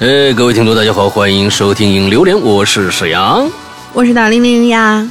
呃，各位听众，大家好，欢迎收听《影榴莲》，我是沈阳，我是大玲玲呀。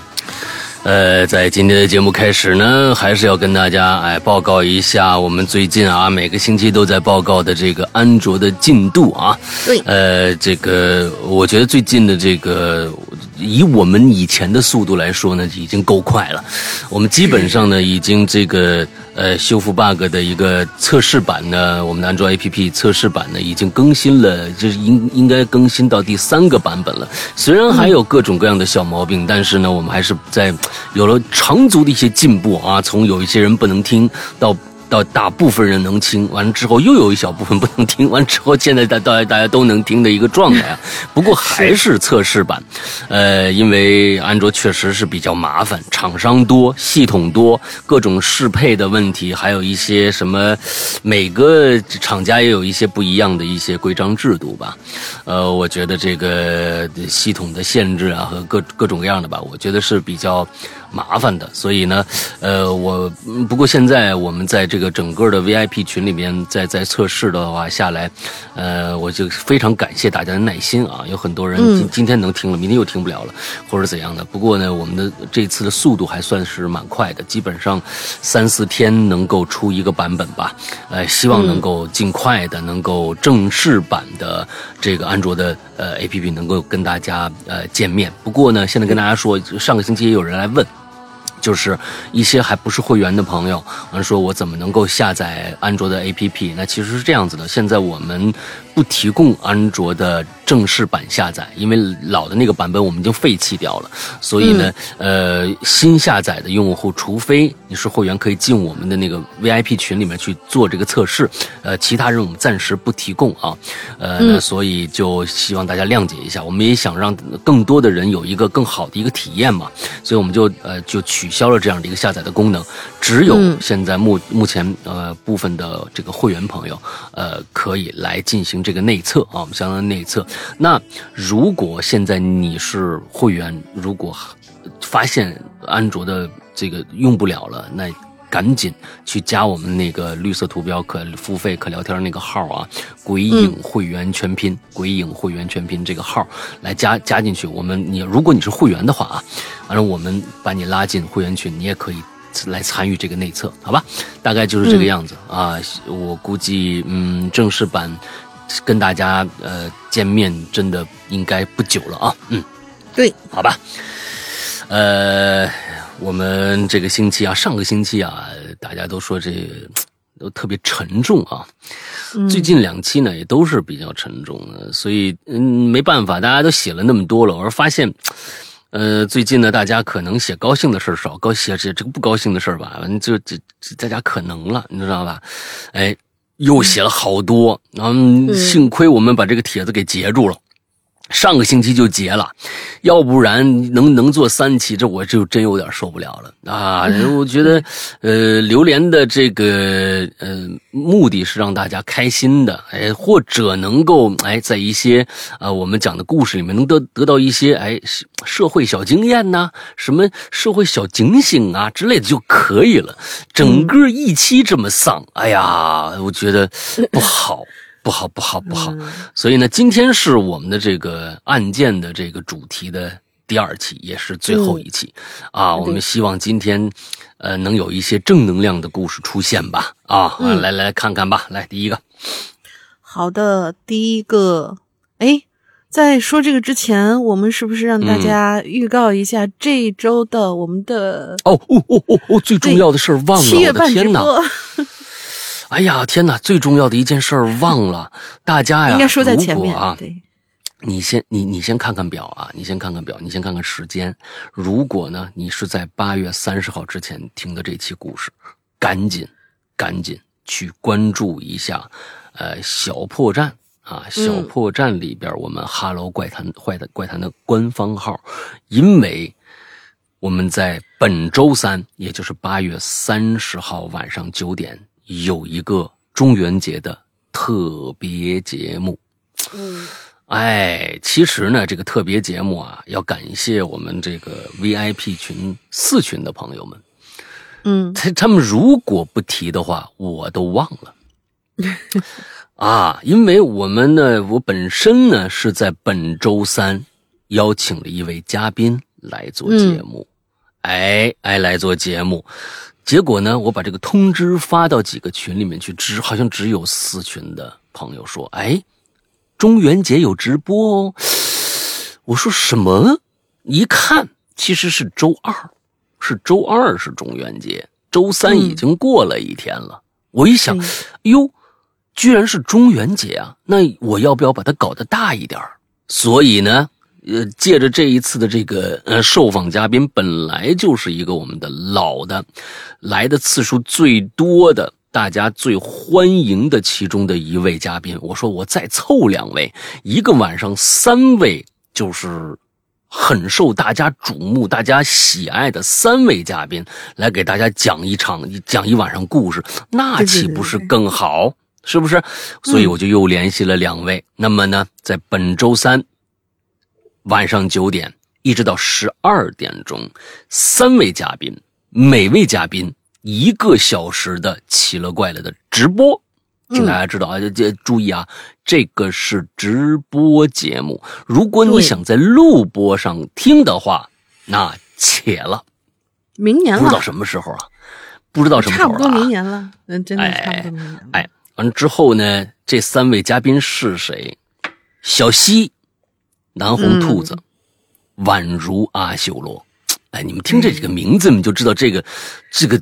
呃，在今天的节目开始呢，还是要跟大家哎报告一下我们最近啊每个星期都在报告的这个安卓的进度啊。对。呃，这个我觉得最近的这个以我们以前的速度来说呢，已经够快了。我们基本上呢已经这个呃修复 bug 的一个测试版呢，我们的安卓 APP 测试版呢已经更新了，就是应应该更新到第三个版本了。虽然还有各种各样的小毛病，但是呢，我们还是在。有了长足的一些进步啊，从有一些人不能听到。到大部分人能听完了之后，又有一小部分不能听完之后，现在大大大家都能听的一个状态啊。不过还是测试版，呃，因为安卓确实是比较麻烦，厂商多，系统多，各种适配的问题，还有一些什么，每个厂家也有一些不一样的一些规章制度吧。呃，我觉得这个系统的限制啊和各各种各样的吧，我觉得是比较。麻烦的，所以呢，呃，我不过现在我们在这个整个的 VIP 群里面，在在测试的话下来，呃，我就非常感谢大家的耐心啊，有很多人今今天能听了，明天又听不了了，或者怎样的。不过呢，我们的这次的速度还算是蛮快的，基本上三四天能够出一个版本吧，呃，希望能够尽快的能够正式版的这个安卓的呃 APP 能够跟大家呃见面。不过呢，现在跟大家说，上个星期也有人来问。就是一些还不是会员的朋友，说我怎么能够下载安卓的 APP？那其实是这样子的，现在我们不提供安卓的。正式版下载，因为老的那个版本我们已经废弃掉了，所以呢，呃，新下载的用户，除非你是会员，可以进我们的那个 VIP 群里面去做这个测试，呃，其他人我们暂时不提供啊，呃，所以就希望大家谅解一下，我们也想让更多的人有一个更好的一个体验嘛，所以我们就呃就取消了这样的一个下载的功能，只有现在目目前呃部分的这个会员朋友，呃，可以来进行这个内测啊，我们相当于内测。那如果现在你是会员，如果发现安卓的这个用不了了，那赶紧去加我们那个绿色图标可付费可聊天那个号啊，鬼影会员全拼，鬼影会员全拼这个号来加加进去。我们你如果你是会员的话啊，完了我们把你拉进会员群，你也可以来参与这个内测，好吧？大概就是这个样子啊。我估计嗯，正式版。跟大家呃见面真的应该不久了啊，嗯，对，好吧，呃，我们这个星期啊，上个星期啊，大家都说这都特别沉重啊，最近两期呢也都是比较沉重的，所以嗯没办法，大家都写了那么多了，我发现，呃，最近呢大家可能写高兴的事少，高写写这个不高兴的事吧，反正就这大家可能了，你知道吧？哎。又写了好多，嗯，幸亏我们把这个帖子给截住了。上个星期就结了，要不然能能做三期，这我就真有点受不了了啊！我觉得，呃，榴莲的这个呃目的是让大家开心的，哎，或者能够哎在一些啊我们讲的故事里面能得得到一些哎社会小经验呐，什么社会小警醒啊之类的就可以了。整个一期这么丧，哎呀，我觉得不好。不好，不好，不好。所以呢，今天是我们的这个案件的这个主题的第二期，也是最后一期啊。我们希望今天，呃，能有一些正能量的故事出现吧。啊，来来看看吧。来，第一个。好的，第一个。哎，在说这个之前，我们是不是让大家预告一下这一周的我们的？哦哦哦哦哦！最重要的事忘了，七月半直播。哎呀，天哪！最重要的一件事忘了，大家呀，应该说在前面啊。对，你先，你你先看看表啊，你先看看表，你先看看时间。如果呢，你是在八月三十号之前听的这期故事，赶紧赶紧去关注一下，呃，小破站啊，小破站里边我们哈喽怪谈坏的怪谈的官方号，因为我们在本周三，也就是八月三十号晚上九点。有一个中元节的特别节目，嗯，哎，其实呢，这个特别节目啊，要感谢我们这个 VIP 群四群的朋友们，嗯，他他们如果不提的话，我都忘了。啊，因为我们呢，我本身呢是在本周三邀请了一位嘉宾来做节目，哎哎来做节目，结果呢，我把这个通知发到几个群里面去，只好像只有四群的朋友说，哎，中元节有直播哦。我说什么？一看其实是周二，是周二是中元节，周三已经过了一天了。我一想，哟。居然是中元节啊！那我要不要把它搞得大一点所以呢，呃，借着这一次的这个呃受访嘉宾，本来就是一个我们的老的，来的次数最多的，大家最欢迎的其中的一位嘉宾。我说我再凑两位，一个晚上三位，就是很受大家瞩目、大家喜爱的三位嘉宾来给大家讲一场、讲一晚上故事，那岂不是更好？是不是？所以我就又联系了两位。那么呢，在本周三晚上九点一直到十二点钟，三位嘉宾，每位嘉宾一个小时的奇了怪了的直播，请大家知道啊，这注意啊，这个是直播节目。如果你想在录播上听的话，那且了，明年了，不知道什么时候啊？不知道什么时候啊？差不多明年了，嗯，真的差不多明年。哎。完之后呢？这三位嘉宾是谁？小西、南红兔子、宛如阿修罗。哎，你们听这几个名字，你就知道这个，这个。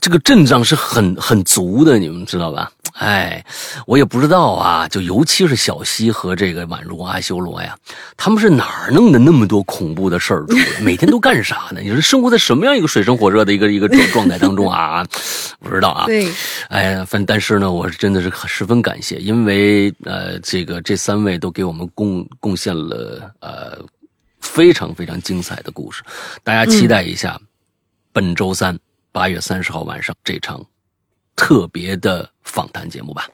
这个阵仗是很很足的，你们知道吧？哎，我也不知道啊。就尤其是小西和这个宛如阿修罗呀，他们是哪儿弄的那么多恐怖的事儿出来？每天都干啥呢？你说生活在什么样一个水深火热的一个一个状 状态当中啊？不知道啊。对，哎，反但是呢，我是真的是十分感谢，因为呃，这个这三位都给我们贡贡献了呃非常非常精彩的故事，大家期待一下本周三。八月三十号晚上这场特别的访谈节目吧，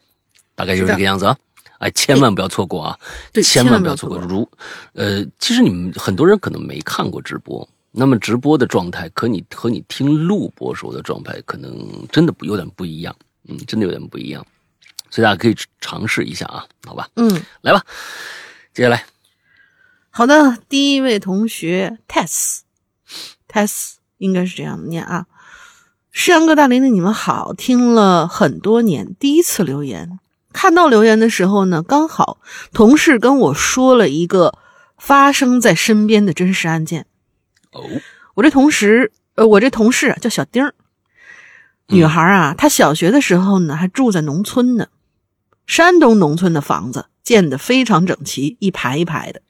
大概就是这个样子啊！哎，千万不要错过啊！千万不要错过。如呃，其实你们很多人可能没看过直播，那么直播的状态和你和你听录播时候的状态可能真的不有点不一样，嗯，真的有点不一样，所以大家可以尝试一下啊，好吧？嗯，来吧，接下来，好的，第一位同学 Tess，Tess 应该是这样念啊。世阳哥大林的你们好，听了很多年，第一次留言。看到留言的时候呢，刚好同事跟我说了一个发生在身边的真实案件。哦，我这同时，呃，我这同事叫小丁儿，女孩啊，她小学的时候呢还住在农村呢，山东农村的房子建得非常整齐，一排一排的，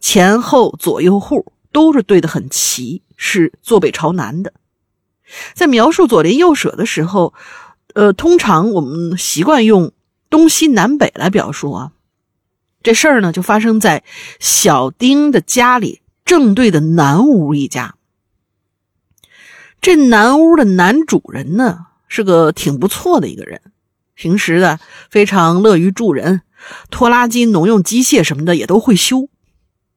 前后左右户都是对得很齐，是坐北朝南的。在描述左邻右舍的时候，呃，通常我们习惯用东西南北来表述啊。这事儿呢，就发生在小丁的家里正对的南屋一家。这南屋的男主人呢，是个挺不错的一个人，平时的非常乐于助人，拖拉机、农用机械什么的也都会修。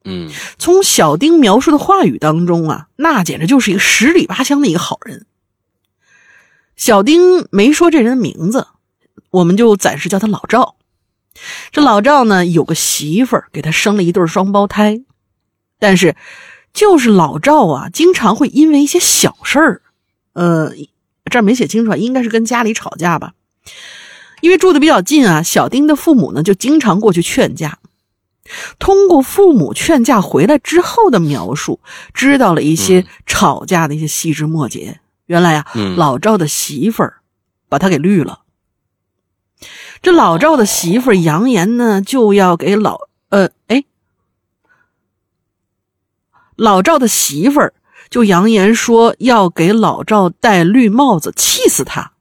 嗯，从小丁描述的话语当中啊，那简直就是一个十里八乡的一个好人。小丁没说这人的名字，我们就暂时叫他老赵。这老赵呢，有个媳妇儿，给他生了一对双胞胎。但是，就是老赵啊，经常会因为一些小事儿，呃，这没写清楚，应该是跟家里吵架吧。因为住的比较近啊，小丁的父母呢，就经常过去劝架。通过父母劝架回来之后的描述，知道了一些吵架的一些细枝末节。原来呀，老赵的媳妇儿把他给绿了。这老赵的媳妇儿扬言呢，就要给老呃哎，老赵的媳妇儿就扬言说要给老赵戴绿帽子，气死他。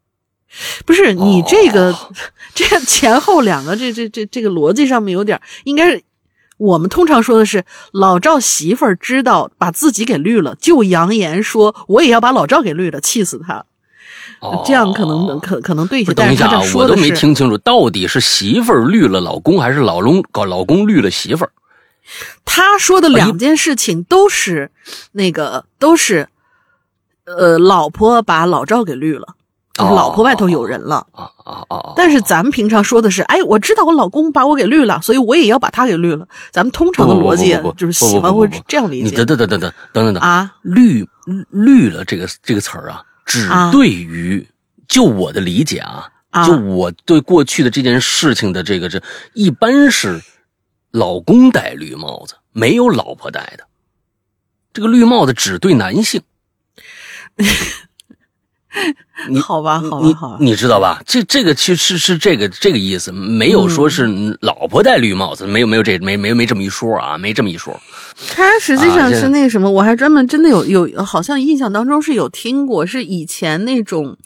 不是你这个 这前后两个这这这这个逻辑上面有点应该是。我们通常说的是老赵媳妇儿知道把自己给绿了，就扬言说我也要把老赵给绿了，气死他。这样可能可可能对一些。等一下啊，我都没听清楚，到底是媳妇儿绿了老公，还是老公搞老公绿了媳妇儿？他说的两件事情都是那个都是，呃，老婆把老赵给绿了，就是老婆外头有人了。啊啊啊！但是咱们平常说的是，哎，我知道我老公把我给绿了，所以我也要把他给绿了。咱们通常的逻辑就是喜欢会这样理解。你等等等等等等等等啊！绿绿了这个这个词儿啊，只对于就我的理解啊，就我对过去的这件事情的这个这一般是老公戴绿帽子，没有老婆戴的。这个绿帽子只对男性。你好吧，好吧，好吧，你知道吧？这这个其实是这个这个意思，没有说是老婆戴绿帽子，没有没有这没没没这么一说啊，没这么一说。他实际上是那什么，我还专门真的有有，好像印象当中是有听过，是以前那种，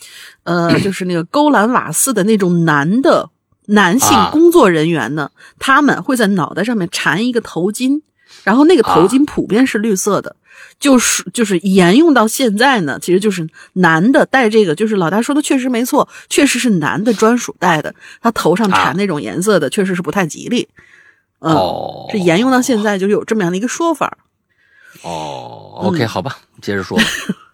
呃，就是那个勾栏瓦肆的那种男的男性工作人员呢，他们会在脑袋上面缠一个头巾，然后那个头巾普遍是绿色的。就是就是沿用到现在呢，其实就是男的戴这个，就是老大说的确实没错，确实是男的专属戴的。他头上缠那种颜色的，确实是不太吉利。嗯，这沿用到现在就有这么样的一个说法。哦，OK，好吧，接着说。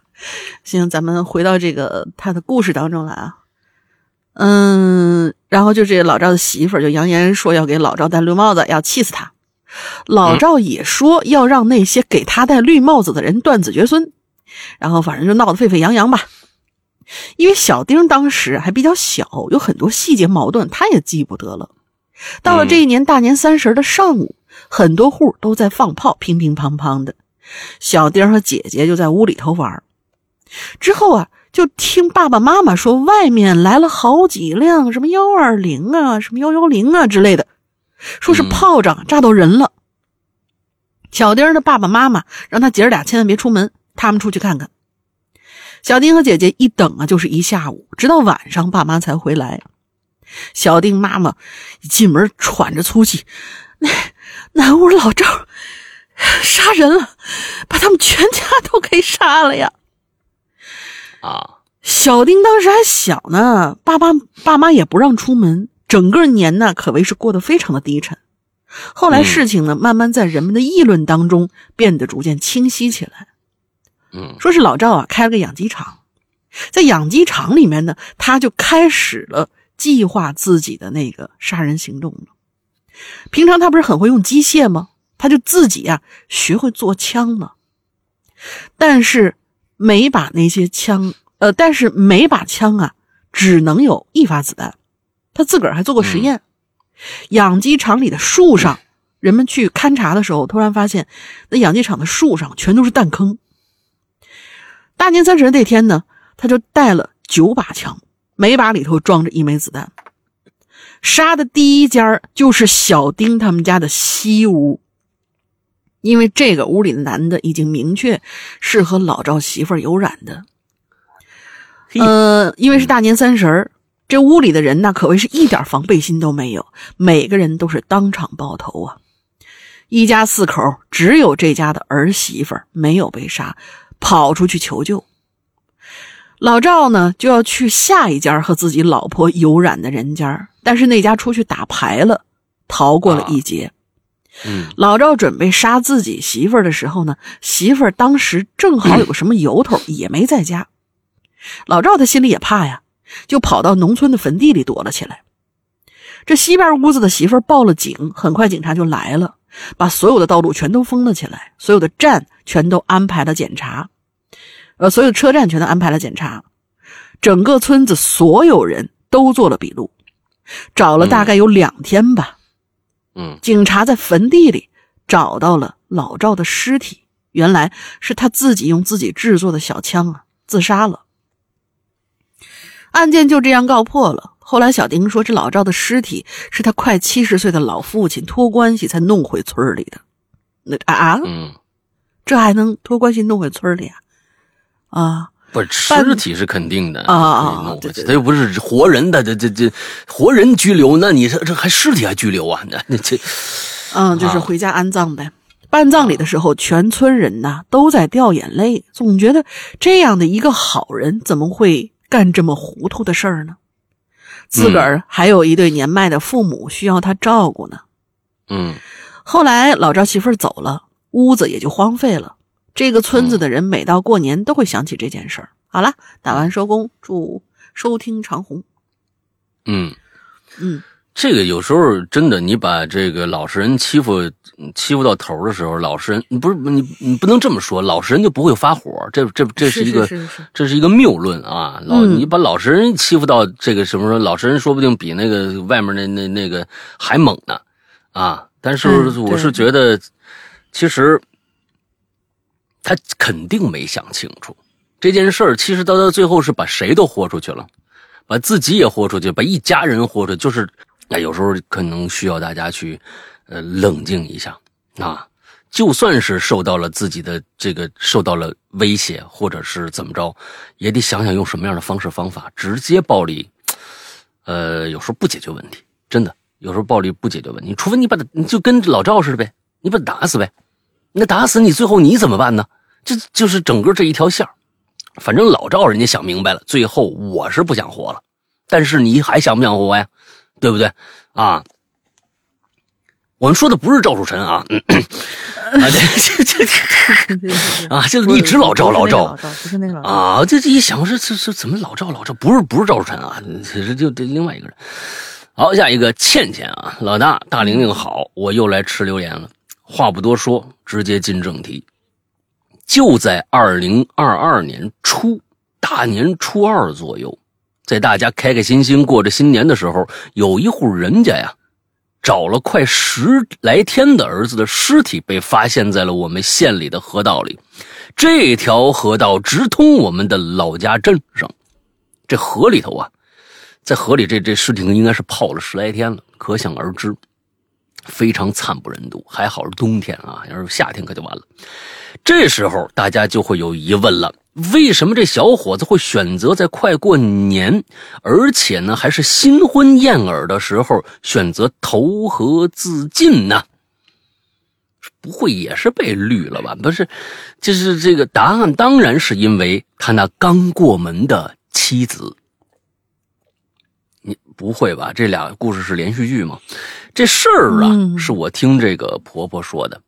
行，咱们回到这个他的故事当中来啊。嗯，然后就这老赵的媳妇儿就扬言说要给老赵戴绿帽子，要气死他。老赵也说要让那些给他戴绿帽子的人断子绝孙，然后反正就闹得沸沸扬扬吧。因为小丁当时还比较小，有很多细节矛盾他也记不得了。到了这一年大年三十的上午，很多户都在放炮，乒乒乓乓的。小丁和姐姐就在屋里头玩。之后啊，就听爸爸妈妈说外面来了好几辆什么幺二零啊，什么幺幺零啊之类的。说是炮仗炸到人了，小丁的爸爸妈妈让他姐儿俩千万别出门，他们出去看看。小丁和姐姐一等啊，就是一下午，直到晚上爸妈才回来。小丁妈妈一进门喘着粗气：“那南屋老赵杀人了，把他们全家都给杀了呀！”啊，小丁当时还小呢，爸爸爸妈也不让出门。整个年呢，可谓是过得非常的低沉。后来事情呢，慢慢在人们的议论当中变得逐渐清晰起来。嗯，说是老赵啊，开了个养鸡场，在养鸡场里面呢，他就开始了计划自己的那个杀人行动了。平常他不是很会用机械吗？他就自己啊学会做枪了。但是每把那些枪，呃，但是每把枪啊，只能有一发子弹。他自个儿还做过实验，养鸡场里的树上，人们去勘察的时候，突然发现那养鸡场的树上全都是弹坑。大年三十那天呢，他就带了九把枪，每把里头装着一枚子弹。杀的第一家就是小丁他们家的西屋，因为这个屋里的男的已经明确是和老赵媳妇有染的。呃，因为是大年三十儿。这屋里的人那可谓是一点防备心都没有，每个人都是当场爆头啊！一家四口，只有这家的儿媳妇没有被杀，跑出去求救。老赵呢，就要去下一家和自己老婆有染的人家，但是那家出去打牌了，逃过了一劫。嗯，老赵准备杀自己媳妇儿的时候呢，媳妇儿当时正好有个什么由头，也没在家。老赵他心里也怕呀。就跑到农村的坟地里躲了起来。这西边屋子的媳妇报了警，很快警察就来了，把所有的道路全都封了起来，所有的站全都安排了检查，呃，所有的车站全都安排了检查，整个村子所有人都做了笔录，找了大概有两天吧。嗯，警察在坟地里找到了老赵的尸体，原来是他自己用自己制作的小枪啊自杀了。案件就这样告破了。后来小丁说，这老赵的尸体是他快七十岁的老父亲托关系才弄回村里的。那啊，嗯，这还能托关系弄回村里啊？啊，不是尸体是肯定的啊啊！对对，他又不是活人的，这这这活人拘留，那你这这还尸体还拘留啊？那那这，嗯，就是回家安葬呗。办葬礼的时候，全村人呐都在掉眼泪，总觉得这样的一个好人怎么会？干这么糊涂的事儿呢？自个儿还有一对年迈的父母需要他照顾呢。嗯，后来老赵媳妇儿走了，屋子也就荒废了。这个村子的人每到过年都会想起这件事儿。好了，打完收工，祝收听长虹。嗯嗯，这个有时候真的，你把这个老实人欺负欺负到头的时候，老实人你不是你你不能这么说，老实人就不会发火，这这这是一个是是是这是一个谬论啊！老、嗯你把老实人欺负到这个什么时候，老实人说不定比那个外面那那那个还猛呢啊！但是嗯我是觉得，其实他肯定没想清楚这件事儿，其实到到最后是把谁都豁出去了，把自己也豁出去，把一家人豁出去，就是那，有时候可能需要大家去呃冷静一下啊。就算是受到了自己的这个受到了威胁，或者是怎么着，也得想想用什么样的方式方法。直接暴力，呃，有时候不解决问题，真的，有时候暴力不解决问题。除非你把他，你就跟老赵似的呗，你把他打死呗。那打死你，最后你怎么办呢？这就是整个这一条线反正老赵人家想明白了，最后我是不想活了，但是你还想不想活呀？对不对？啊，我们说的不是赵树臣啊，嗯、啊这这这啊，就一直老赵老赵不是那个老赵，啊，这这一想这这这怎么老赵老赵不是不是赵树臣啊？其实就这另外一个人。好，下一个倩倩啊，老大大玲玲好，我又来吃榴莲了。话不多说，直接进正题。就在二零二二年初，大年初二左右，在大家开开心心过着新年的时候，有一户人家呀，找了快十来天的儿子的尸体被发现在了我们县里的河道里。这条河道直通我们的老家镇上，这河里头啊，在河里这这尸体应该是泡了十来天了，可想而知，非常惨不忍睹。还好是冬天啊，要是夏天可就完了。这时候大家就会有疑问了：为什么这小伙子会选择在快过年，而且呢还是新婚燕尔的时候选择投河自尽呢？不会也是被绿了吧？不是，就是这个答案当然是因为他那刚过门的妻子。你不会吧？这俩故事是连续剧吗？这事儿啊，嗯是我听这个婆婆说的。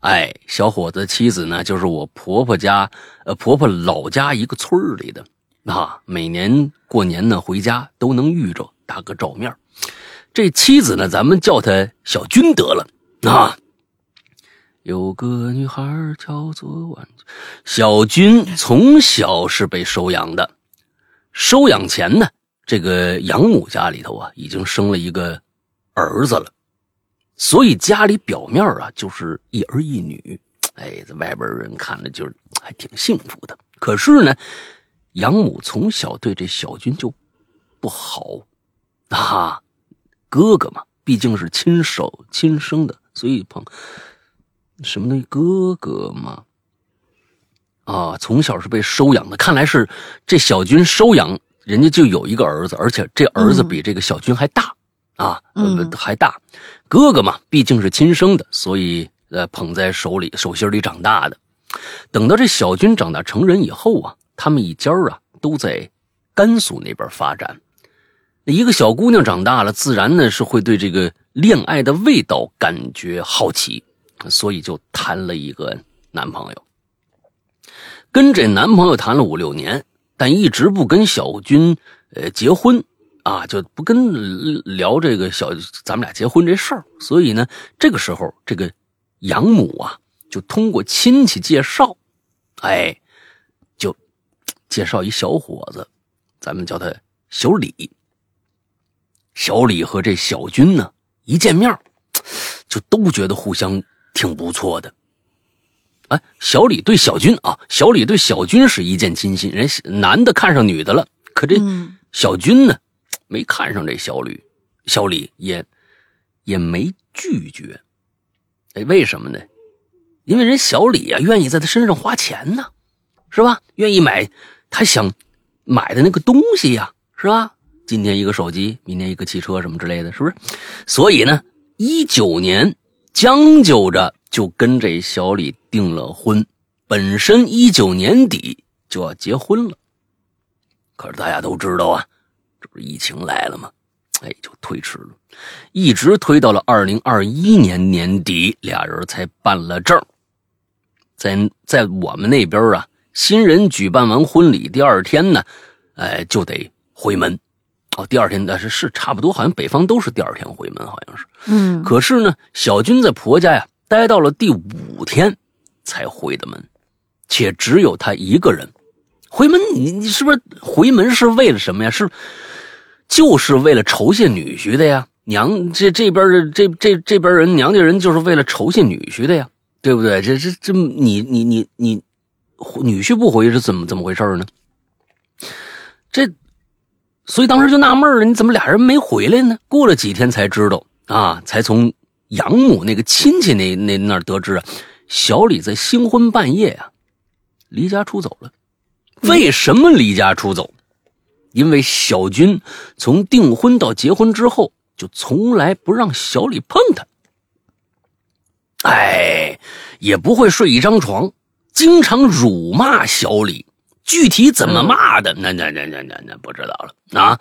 哎，小伙子妻子呢，就是我婆婆家，呃，婆婆老家一个村里的啊。每年过年呢，回家都能遇着，打个照面这妻子呢，咱们叫她小军得了啊。有个女孩叫做婉，小军从小是被收养的。收养前呢，这个养母家里头啊，已经生了一个儿子了。所以家里表面啊就是一儿一女，哎，在外边人看着就是还挺幸福的。可是呢，养母从小对这小军就不好啊，哥哥嘛，毕竟是亲手亲生的，所以碰什么东西哥哥嘛，啊，从小是被收养的。看来是这小军收养人家就有一个儿子，而且这儿子比这个小军还大。啊，呃嗯还大，哥哥嘛，毕竟是亲生的，所以呃捧在手里手心里长大的。等到这小军长大成人以后啊，他们一家啊都在甘肃那边发展。一个小姑娘长大了，自然呢是会对这个恋爱的味道感觉好奇，所以就谈了一个男朋友。跟这男朋友谈了五六年，但一直不跟小军呃结婚。啊，就不跟聊这个小咱们俩结婚这事儿，所以呢，这个时候这个养母啊，就通过亲戚介绍，哎，就介绍一小伙子，咱们叫他小李。小李和这小军呢，一见面就都觉得互相挺不错的。哎，小李对小军啊，小李对小军是一见倾心，人男的看上女的了，可这小军呢？没看上这小吕，小李也也没拒绝。哎，为什么呢？因为人小李啊，愿意在他身上花钱呢，是吧？愿意买他想买的那个东西呀，是吧？今天一个手机，明天一个汽车什么之类的，是不是？所以呢，一九年将就着就跟这小李订了婚，本身一九年底就要结婚了，可是大家都知道啊。这不是疫情来了吗？哎，就推迟了，一直推到了二零二一年年底，俩人才办了证。在在我们那边啊，新人举办完婚礼第二天呢，哎，就得回门。哦，第二天但是是差不多，好像北方都是第二天回门，好像是。嗯，可是呢，小军在婆家呀待到了第五天才回的门，且只有他一个人回门。你你是不是回门是为了什么呀？是就是为了酬谢女婿的呀？娘这这边的这这这边人娘家人就是为了酬谢女婿的呀，对不对？这这这你你你你女婿不回是怎么怎么回事呢？这。所以当时就纳闷了，你怎么俩人没回来呢？过了几天才知道啊，才从养母那个亲戚那那那儿得知啊，小李在新婚半夜啊，离家出走了。为什么离家出走？因为小军从订婚到结婚之后，就从来不让小李碰他，哎，也不会睡一张床，经常辱骂小李。具体怎么骂的？那那那那那那不知道了啊！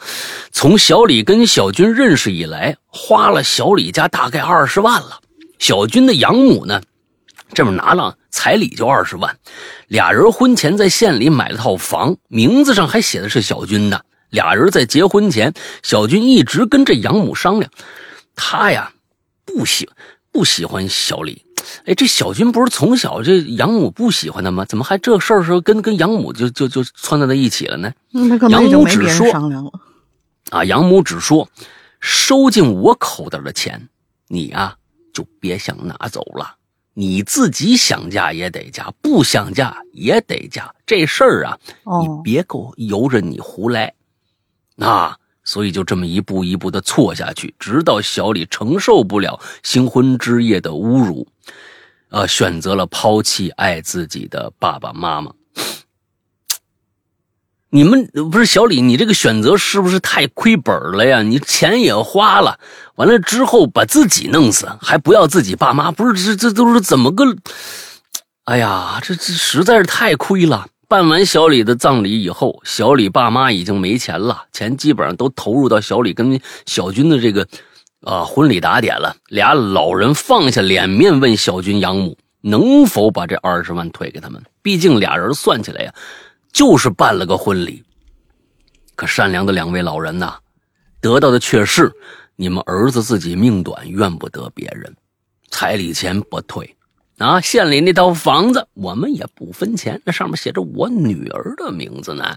从小李跟小军认识以来，花了小李家大概二十万了。小军的养母呢，这么拿了彩礼就二十万。俩人婚前在县里买了套房，名字上还写的是小军的。俩人在结婚前，小军一直跟这养母商量，他呀不喜不喜欢小李。哎，这小军不是从小这养母不喜欢他吗？怎么还这事儿时候跟跟养母就就就窜到在一起了呢？养母只说啊，养母只说收进我口袋的钱，你啊就别想拿走了。你自己想嫁也得嫁，不想嫁也得嫁。这事儿啊，你别够由着你胡来啊。所以就这么一步一步的错下去，直到小李承受不了新婚之夜的侮辱。呃，选择了抛弃爱自己的爸爸妈妈。你们不是小李，你这个选择是不是太亏本了呀？你钱也花了，完了之后把自己弄死，还不要自己爸妈，不是这这都是怎么个？哎呀，这这实在是太亏了。办完小李的葬礼以后，小李爸妈已经没钱了，钱基本上都投入到小李跟小军的这个。啊，婚礼打点了，俩老人放下脸面问小军养母能否把这二十万退给他们。毕竟俩人算起来呀，就是办了个婚礼。可善良的两位老人呐，得到的却是你们儿子自己命短，怨不得别人。彩礼钱不退，啊，县里那套房子我们也不分钱，那上面写着我女儿的名字呢。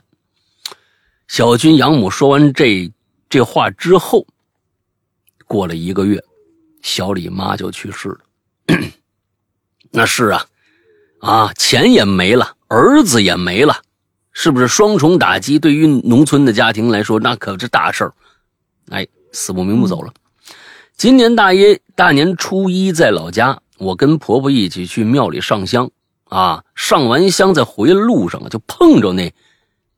小军养母说完这这话之后。过了一个月，小李妈就去世了。那是啊，啊，钱也没了，儿子也没了，是不是双重打击？对于农村的家庭来说，那可是大事儿。哎，死不瞑目走了。今年大爷大年初一在老家，我跟婆婆一起去庙里上香啊。上完香，在回路上啊，就碰着那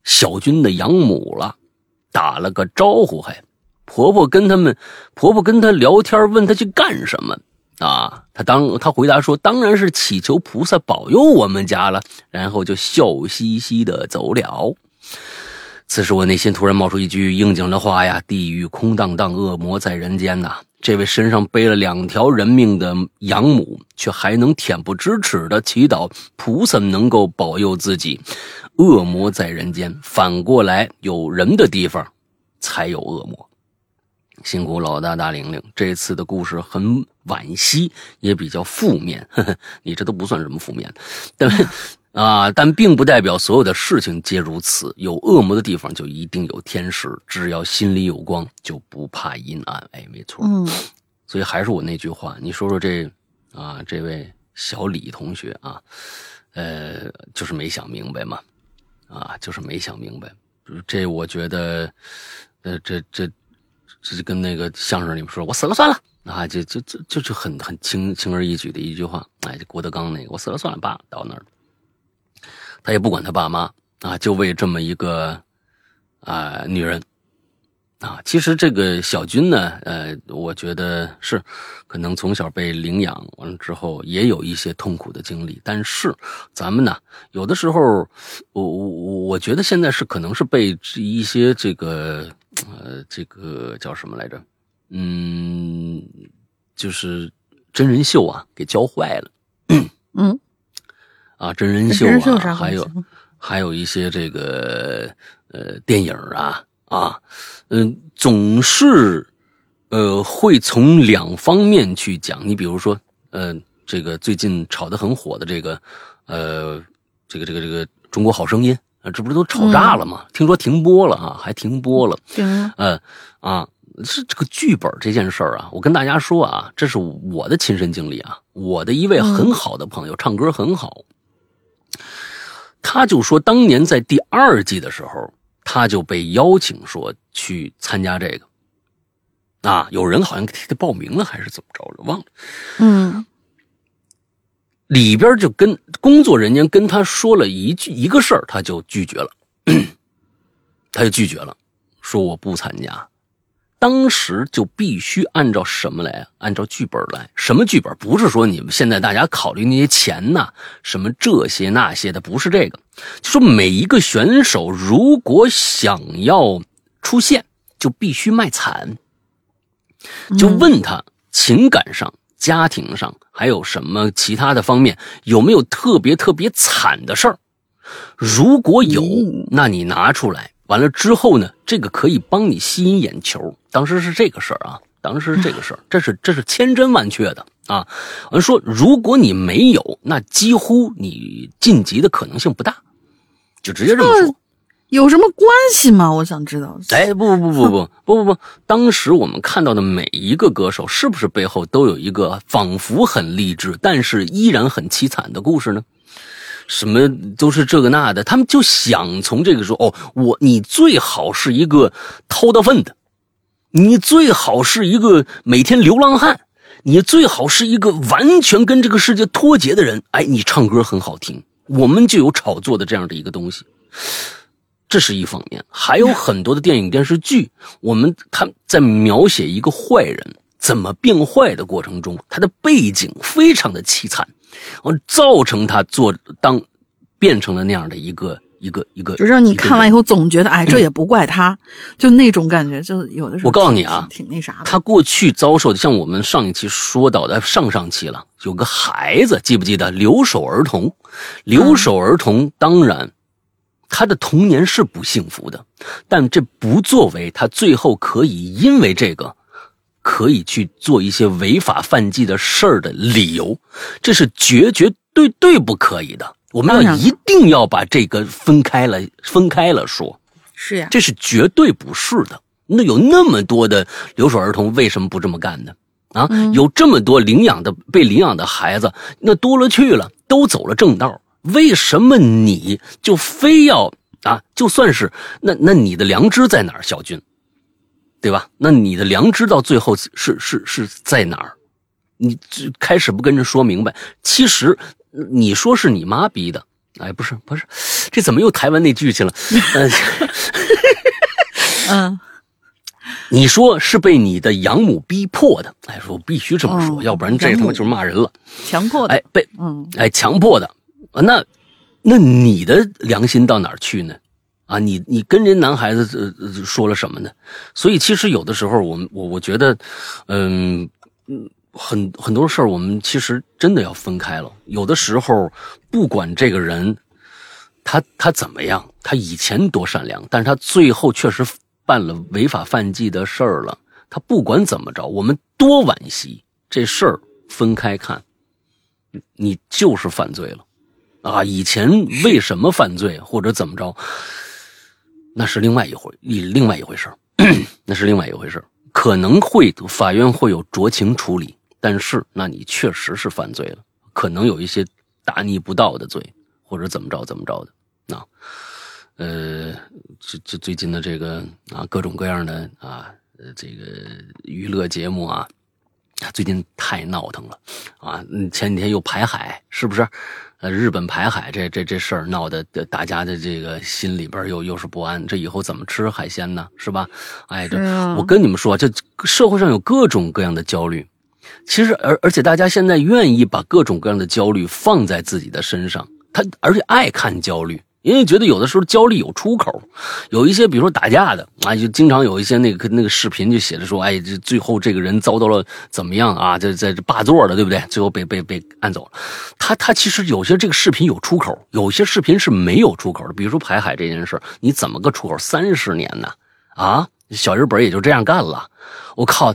小军的养母了，打了个招呼还。婆婆跟他们，婆婆跟他聊天，问他去干什么啊？他当他回答说，当然是祈求菩萨保佑我们家了。然后就笑嘻嘻的走了。此时我内心突然冒出一句应景的话呀：“地狱空荡荡，恶魔在人间呐！”这位身上背了两条人命的养母，却还能恬不知耻的祈祷菩萨能够保佑自己。恶魔在人间，反过来有人的地方才有恶魔。辛苦老大大玲玲，这次的故事很惋惜，也比较负面。呵呵你这都不算什么负面，但 啊，但并不代表所有的事情皆如此。有恶魔的地方就一定有天使，只要心里有光，就不怕阴暗。哎，没错。嗯，所以还是我那句话，你说说这啊，这位小李同学啊，呃，就是没想明白嘛，啊，就是没想明白。这我觉得，呃，这这。这就跟那个相声里面说“我死了算了”啊，就就就就是很很轻轻而易举的一句话。哎，就郭德纲那个“我死了算了”爸，到那儿，他也不管他爸妈啊，就为这么一个啊女人啊。其实这个小军呢，呃，我觉得是可能从小被领养完了之后，也有一些痛苦的经历。但是咱们呢，有的时候，我我我觉得现在是可能是被一些这个。呃，这个叫什么来着？嗯，就是真人秀啊，给教坏了。嗯，啊，真人秀啊，还有还有一些这个呃电影啊啊，嗯，总是呃会从两方面去讲。你比如说，呃，这个最近炒得很火的这个，呃，这个这个这个《中国好声音》啊，这不是都吵炸了吗？听说停播了啊，还停播了。停了。呃啊，是这个剧本这件事儿啊，我跟大家说啊，这是我的亲身经历啊。我的一位很好的朋友，唱歌很好，他就说，当年在第二季的时候。他就被邀请说去参加这个，啊，有人好像替他报名了，还是怎么着了？忘了。嗯，里边就跟工作人员跟他说了一句一个事儿，他就拒绝了，他就拒绝了，说我不参加。当时就必须按照什么来？按照剧本来。什么剧本？不是说你们现在大家考虑那些钱呐，什么这些那些的，不是这个。就说每一个选手如果想要出现，就必须卖惨。就问他情感上、家庭上还有什么其他的方面有没有特别特别惨的事儿？如果有，那你拿出来。完了之后呢，这个可以帮你吸引眼球。当时是这个事儿啊，当时是这个事儿，这是这是千真万确的啊。我说，如果你没有，那几乎你晋级的可能性不大，就直接这么说。有什么关系吗？我想知道。哎，不不不不不不不不，当时我们看到的每一个歌手，是不是背后都有一个仿佛很励志，但是依然很凄惨的故事呢？什么都是这个那的，他们就想从这个说哦，我你最好是一个掏大粪的，你最好是一个每天流浪汉，你最好是一个完全跟这个世界脱节的人。哎，你唱歌很好听，我们就有炒作的这样的一个东西，这是一方面。还有很多的电影电视剧，我们他在描写一个坏人怎么变坏的过程中，他的背景非常的凄惨。而造成他做当变成了那样的一个一个一个，就让你看完以后总觉得，哎，这也不怪他，就那种感觉，就有的时候。我告诉你啊，挺那啥的。他过去遭受的，像我们上一期说到的，上上期了，有个孩子，记不记得留守儿童？留守儿童，当然他的童年是不幸福的，但这不作为他最后可以因为这个。可以去做一些违法犯纪的事儿的理由，这是绝绝对对不可以的。我们要一定要把这个分开了，分开了说。是呀，这是绝对不是的。那有那么多的留守儿童，为什么不这么干呢？啊，有这么多领养的被领养的孩子，那多了去了，都走了正道。为什么你就非要啊？就算是那那你的良知在哪儿，小军？对吧？那你的良知到最后是是是在哪儿？你开始不跟人说明白，其实你说是你妈逼的，哎，不是不是，这怎么又台湾那句去了？嗯，你说是被你的养母逼迫的，哎，说必须这么说，要不然这他妈就是骂人了。强迫的，哎，被嗯，哎，强迫的，啊那那你的良心到哪儿去呢？啊，你你跟人男孩子呃说了什么呢？所以其实有的时候，我们我我觉得，嗯嗯，很很多事儿，我们其实真的要分开了。有的时候，不管这个人他他怎么样，他以前多善良，但是他最后确实办了违法犯纪的事儿了。他不管怎么着，我们多惋惜，这事儿分开看，你就是犯罪了啊！以前为什么犯罪或者怎么着？那是另外一回，另另外一回事 那是另外一回事可能会法院会有酌情处理，但是那你确实是犯罪了，可能有一些大逆不道的罪，或者怎么着怎么着的。那，呃，这这最近的这个啊，各种各样的啊，这个娱乐节目啊，最近太闹腾了啊！前几天又排海，是不是？呃，日本排海这这这事儿闹得大家的这个心里边又又是不安，这以后怎么吃海鲜呢？是吧？哎，这我跟你们说，这社会上有各种各样的焦虑，其实而而且大家现在愿意把各种各样的焦虑放在自己的身上，他而且爱看焦虑。因为觉得有的时候焦虑有出口，有一些比如说打架的啊，就经常有一些那个那个视频就写着说，哎，这最后这个人遭到了怎么样啊？在在这霸座的，对不对？最后被被被按走了。他他其实有些这个视频有出口，有些视频是没有出口的。比如说排海这件事，你怎么个出口？三十年呢？啊，小日本也就这样干了。我靠！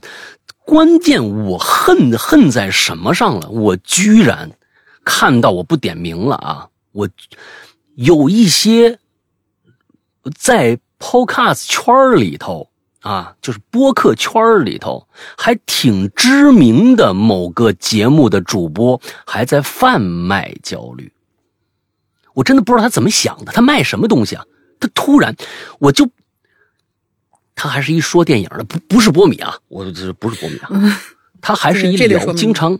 关键我恨恨在什么上了？我居然看到我不点名了啊！我有一些在 Podcast 圈里头啊，就是播客圈里头还挺知名的某个节目的主播，还在贩卖焦虑。我真的不知道他怎么想的，他卖什么东西啊？他突然我就。他还是一说电影的，不不是波米啊，我这不是波米啊，他还是一聊，经常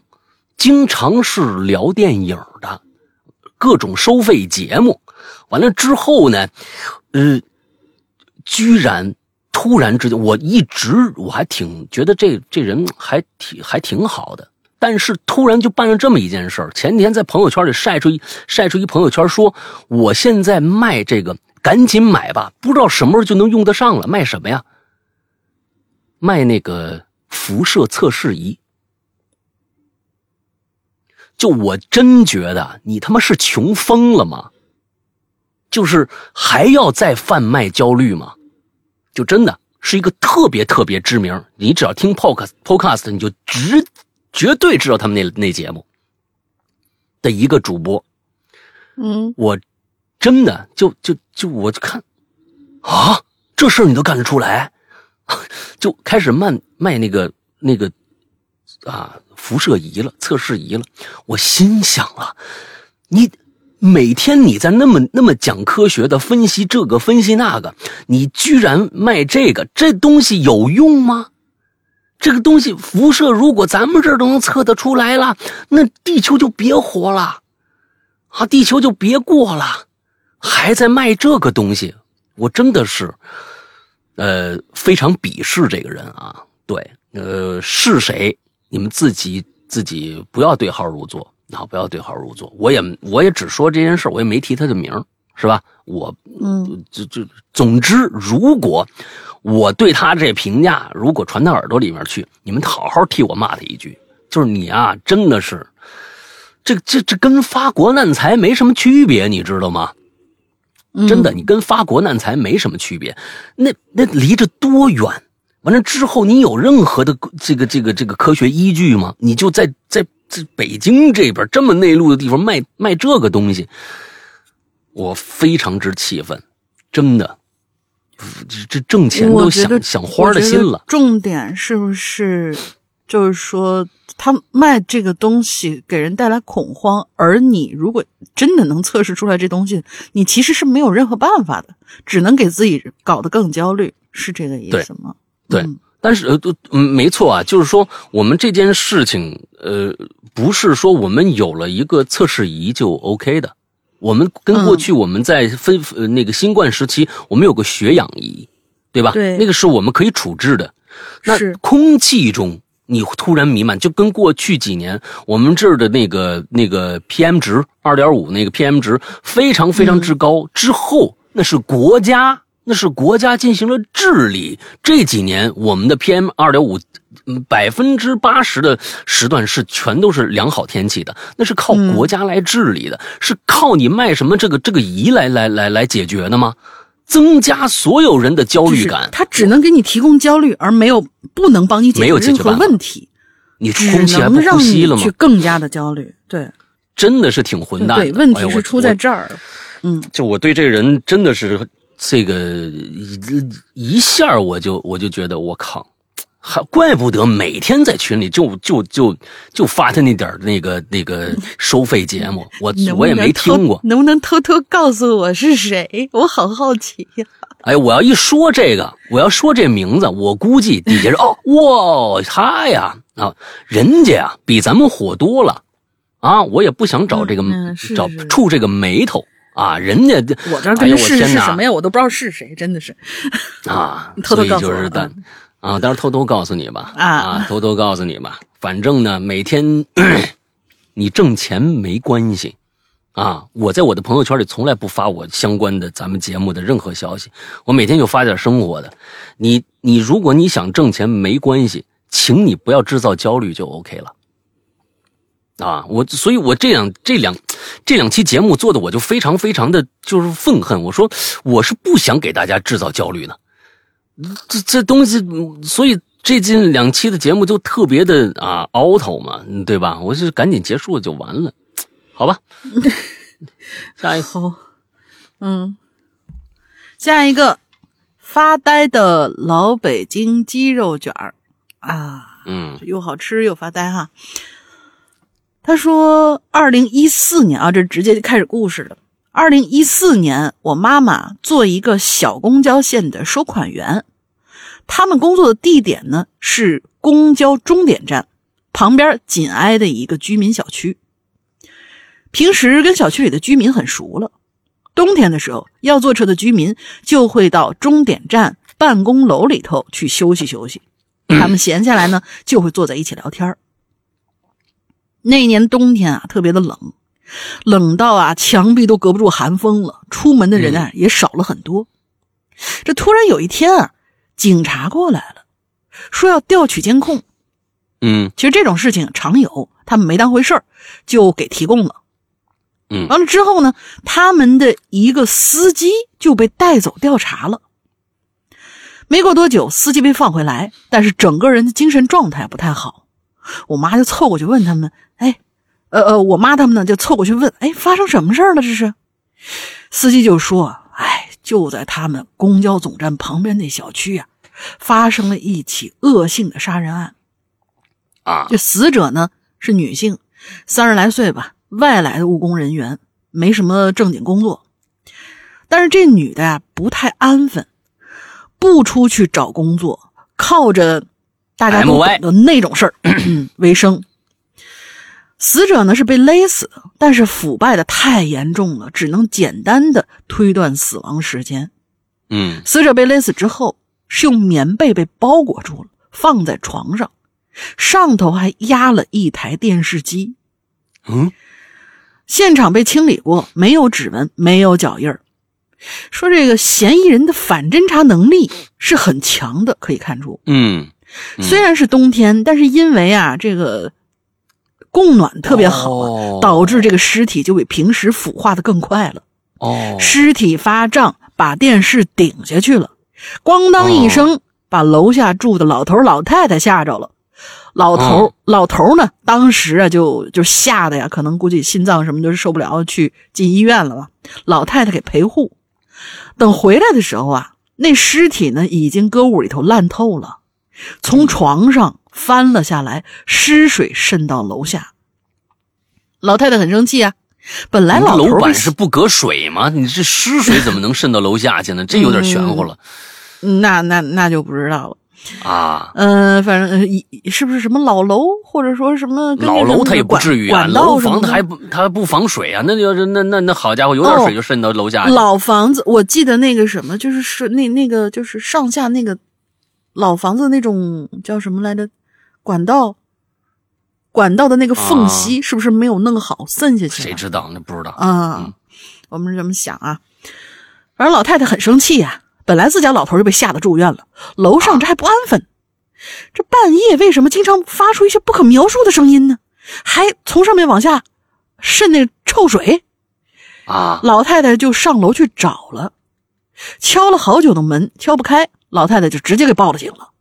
经常是聊电影的，各种收费节目。完了之后呢，呃，居然突然之间，我一直我还挺觉得这这人还挺还挺好的，但是突然就办了这么一件事儿。前天在朋友圈里晒出一晒出一朋友圈，说我现在卖这个。赶紧买吧，不知道什么时候就能用得上了。卖什么呀？卖那个辐射测试仪。就我真觉得你他妈是穷疯了吗？就是还要再贩卖焦虑吗？就真的是一个特别特别知名，你只要听 podcast podcast，你就直绝对知道他们那那节目的一个主播。嗯，我。真的，就就就我就看，啊，这事儿你都干得出来，就开始卖卖那个那个啊辐射仪了，测试仪了。我心想啊，你每天你在那么那么讲科学的分析这个分析那个，你居然卖这个，这东西有用吗？这个东西辐射如果咱们这儿都能测得出来了，那地球就别活了，啊，地球就别过了。还在卖这个东西，我真的是，呃，非常鄙视这个人啊！对，呃，是谁？你们自己自己不要对号入座，啊，不要对号入座。我也我也只说这件事，我也没提他的名，是吧？我嗯，就就总之，如果我对他这评价如果传到耳朵里面去，你们好好替我骂他一句，就是你啊，真的是，这这这跟发国难财没什么区别，你知道吗？真的，你跟发国难财没什么区别，那那离着多远？完了之后，你有任何的这个这个这个科学依据吗？你就在在在北京这边这么内陆的地方卖卖这个东西，我非常之气愤，真的，这这挣钱都想想花的心了。重点是不是就是说？他卖这个东西给人带来恐慌，而你如果真的能测试出来这东西，你其实是没有任何办法的，只能给自己搞得更焦虑，是这个意思吗？对，但是呃，嗯，没错啊，就是说我们这件事情，呃，不是说我们有了一个测试仪就 OK 的，我们跟过去我们在分呃那个新冠时期，我们有个血氧仪，对吧？对，那个是我们可以处置的，那空气中。你突然弥漫，就跟过去几年我们这儿的那个那个 PM 值二点五那个 PM 值非常非常之高。之后那是国家，那是国家进行了治理。这几年我们的 PM 二点五，百分之八十的时段是全都是良好天气的，那是靠国家来治理的，是靠你卖什么这个这个仪来来来来解决的吗？增加所有人的焦虑感，它只能给你提供焦虑，而没有不能帮你解决任何问题。你空气还不呼吸了吗？去更加的焦虑，对，真的是挺混蛋。对，问题是出在这儿。嗯，就我对这个人真的是这个一一下，我就我就觉得我靠。还怪不得每天在群里就就就就发他那点那个那个收费节目，我我也没听过。能不能偷偷告诉我是谁？我好好奇呀！哎，我要一说这个，我要说这名字，我估计底下是哦哇他呀啊，人家呀比咱们火多了啊！我也不想找这个找触这个眉头啊，人家我这跟是是什么呀？我都不知道是谁，真的是啊，偷偷告诉我。啊，但是偷偷告诉你吧。啊，偷偷告诉你吧。反正呢，每天 你挣钱没关系啊。我在我的朋友圈里从来不发我相关的咱们节目的任何消息，我每天就发点生活的。你你，如果你想挣钱没关系，请你不要制造焦虑就 OK 了。啊，我所以，我这两这两这两期节目做的，我就非常非常的就是愤恨。我说我是不想给大家制造焦虑的。这这东西，所以最近两期的节目就特别的啊凹头嘛，对吧？我是赶紧结束就完了，好吧？下一个，好，嗯，下一个发呆的老北京鸡肉卷儿啊，嗯又好吃又发呆哈。他说，二零一四年啊，这直接就开始故事了。二零一四年，我妈妈做一个小公交线的收款员，他们工作的地点呢是公交终点站旁边紧挨的一个居民小区。平时跟小区里的居民很熟了，冬天的时候要坐车的居民就会到终点站办公楼里头去休息休息，他们闲下来呢就会坐在一起聊天儿。那年冬天啊，特别的冷，冷到啊墙壁都隔不住寒风了，出门的人啊、也少了很多。这突然有一天啊，警察过来了，说要调取监控。嗯其实这种事情常有，他们没当回事儿，就给提供了。嗯完了之后呢，他们的一个司机就被带走调查了。没过多久，司机被放回来，但是整个人的精神状态不太好。我妈就凑过去问他们：“哎，呃呃，我妈他们呢就凑过去问：哎，发生什么事儿了？这是？”司机就说：“哎，就在他们公交总站旁边那小区啊，发生了一起恶性的杀人案。啊这死者呢是女性，三十来岁吧，外来的务工人员，没什么正经工作。但是这女的呀不太安分，不出去找工作，靠着大家懂的那种事儿 为生。死者呢是被勒死的，但是腐败的太严重了，只能简单的推断死亡时间。嗯死者被勒死之后，是用棉被被包裹住了，放在床上，上头还压了一台电视机。嗯现场被清理过，没有指纹，没有脚印儿。说这个嫌疑人的反侦查能力是很强的，可以看出。嗯虽然是冬天，但是因为啊这个供暖特别好啊，哦。导致这个尸体就比平时腐化的更快了。哦。尸体发胀，把电视顶下去了，咣当一声，把楼下住的老头老太太吓着了。老头、哦。老头呢，当时啊就就吓得呀，可能估计心脏什么都是受不了，去进医院了吧。老太太给陪护，等回来的时候啊，那尸体呢已经搁屋里头烂透了，从床上翻了下来，湿水渗到楼下。老太太很生气啊，本来老楼板是不隔水吗？你这湿水怎么能渗到楼下去呢？这有点玄乎了嗯那那那就不知道了。啊！嗯、反正呃一是不是什么老楼，或者说什么老楼它也不至于啊，老房它还不它还不防水啊？那就是那那那好家伙，有点哦水就渗到楼下去。老房子，我记得那个什么，就是是那那个就是上下那个老房子那种叫什么来着？管道，管道的那个缝隙是不是没有弄好，渗下去了？谁知道？那不知道。啊，嗯我们是这么想啊。反正老太太很生气呀、本来自家老头就被吓得住院了，楼上这还不安分，这半夜为什么经常发出一些不可描述的声音呢？还从上面往下渗那臭水。啊，老太太就上楼去找了，敲了好久的门，敲不开，老太太就直接给报了警了。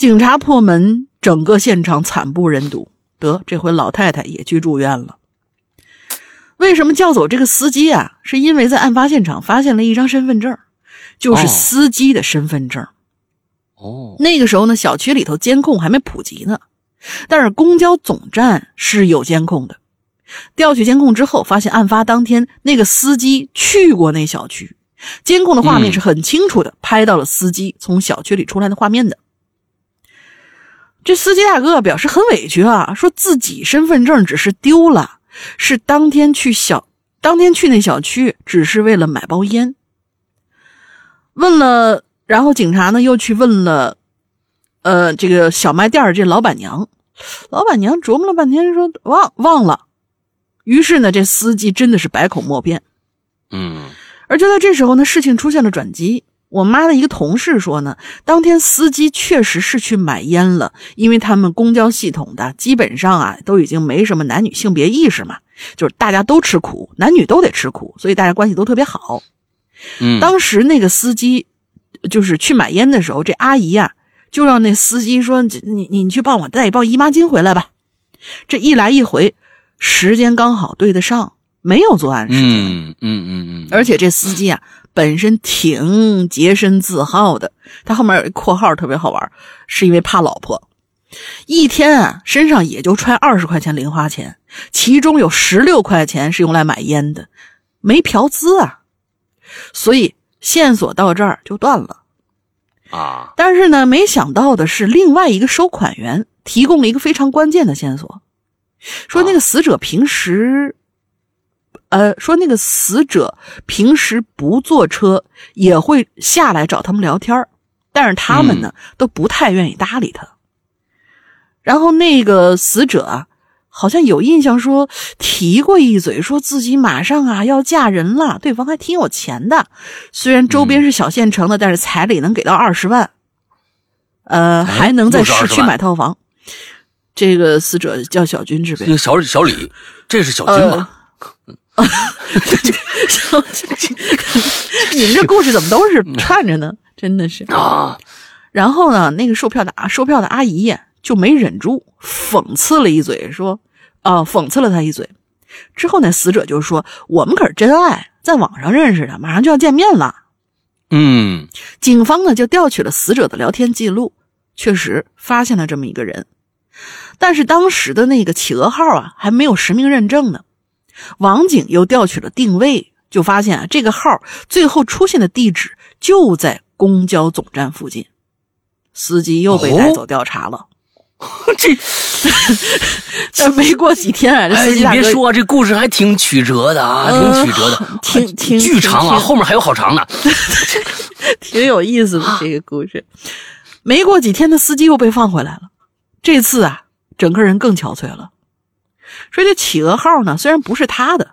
警察破门，整个现场惨不忍睹。得，这回老太太也去住院了。为什么叫走这个司机啊？是因为在案发现场发现了一张身份证，就是哦司机的身份证。哦，那个时候呢，小区里头监控还没普及呢，但是公交总站是有监控的。调取监控之后，发现案发当天那个司机去过那小区，监控的画面嗯是很清楚的，拍到了司机从小区里出来的画面的。这司机大哥表示很委屈啊，说自己身份证只是丢了，是当天去小当天去那小区只是为了买包烟。问了，然后警察呢又去问了，呃，这个小卖店这老板娘，老板娘琢磨了半天说忘忘了，于是呢这司机真的是百口莫辩。嗯而就在这时候呢，事情出现了转机。我妈的一个同事说呢，当天司机确实是去买烟了，因为他们公交系统的基本上啊都已经没什么男女性别意识嘛，就是大家都吃苦，男女都得吃苦，所以大家关系都特别好。嗯，当时那个司机，就是去买烟的时候，这阿姨呀、就让那司机说：“你你你去帮我带一包姨妈巾回来吧。”这一来一回，时间刚好对得上，没有作案时间。嗯嗯嗯嗯，而且这司机啊，本身挺洁身自好的，他后面有一括号特别好玩，是因为怕老婆，一天啊身上也就揣二十块钱零花钱，其中有十六块钱是用来买烟的，没嫖资啊，所以线索到这儿就断了。啊，但是呢，没想到的是，另外一个收款员提供了一个非常关键的线索，说那个死者平时，呃，说那个死者平时不坐车，也会下来找他们聊天儿但是他们呢、都不太愿意搭理他。然后那个死者啊，好像有印象说提过一嘴，说自己马上啊要嫁人了，对方还挺有钱的，虽然周边是小县城的，但是彩礼能给到二十万，呃，哎还能在市区买套房。这个死者叫小军之呗，这个小小李，这是小军吧？你们这故事怎么都是串着呢？真的是。啊，然后呢，那个售票的啊售票的阿姨呀就没忍住，讽刺了一嘴，说：“啊、讽刺了他一嘴。”之后呢死者就说：“我们可是真爱，在网上认识的，马上就要见面了。嗯”警方呢就调取了死者的聊天记录，确实发现了这么一个人，但是当时的那个企鹅号啊还没有实名认证呢。网警又调取了定位，就发现啊这个号最后出现的地址就在公交总站附近，司机又被带走调查了。这 但没过几天啊，这司机别说，这故事还挺曲折的啊，呃挺曲折的，挺挺巨长啊，后面还有好长呢。挺有意思的这个故事。没过几天，的司机又被放回来了。这次啊，整个人更憔悴了。说这企鹅号呢，虽然不是他的，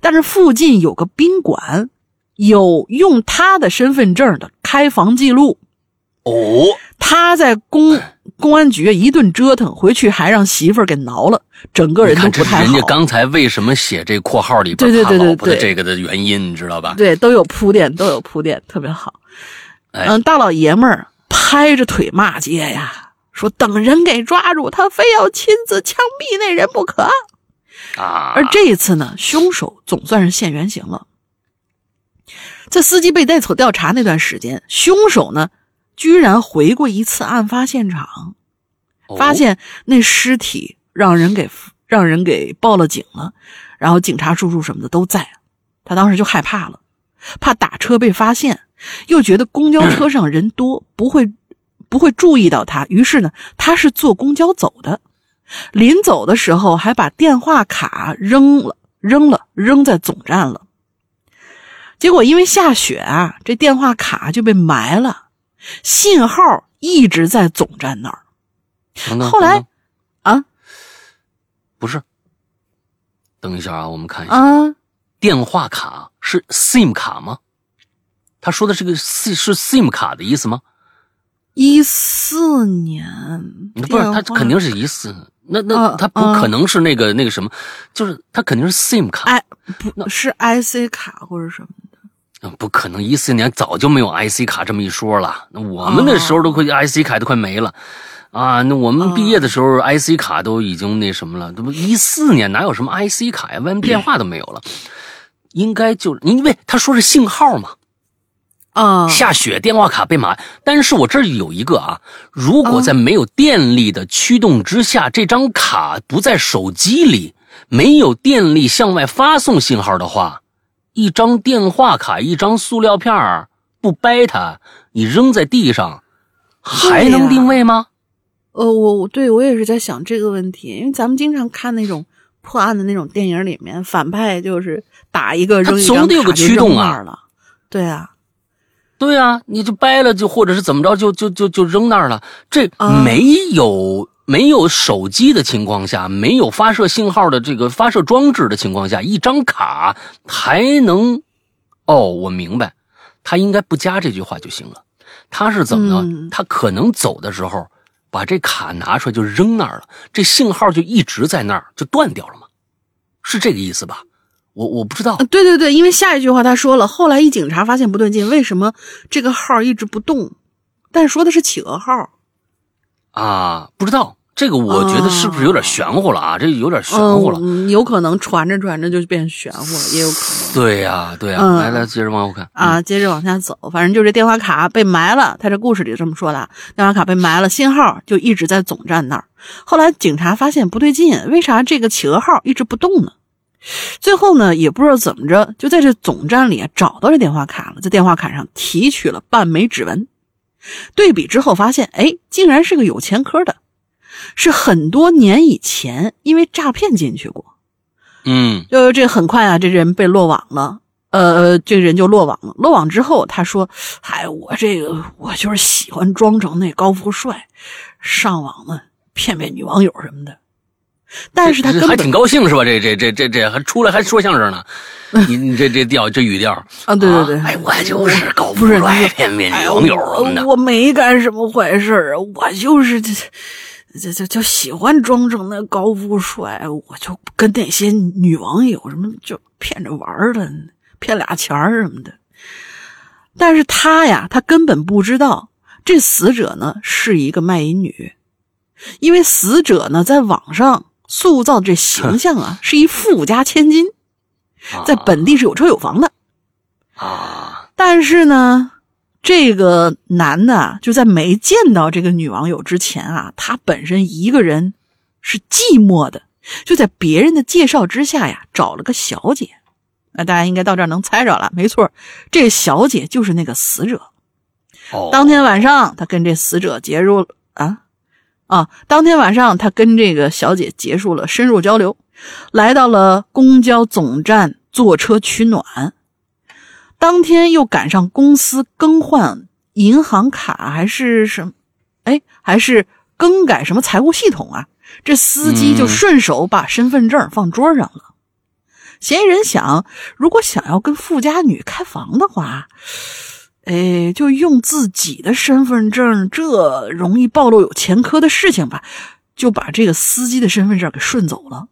但是附近有个宾馆，有用他的身份证的开房记录。哦，他在公公安局一顿折腾，回去还让媳妇儿给挠了，整个人都不太好。人家刚才为什么写这括号里边对对对对怕老婆的对这个的原因，你知道吧？对，都有铺垫，都有铺垫，特别好。哎嗯，大老爷们儿拍着腿骂街呀，说等人给抓住，他非要亲自枪毙那人不可。啊，而这一次呢，凶手总算是现原形了。在司机被带走调查那段时间，凶手呢，居然回过一次案发现场，哦发现那尸体让人给让人给报了警了，然后警察叔叔什么的都在，他当时就害怕了，怕打车被发现，又觉得公交车上人多，不会不会注意到他，于是呢，他是坐公交走的。临走的时候还把电话卡扔了，扔了，扔在总站了。结果因为下雪啊，这电话卡就被埋了，信号一直在总站那儿。等等后来啊不是，等一下啊，我们看一下，啊，电话卡是 SIM 卡吗？他说的是个 S 是 SIM 卡的意思吗？一四年不是，他肯定是是一四，那那啊他不啊可能是那个那个什么，就是他肯定是 SIM 卡，哎，不是 IC 卡或者什么的。嗯不可能一四年早就没有 IC 卡这么一说了。那我们那时候都快 IC 卡都快没了。啊，那我们毕业的时候，IC 卡都已经那什么了，这不一四年哪有什么 IC 卡呀，外面电话都没有了，应该就因为他说是信号嘛，啊，下雪电话卡被埋，但是我这儿有一个啊，如果在没有电力的驱动之下，这张卡不在手机里，没有电力向外发送信号的话，一张电话卡，一张塑料片儿不掰它，你扔在地上，还能定位吗？呃，我我对我也是在想这个问题，因为咱们经常看那种破案的那种电影里面，反派就是打一个扔一张总得有个卡就驱动啊扔那儿了。对啊，对啊，你就掰了就或者是怎么着就就就就扔那儿了。这啊没有、没有手机的情况下，没有发射信号的这个发射装置的情况下，一张卡还能哦，我明白，他应该不加这句话就行了。他是怎么呢？嗯他可能走的时候把这卡拿出来就扔那儿了，这信号就一直在那儿就断掉了吗？是这个意思吧？我我不知道。对对对，因为下一句话他说了，后来一警察发现不对劲，为什么这个号一直不动？但说的是企鹅号啊，不知道。这个我觉得是不是有点玄乎了啊？这有点玄乎了，有可能传着传着就变玄乎了，也有可能。对呀，对呀，来来，接着往后看啊，接着往下走，反正就这电话卡被埋了。他这故事里这么说的，电话卡被埋了，信号就一直在总站那儿。后来警察发现不对劲，为啥这个企鹅号一直不动呢？最后呢，也不知道怎么着，就在这总站里找到这电话卡了，在电话卡上提取了半枚指纹，对比之后发现，哎，竟然是个有前科的。是很多年以前，因为诈骗进去过，嗯，就这很快啊，这人被落网了，呃，这人就落网了。落网之后，他说：“嗨，我这个我就是喜欢装成那高富帅，上网呢骗骗女网友什么的。” 但是他还挺高兴是吧？这这这这这还出来还说相声呢，你你这这调这语调啊，对对对，哎，我就是高富帅骗骗女网友什么的，我没干什么坏事啊，我就是这。这这就喜欢装成那高富帅，我就跟那些女网友什么就骗着玩的，骗俩钱儿什么的。但是他呀，他根本不知道这死者呢是一个卖淫女，因为死者呢在网上塑造这形象啊 是一富家千金，在本地是有车有房的啊。但是呢。这个男的就在没见到这个女网友之前啊，他本身一个人是寂寞的，就在别人的介绍之下呀，找了个小姐。那大家应该到这儿能猜着了，没错，这小姐就是那个死者。哦，当天晚上他跟这死者结束啊啊，当天晚上他跟这个小姐结束了深入交流，来到了公交总站坐车取暖。当天又赶上公司更换银行卡，还是什么？哎，还是更改什么财务系统啊？这司机就顺手把身份证放桌上了。嫌疑人想，如果想要跟富家女开房的话，哎，就用自己的身份证，这容易暴露有前科的事情吧？就把这个司机的身份证给顺走了。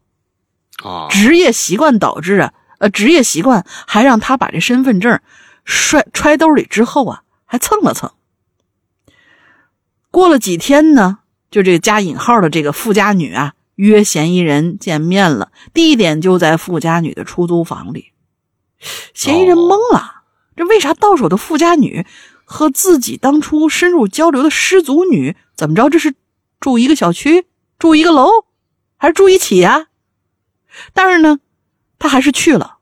啊，职业习惯导致啊。呃，职业习惯还让他把这身份证揣揣兜里之后啊，还蹭了蹭。过了几天呢，就这加引号的这个富家女啊，约嫌疑人见面了，地点就在富家女的出租房里。嫌疑人懵了，这为啥到手的富家女和自己当初深入交流的失足女怎么着？这是住一个小区，住一个楼，还是住一起啊？但是呢？他还是去了，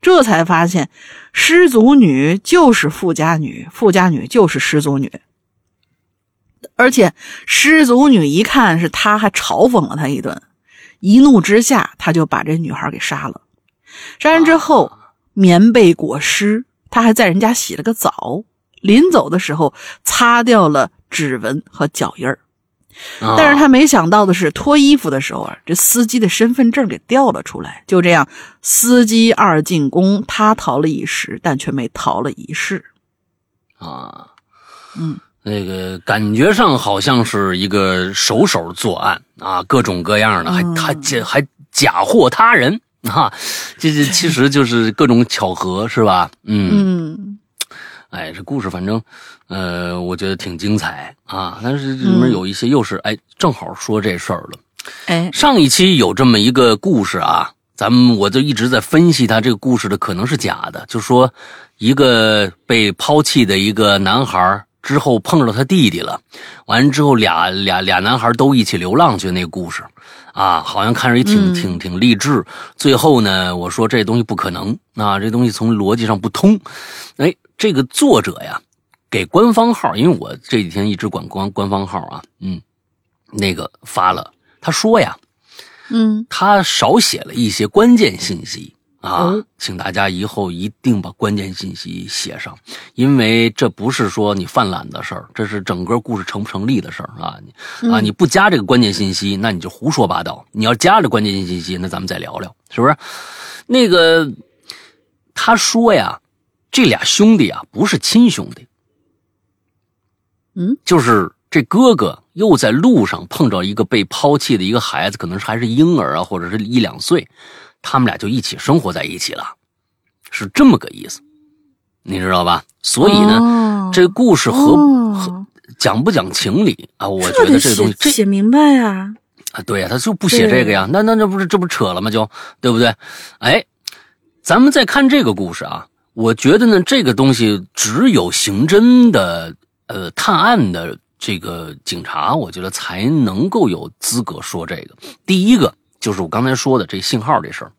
这才发现失足女就是富家女，富家女就是失足女。而且失足女一看是他，还嘲讽了他一顿，一怒之下，他就把这女孩给杀了。杀人之后，棉被裹尸，他还在人家洗了个澡，临走的时候擦掉了指纹和脚印儿。但是他没想到的是，脱衣服的时候啊，这司机的身份证给掉了出来。就这样，司机二进宫，他逃了一时，但却没逃了一世。啊，嗯，那个感觉上好像是一个手手作案啊，各种各样的，还还假还假货他人 啊，这这其实就是各种巧合，是吧？嗯嗯，哎，这故事反正。呃，我觉得挺精彩啊，但是里面有一些又是哎，正好说这事儿了。哎，上一期有这么一个故事啊，咱们我就一直在分析他这个故事的可能是假的，就说一个被抛弃的一个男孩之后碰着他弟弟了，完之后俩俩俩男孩都一起流浪去那个故事啊，好像看着也挺挺挺励志。最后呢，我说这东西不可能啊，这东西从逻辑上不通。哎，这个作者呀。给官方号，因为我这几天一直管官官方号啊，嗯，那个发了，他说呀，嗯，他少写了一些关键信息啊，请大家以后一定把关键信息写上，因为这不是说你犯懒的事儿，这是整个故事成不成立的事儿啊，啊，你不加这个关键信息，那你就胡说八道；你要加了关键信息，那咱们再聊聊，是不是？那个他说呀，这俩兄弟啊，不是亲兄弟。嗯，就是这哥哥又在路上碰着一个被抛弃的一个孩子，可能是还是婴儿啊，或者是一两岁，他们俩就一起生活在一起了，是这么个意思，你知道吧？所以呢，哦这故事和、哦和讲不讲情理啊？我觉得得这个东西这写写明白呀、啊，对呀、他就不写这个呀，那那那不是这不扯了吗？就对不对？哎，咱们再看这个故事啊，我觉得呢，这个东西只有刑侦的呃探案的这个警察，我觉得才能够有资格说这个。第一个就是我刚才说的这信号这事儿，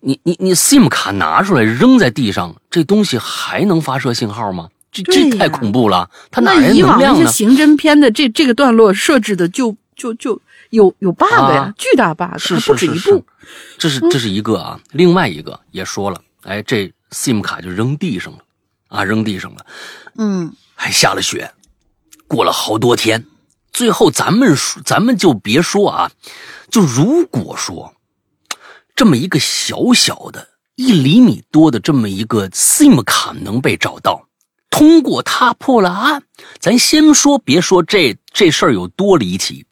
你你你 SIM 卡拿出来扔在地上，这东西还能发射信号吗？这这太恐怖了，它哪来那以往那刑侦片的这这个段落设置的就就就有有 bug 呀，啊巨大 bug，不止一部。，这是这是一个啊，另外一个也说了，哎，这 SIM 卡就扔地上了，啊，扔地上了，嗯还下了雪，过了好多天，最后咱们说，咱们就别说啊，就如果说这么一个小小的一厘米多的这么一个 SIM 卡能被找到，通过它破了案，咱先说别说这这事儿有多离奇，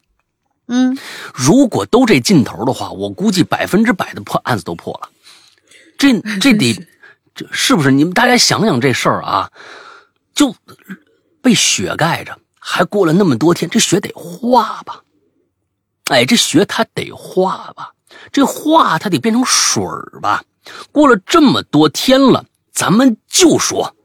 嗯，如果都这劲头的话，我估计百分之百的破案子都破了。这这得这是不是？你们大家想想这事儿啊，就被雪盖着，还过了那么多天，这雪得化吧？哎，这雪它得化吧？这化它得变成水吧？过了这么多天了，咱们就说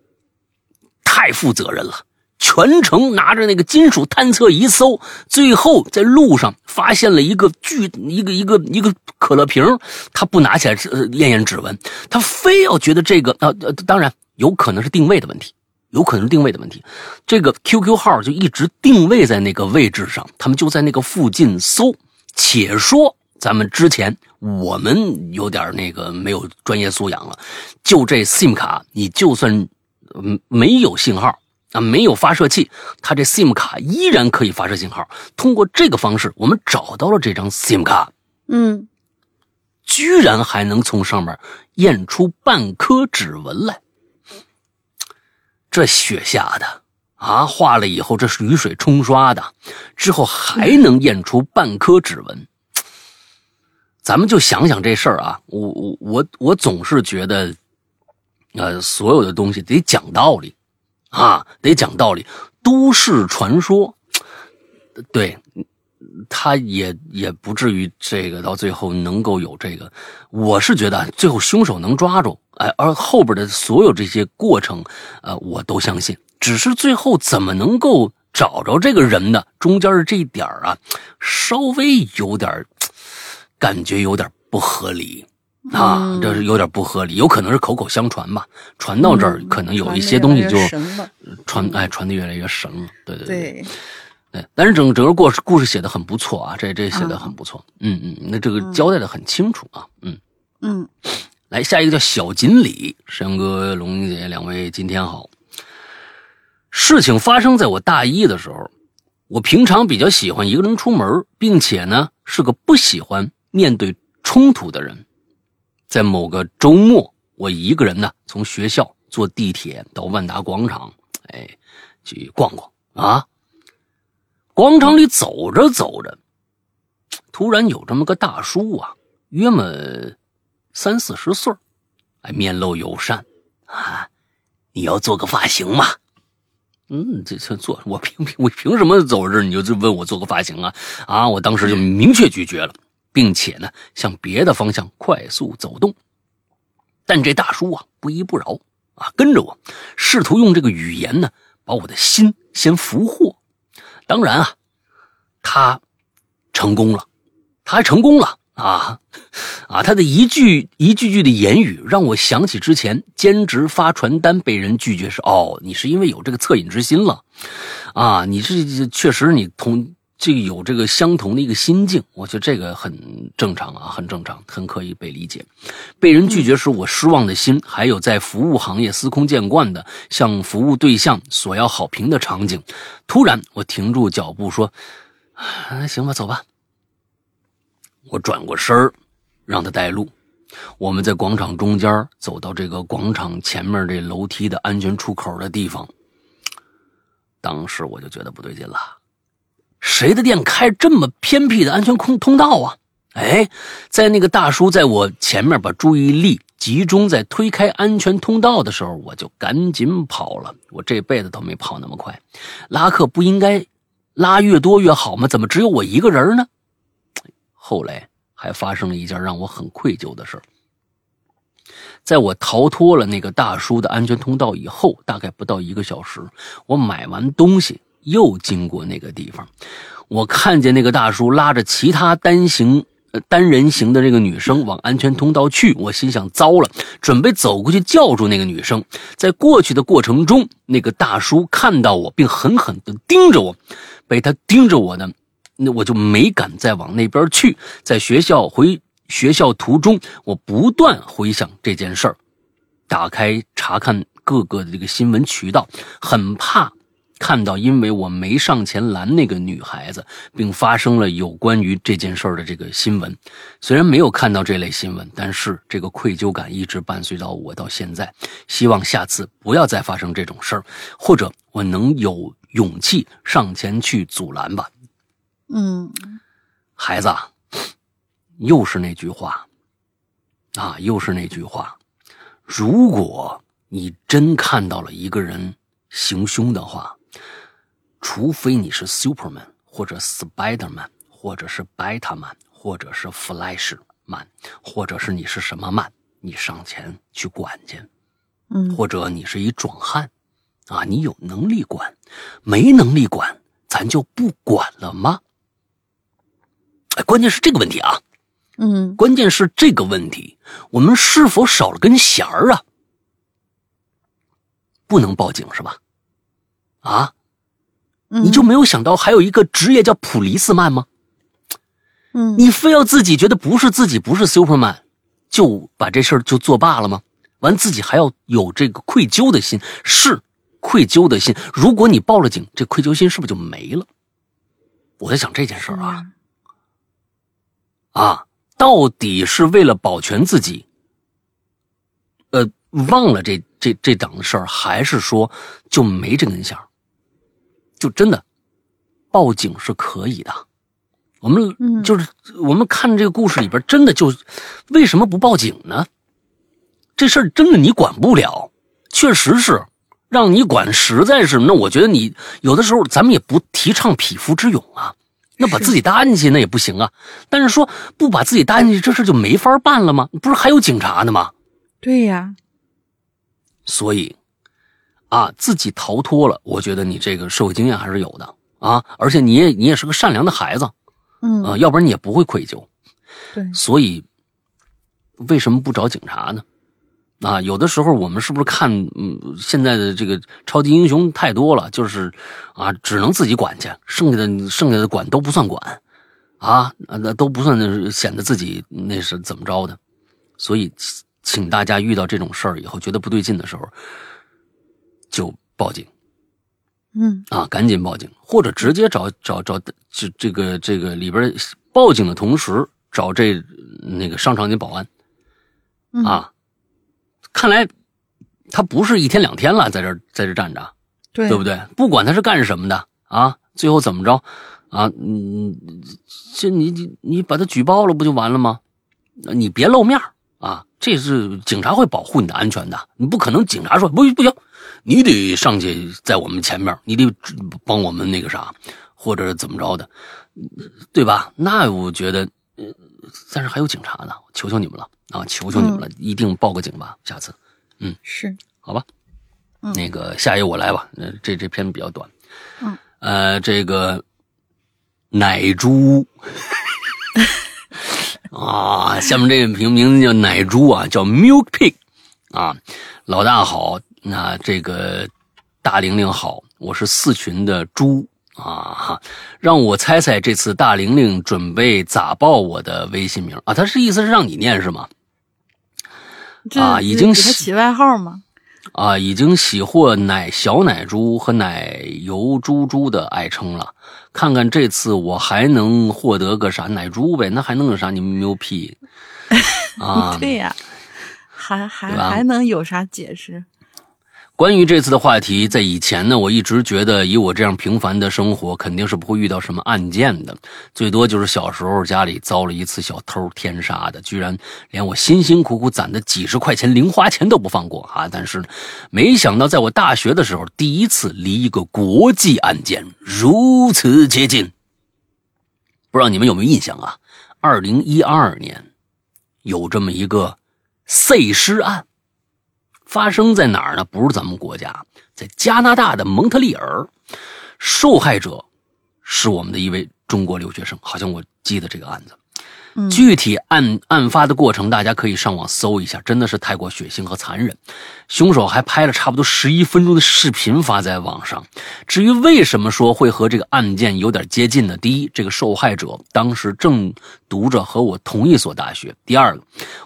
太负责任了。全程拿着那个金属探测仪搜，最后在路上发现了一个巨一个一个一个可乐瓶，他不拿起来呃验验指纹，他非要觉得这个啊呃，当然有可能是定位的问题，有可能是定位的问题。这个 QQ 号就一直定位在那个位置上，他们就在那个附近搜。且说咱们之前我们有点那个没有专业素养了，就这 SIM 卡，你就算嗯没有信号。啊，没有发射器，它这 SIM 卡依然可以发射信号。通过这个方式，我们找到了这张 SIM 卡，嗯，居然还能从上面验出半颗指纹来。这雪下的啊，化了以后这是雨水冲刷的，之后还能验出半颗指纹。咱们就想想这事儿啊，我我我我总是觉得，呃，所有的东西得讲道理。啊，得讲道理。都市传说，对，他也也不至于这个到最后能够有这个。我是觉得最后凶手能抓住，哎，而后边的所有这些过程，呃，我都相信。只是最后怎么能够找着这个人呢？中间的这一点啊，稍微有点感觉有点不合理。啊，这是有点不合理，有可能是口口相传吧。传到这儿，可能有一些东西就传，哎，传的越来越神了。对对对对。但是整整个故事故事写的很不错啊，这这写的很不错。嗯嗯，那这个交代的很清楚啊。嗯嗯，来下一个叫小锦鲤，山哥、龙英姐两位今天好。事情发生在我大一的时候，我平常比较喜欢一个人出门，并且呢是个不喜欢面对冲突的人。在某个周末，我一个人呢从学校坐地铁到万达广场，哎，去逛逛啊。广场里走着走着，突然有这么个大叔啊，约么三四十岁，哎，面露友善啊，你要做个发型吗？嗯，这这做我凭凭我凭什么走这你就问我做个发型啊？啊，我当时就明确拒绝了。并且呢，向别的方向快速走动，但这大叔啊不依不饶啊，跟着我，试图用这个语言呢把我的心先俘获。当然啊，他成功了，他还成功了啊啊！他的一句一句句的言语让我想起之前兼职发传单被人拒绝时，哦，你是因为有这个恻隐之心了啊！你是确实你同。这个有这个相同的一个心境，我觉得这个很正常啊，很正常，很可以被理解。被人拒绝时我失望的心，还有在服务行业司空见惯的向服务对象索要好评的场景。突然，我停住脚步说：“那，行吧，走吧。”我转过身儿，让他带路。我们在广场中间走到这个广场前面这楼梯的安全出口的地方。当时我就觉得不对劲了。谁的店开这么偏僻的安全空通道啊？哎，在那个大叔在我前面把注意力集中在推开安全通道的时候，我就赶紧跑了。我这辈子都没跑那么快。拉客不应该拉越多越好吗？怎么只有我一个人呢？后来还发生了一件让我很愧疚的事。在我逃脱了那个大叔的安全通道以后，大概不到一个小时，我买完东西又经过那个地方，我看见那个大叔拉着其他单行、呃单人行的这个女生往安全通道去。我心想：糟了，准备走过去叫住那个女生。在过去的过程中，那个大叔看到我，并狠狠地盯着我。被他盯着我呢，那我就没敢再往那边去。在学校回。学校途中，我不断回想这件事儿，打开查看各个的这个新闻渠道，很怕看到因为我没上前拦那个女孩子，并发生了有关于这件事儿的这个新闻。虽然没有看到这类新闻，但是这个愧疚感一直伴随到我到现在。希望下次不要再发生这种事儿，或者我能有勇气上前去阻拦吧。嗯，孩子。又是那句话，啊，又是那句话。如果你真看到了一个人行凶的话，除非你是 Superman 或者 Spiderman 或者是 Batman 或者是 Flashman，或者是你是什么曼，你上前去管去，嗯，或者你是一壮汉，啊，你有能力管，没能力管，咱就不管了吗？哎，关键是这个问题啊。嗯，关键是这个问题，我们是否少了根弦儿啊？不能报警是吧？啊，你就没有想到还有一个职业叫普利斯曼吗？嗯，你非要自己觉得不是自己不是 Superman，就把这事儿就作罢了吗？完自己还要有这个愧疚的心，是愧疚的心。如果你报了警，这愧疚心是不是就没了？我在想这件事儿啊，啊。到底是为了保全自己，呃，忘了这这这档子事儿，还是说就没这根弦就真的报警是可以的。我们就是我们看这个故事里边，真的就为什么不报警呢？这事儿真的你管不了，确实是让你管，实在是那我觉得你有的时候咱们也不提倡匹夫之勇啊。那把自己搭进去那也不行啊，但是说不把自己搭进去，这事就没法办了吗？不是还有警察呢吗？对呀，所以啊，自己逃脱了，我觉得你这个社会经验还是有的啊，而且你也你也是个善良的孩子，嗯啊，要不然你也不会愧疚。对，所以为什么不找警察呢？啊，有的时候我们是不是看，嗯，现在的这个超级英雄太多了，就是啊，只能自己管去，剩下的剩下的管都不算管，啊，那都不算显得自己那是怎么着的，所以请大家遇到这种事儿以后觉得不对劲的时候，就报警，嗯，啊，赶紧报警，或者直接找找找这这个这个里边报警的同时找这那个商场的保安，啊。看来，他不是一天两天了，在这在这站着，对对不对？不管他是干什么的啊，最后怎么着啊？嗯，这你你你把他举报了不就完了吗？你别露面啊！这是警察会保护你的安全的，你不可能警察说不不行，你得上去在我们前面，你得帮我们那个啥，或者怎么着的，对吧？那我觉得，呃，但是还有警察呢，求求你们了。啊！求求你们了，一定报个警吧！下次，嗯，是好吧。嗯，那个下一个我来吧。呃，这这篇比较短。嗯，呃，这个奶猪啊，下面这个名名字叫奶猪啊，叫 Milk Pig 啊。老大好，那这个大玲玲好，我是四群的猪啊。让我猜猜，这次大玲玲准备咋报我的微信名啊？他是意思是让你念是吗？啊，已经给他起外号吗？啊，已经喜获奶小奶猪和奶油猪猪的爱称了。看看这次我还能获得个啥奶猪呗？那还能有啥？你们牛屁 啊？对呀，还还还能有啥解释？关于这次的话题，在以前呢，我一直觉得以我这样平凡的生活，肯定是不会遇到什么案件的，最多就是小时候家里遭了一次小偷天杀的，居然连我辛辛苦苦攒的几十块钱零花钱都不放过啊！但是，没想到在我大学的时候，第一次离一个国际案件如此接近。不知道你们有没有印象啊？二零一二年，有这么一个碎尸案。发生在哪儿呢？不是咱们国家，在加拿大的蒙特利尔。受害者是我们的一位中国留学生，好像我记得这个案子。嗯具体案案发的过程，大家可以上网搜一下，真的是太过血腥和残忍。凶手还拍了差不多十一分钟的视频发在网上。至于为什么说会和这个案件有点接近呢？第一，这个受害者当时正读着和我同一所大学；第二个，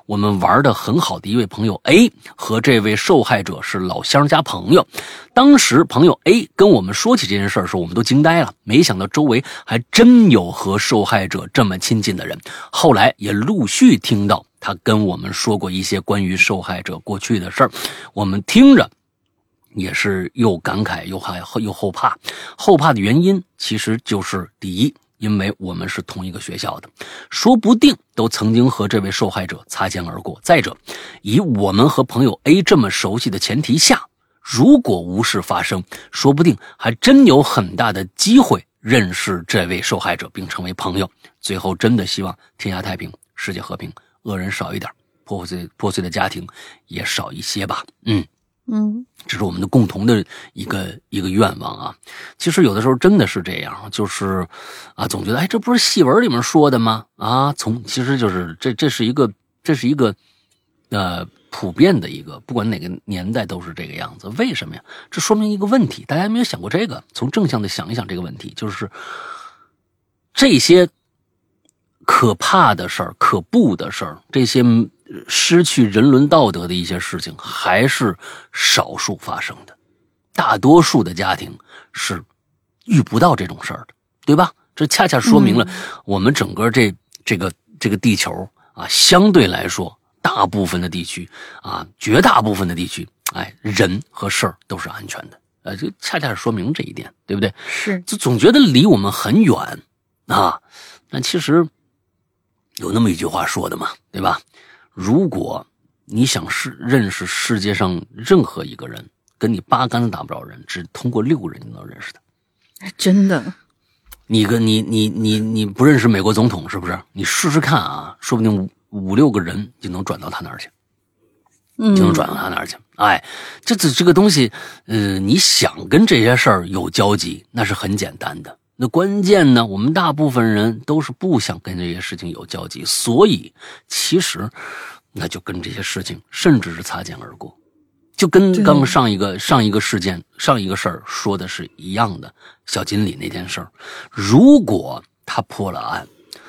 我们玩的很好的一位朋友 A 和这位受害者是老乡加朋友。当时朋友 A 跟我们说起这件事的时候，我们都惊呆了，没想到周围还真有和受害者这么亲近的人。后来也陆续听到他跟我们说过一些关于受害者过去的事儿，我们听着也是又感慨又害又后怕。后怕的原因其实就是第一，因为我们是同一个学校的，说不定都曾经和这位受害者擦肩而过。再者，以我们和朋友 A 这么熟悉的前提下，如果无事发生，说不定还真有很大的机会。认识这位受害者并成为朋友，最后真的希望天下太平，世界和平，恶人少一点，破碎破碎的家庭也少一些吧。嗯嗯，这是我们的共同的一个一个愿望啊。其实有的时候真的是这样，就是啊，总觉得哎，这不是戏文里面说的吗？啊，从其实就是这这是一个这是一个呃。普遍的一个，不管哪个年代都是这个样子。为什么呀？这说明一个问题，大家有没有想过这个？从正向的想一想这个问题，就是这些可怕的事儿、可怖的事儿，这些失去人伦道德的一些事情，还是少数发生的。大多数的家庭是遇不到这种事儿的，对吧？这恰恰说明了我们整个这这个这个地球啊，相对来说。大部分的地区啊，绝大部分的地区，哎，人和事儿都是安全的，呃，就恰恰是说明这一点，对不对？是，就总觉得离我们很远啊，但其实有那么一句话说的嘛，对吧？如果你想是认识世界上任何一个人，跟你八竿子打不着人，只通过六个人就能认识他。真的？你跟你你你你不认识美国总统是不是？你试试看啊，说不定。五六个人就能转到他那儿去，就能转到他那儿去。哎，这这这个东西，呃，你想跟这些事儿有交集，那是很简单的。那关键呢，我们大部分人都是不想跟这些事情有交集，所以其实那就跟这些事情甚至是擦肩而过，就跟刚上一个上一个事件上一个事儿说的是一样的。小锦鲤那件事儿，如果他破了案。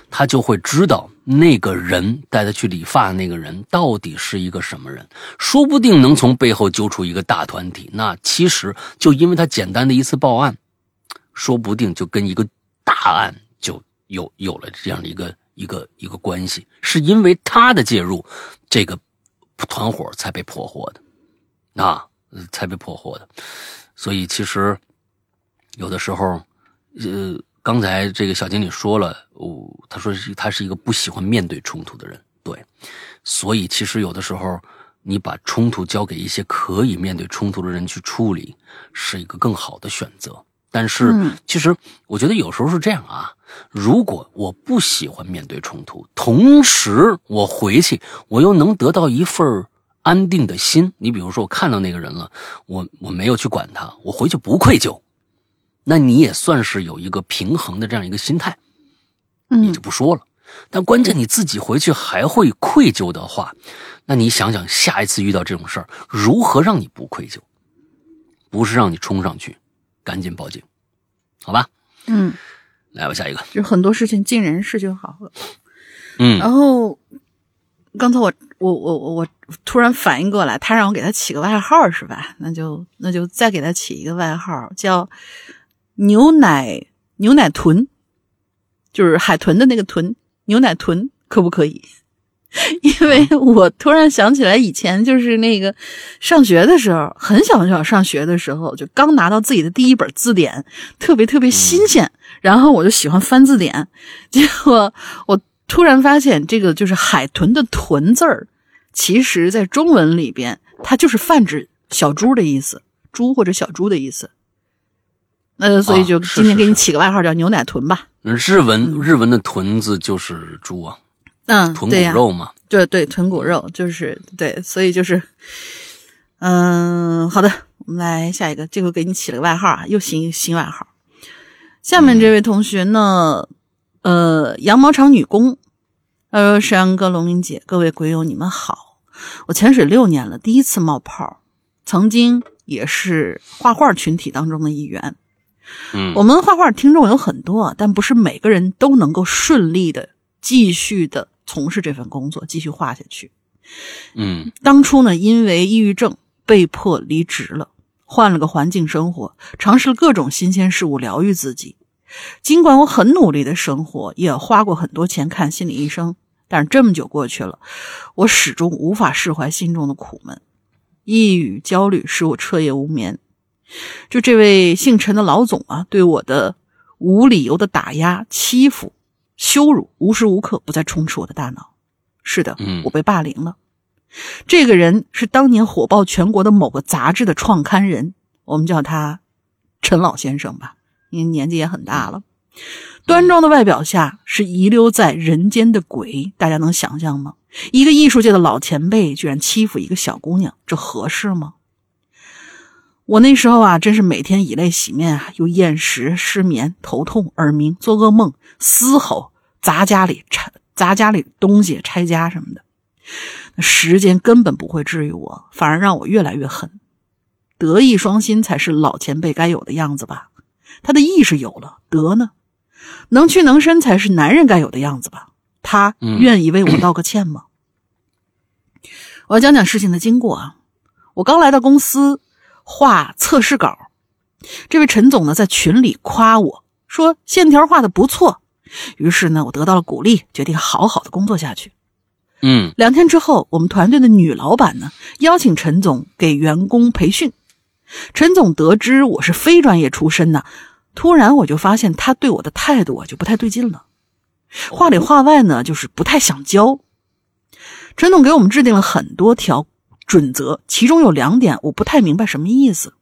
他就会知道那个人带他去理发的那个人到底是一个什么人，说不定能从背后揪出一个大团体。那其实就因为他简单的一次报案，说不定就跟一个大案就有有了这样的一个一个一个关系。是因为他的介入，这个团伙才被破获的，啊，才被破获的。所以其实有的时候，呃。刚才这个小经理说了，哦，他说是他是一个不喜欢面对冲突的人，对，所以其实有的时候你把冲突交给一些可以面对冲突的人去处理，是一个更好的选择。但是其实我觉得有时候是这样啊，如果我不喜欢面对冲突，同时我回去我又能得到一份安定的心，你比如说我看到那个人了，我我没有去管他，我回去不愧疚。那你也算是有一个平衡的这样一个心态，你就不说了。但关键你自己回去还会愧疚的话，那你想想下一次遇到这种事儿，如何让你不愧疚？不是让你冲上去，赶紧报警，好吧？嗯，来吧，下一个。就很多事情尽人事就好了。嗯，然后刚才我我我我我突然反应过来，他让我给他起个外号是吧？那就那就再给他起一个外号叫。牛奶牛奶豚，就是海豚的那个豚，牛奶豚可不可以？因为我突然想起来，以前就是那个上学的时候，很小很小上学的时候，就刚拿到自己的第一本字典，特别特别新鲜，然后我就喜欢翻字典，结果我突然发现，这个就是海豚的“豚”字儿，其实在中文里边，它就是泛指小猪的意思，猪或者小猪的意思。呃，所以就今天给你起个外号叫牛奶豚吧。日文日文的“豚”字就是猪啊，嗯，豚骨对呀、肉嘛。对对，豚骨肉就是对，所以就是，嗯，好的，我们来下一个，这个给你起了个外号啊，又新新外号。下面这位同学呢，呃，羊毛厂女工，他说：“山哥、龙明姐，各位鬼友，你们好，我潜水六年了，第一次冒泡，曾经也是画画群体当中的一员。嗯，我们画画听众有很多，但不是每个人都能够顺利的继续的从事这份工作，继续画下去。嗯当初呢，因为抑郁症被迫离职了，换了个环境生活，尝试了各种新鲜事物疗愈自己。尽管我很努力的生活，也花过很多钱看心理医生，但是这么久过去了，我始终无法释怀心中的苦闷，抑郁、焦虑使我彻夜无眠。就这位姓陈的老总啊，对我的无理由的打压、欺负、羞辱，无时无刻不在充斥我的大脑。是的，嗯我被霸凌了。这个人是当年火爆全国的某个杂志的创刊人，我们叫他陈老先生吧，因为年纪也很大了。端庄的外表下是遗留在人间的鬼，大家能想象吗？一个艺术界的老前辈居然欺负一个小姑娘，这合适吗？我那时候啊，真是每天以泪洗面啊，又厌食、失眠、头痛、耳鸣、做噩梦、嘶吼、砸家里拆砸家里东西、拆家什么的。那时间根本不会治愈我，反而让我越来越狠。德艺双馨才是老前辈该有的样子吧？他的艺是有了，德呢？能屈能伸才是男人该有的样子吧？他嗯愿意为我道个歉吗？我要讲讲事情的经过啊。我刚来到公司画测试稿，这位陈总呢在群里夸我说线条画的不错，于是呢我得到了鼓励，决定好好的工作下去。嗯两天之后，我们团队的女老板呢邀请陈总给员工培训。陈总得知我是非专业出身呢，突然我就发现他对我的态度啊就不太对劲了，话里话外呢就是不太想教。陈总给我们制定了很多条准则，其中有两点我不太明白什么意思。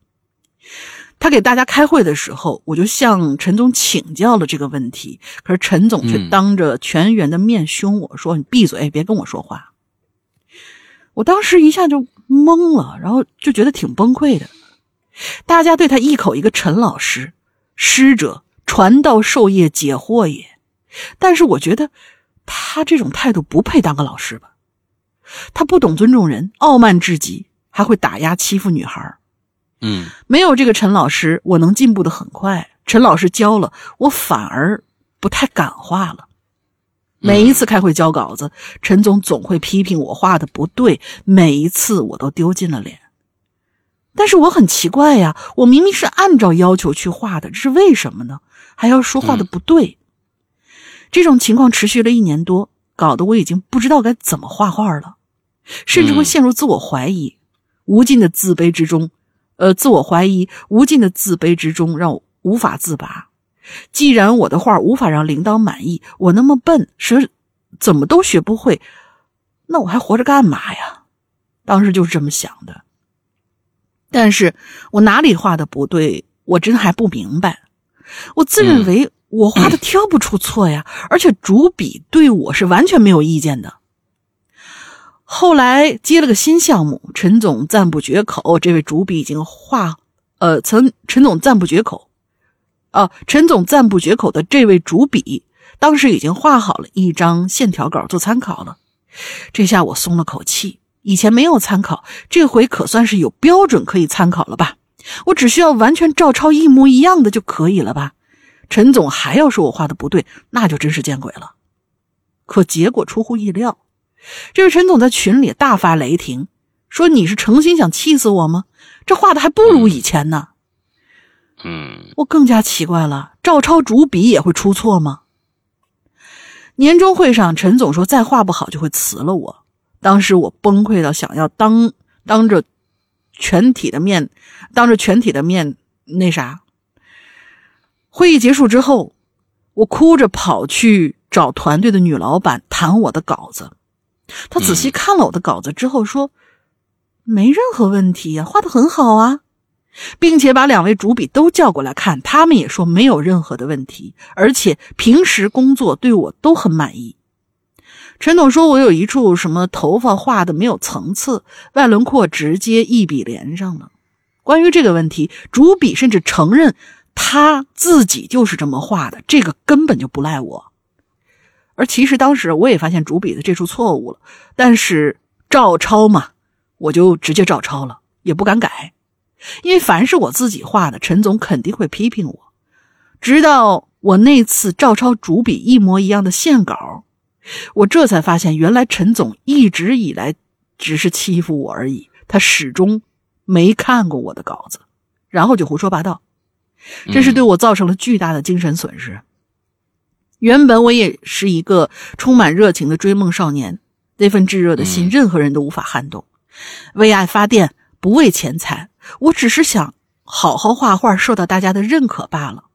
他给大家开会的时候，我就向陈总请教了这个问题，可是陈总却当着全员的面凶我说：“你闭嘴，别跟我说话。”我当时一下就懵了，然后就觉得挺崩溃的。大家对他一口一个陈老师，师者，传道授业解惑也。但是我觉得他这种态度不配当个老师吧？他不懂尊重人，傲慢至极，还会打压欺负女孩儿。嗯没有这个陈老师，我能进步的很快。陈老师教了，我反而不太敢画了。每一次开会交稿子，陈总总会批评我画的不对，每一次我都丢尽了脸。但是我很奇怪呀，我明明是按照要求去画的，这是为什么呢？还要说画的不对？这种情况持续了一年多，搞得我已经不知道该怎么画画了，甚至会陷入自我怀疑，无尽的自卑之中。呃，自我怀疑，无尽的自卑之中，让我无法自拔。既然我的画无法让领导满意，我那么笨，是怎么都学不会，那我还活着干嘛呀？当时就是这么想的。但是我哪里画的不对，我真还不明白。我自认为我画的挑不出错呀，而且主笔对我是完全没有意见的。后来接了个新项目，陈总赞不绝口。这位主笔已经画，呃，曾陈总赞不绝口，啊，陈总赞不绝口的这位主笔，当时已经画好了一张线条稿做参考了。这下我松了口气，以前没有参考，这回可算是有标准可以参考了吧？我只需要完全照抄一模一样的就可以了吧？陈总还要说我画的不对，那就真是见鬼了。可结果出乎意料。这位陈总在群里大发雷霆，说：“你是诚心想气死我吗？这画的还不如以前呢。嗯我更加奇怪了，照抄主笔也会出错吗？年终会上，陈总说再画不好就会辞了我。当时我崩溃到想要当当着全体的面，当着全体的面那啥。会议结束之后，我哭着跑去找团队的女老板谈我的稿子。她仔细看了我的稿子之后说：“没任何问题呀，画的很好啊。”并且把两位主笔都叫过来看，他们也说没有任何的问题，而且平时工作对我都很满意。陈总说我有一处什么头发画的没有层次，外轮廓直接一笔连上了。关于这个问题，主笔甚至承认他自己就是这么画的，这个根本就不赖我。而其实当时我也发现主笔的这处错误了，但是照抄嘛，我就直接照抄了，也不敢改。因为凡是我自己画的，陈总肯定会批评我。直到我那次照抄主笔一模一样的线稿，我这才发现，原来陈总一直以来只是欺负我而已。他始终没看过我的稿子，然后就胡说八道，这是对我造成了巨大的精神损失。原本我也是一个充满热情的追梦少年，那份炙热的心，任何人都无法撼动。为爱发电，不为钱财。我只是想好好画画，受到大家的认可罢了。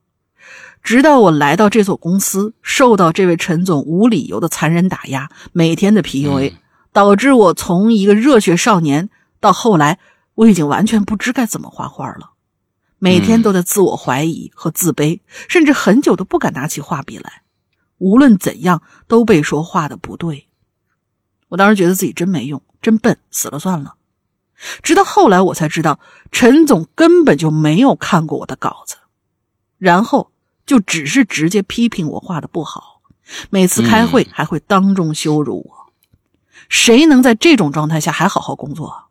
直到我来到这所公司，受到这位陈总无理由的残忍打压，每天的 PUA，导致我从一个热血少年到后来，我已经完全不知该怎么画画了。每天都在自我怀疑和自卑，甚至很久都不敢拿起画笔来。无论怎样，都被说画的不对。我当时觉得自己真没用，真笨，死了算了。直到后来，我才知道陈总根本就没有看过我的稿子，然后就只是直接批评我画的不好，每次开会还会当众羞辱我。谁能在这种状态下还好好工作？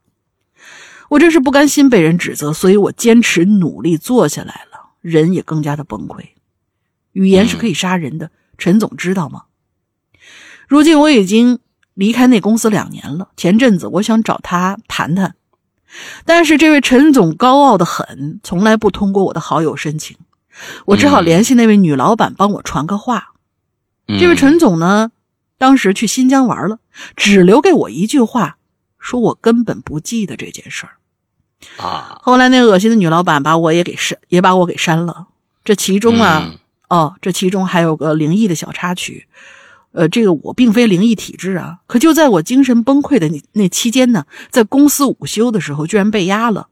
我真是不甘心被人指责，所以我坚持努力做下来了，人也更加的崩溃。语言是可以杀人的，陈总知道吗？如今我已经离开那公司两年了，前阵子我想找他谈谈。但是这位陈总高傲的很，从来不通过我的好友申请，我只好联系那位女老板帮我传个话。这位陈总呢，当时去新疆玩了，只留给我一句话，说我根本不记得这件事儿。啊，后来那恶心的女老板把我也给删，也把我给删了。这其中啊，哦，这其中还有个灵异的小插曲。呃，这个我并非灵异体质啊，可就在我精神崩溃的那那期间呢，在公司午休的时候，居然被压了。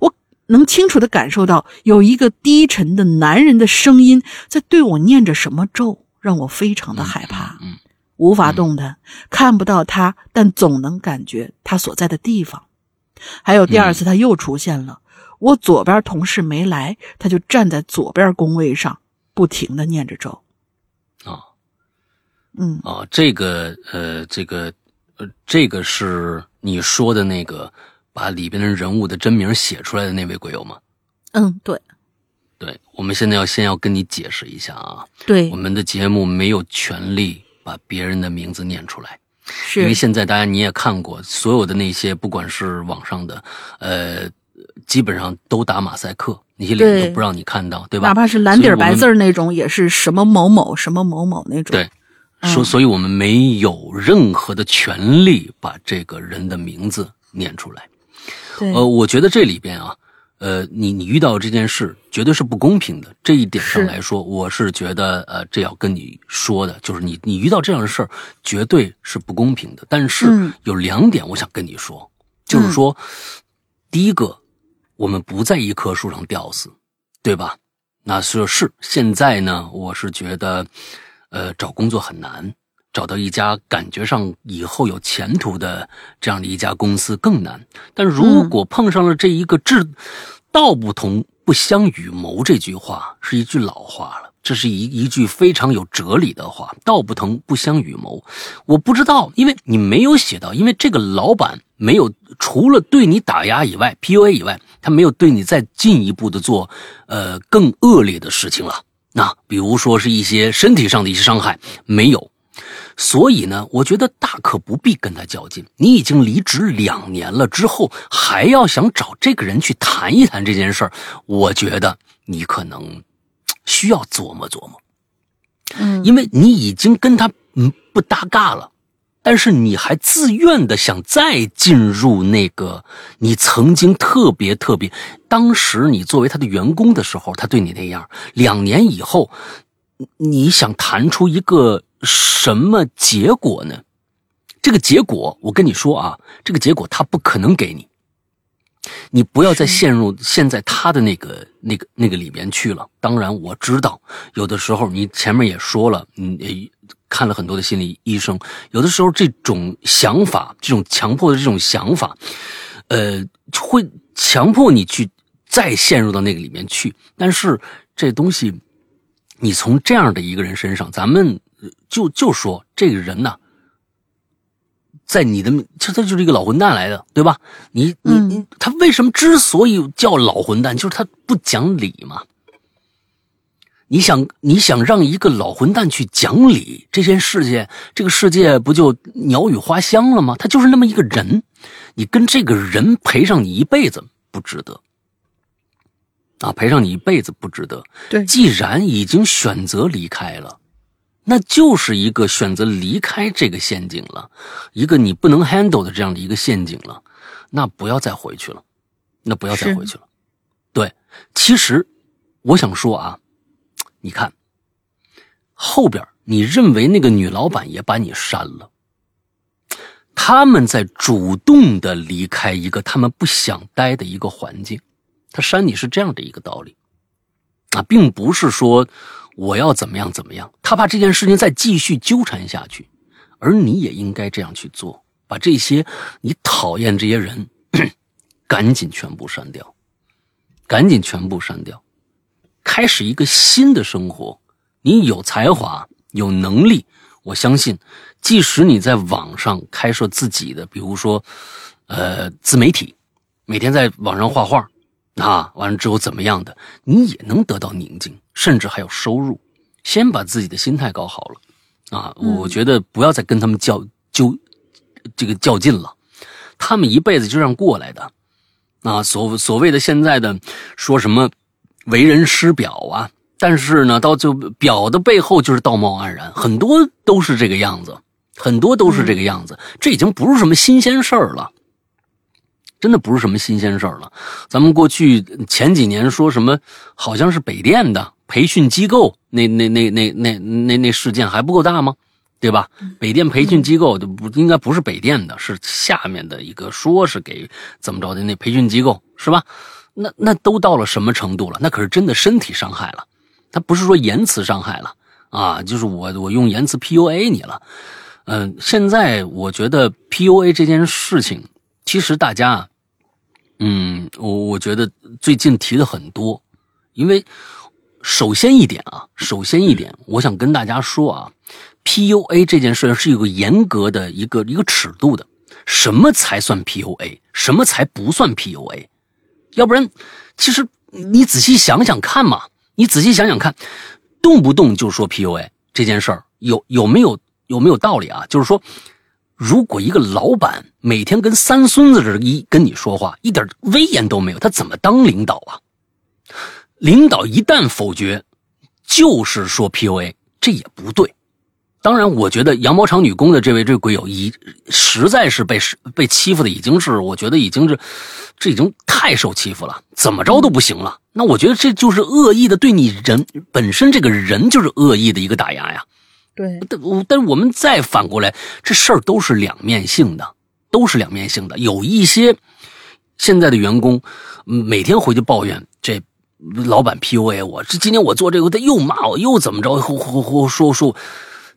我能清楚的感受到有一个低沉的男人的声音在对我念着什么咒，让我非常的害怕，无法动弹，看不到他，但总能感觉他所在的地方。还有第二次他又出现了，我左边同事没来，他就站在左边工位上，不停的念着咒。啊。嗯。啊，这个呃，这个呃，这个是你说的那个把里边的人物的真名写出来的那位鬼友吗？嗯，对，对，我们现在要先要跟你解释一下啊，对，我们的节目没有权利把别人的名字念出来，是因为现在大家你也看过，所有的那些不管是网上的，呃，基本上都打马赛克，那些脸都不让你看到，对吧？哪怕是蓝底白字那种，也是什么某某什么某某那种，对。说，所以我们没有任何的权利把这个人的名字念出来。呃，我觉得这里边啊，呃，你你遇到这件事绝对是不公平的。这一点上来说，我是觉得呃，这要跟你说的，就是你你遇到这样的事儿绝对是不公平的。但是有两点我想跟你说，就是说，第一个，我们不在一棵树上吊死，对吧？那是是现在呢，我是觉得。呃，找工作很难，找到一家感觉上以后有前途的这样的一家公司更难。但如果碰上了这一个“志道不同不相与谋”这句话，是一句老话了，这是一一句非常有哲理的话。“道不同不相与谋”，我不知道，因为你没有写到，因为这个老板没有除了对你打压以外，PUA 以外，他没有对你再进一步的做呃更恶劣的事情了。那比如说是一些身体上的一些伤害没有，所以呢，我觉得大可不必跟他较劲。你已经离职两年了，之后还要想找这个人去谈一谈这件事儿，我觉得你可能需要琢磨琢磨。嗯，因为你已经跟他嗯不搭嘎了，但是你还自愿的想再进入那个你曾经特别特别，当时你作为他的员工的时候，他对你那样，两年以后，你想谈出一个什么结果呢？这个结果，我跟你说啊，这个结果他不可能给你。你不要再陷入现在他的那个、那个、那个里面去了。当然，我知道有的时候你前面也说了，你，看了很多的心理医生，有的时候这种想法、这种强迫的这种想法，呃，会强迫你去再陷入到那个里面去。但是这东西，你从这样的一个人身上，咱们就就说这个人呢。在你的，这他就是一个老混蛋来的，对吧？你你你，他为什么之所以叫老混蛋，就是他不讲理嘛。你想你想让一个老混蛋去讲理，这件世界这个世界不就鸟语花香了吗？他就是那么一个人，你跟这个人陪上你一辈子不值得啊，陪上你一辈子不值得。对，既然已经选择离开了。那就是一个选择离开这个陷阱了，一个你不能 handle 的这样的一个陷阱了，那不要再回去了，那不要再回去了。对，其实我想说啊，你看后边，你认为那个女老板也把你删了，他们在主动的离开一个他们不想待的一个环境，他删你是这样的一个道理啊，并不是说。我要怎么样怎么样？他怕这件事情再继续纠缠下去，而你也应该这样去做，把这些你讨厌这些人，赶紧全部删掉，赶紧全部删掉，开始一个新的生活。你有才华，有能力，我相信，即使你在网上开设自己的，比如说，呃，自媒体，每天在网上画画。啊，完了之后怎么样的，你也能得到宁静，甚至还有收入。先把自己的心态搞好了，啊，我觉得不要再跟他们较纠，这个较劲了。他们一辈子就这样过来的，啊，所所谓的现在的说什么为人师表啊，但是呢，到就表的背后就是道貌岸然，很多都是这个样子，很多都是这个样子，这已经不是什么新鲜事儿了。真的不是什么新鲜事儿了。咱们过去前几年说什么，好像是北电的培训机构，那那那那那那那事件还不够大吗？对吧？北电培训机构就不应该不是北电的，是下面的一个说是给怎么着的那培训机构是吧？那那都到了什么程度了？那可是真的身体伤害了，他不是说言辞伤害了啊，就是我我用言辞 PUA 你了。嗯，现在我觉得 PUA 这件事情。其实大家，嗯，我我觉得最近提的很多，因为首先一点啊，首先一点，我想跟大家说啊，PUA 这件事是有个严格的一个一个尺度的，什么才算 PUA，什么才不算 PUA？要不然，其实你仔细想想看嘛，你仔细想想看，动不动就说 PUA 这件事儿，有有没有有没有道理啊？就是说。如果一个老板每天跟三孙子似的一跟你说话，一点威严都没有，他怎么当领导啊？领导一旦否决，就是说 PUA，这也不对。当然，我觉得羊毛厂女工的这位这鬼友已实在是被被欺负的，已经是我觉得已经是这已经太受欺负了，怎么着都不行了。那我觉得这就是恶意的对你人本身这个人就是恶意的一个打压呀。对，但但我们再反过来，这事儿都是两面性的，都是两面性的。有一些现在的员工，每天回去抱怨这老板 PUA 我，这今天我做这个，他又骂我，又怎么着，呼呼呼说说，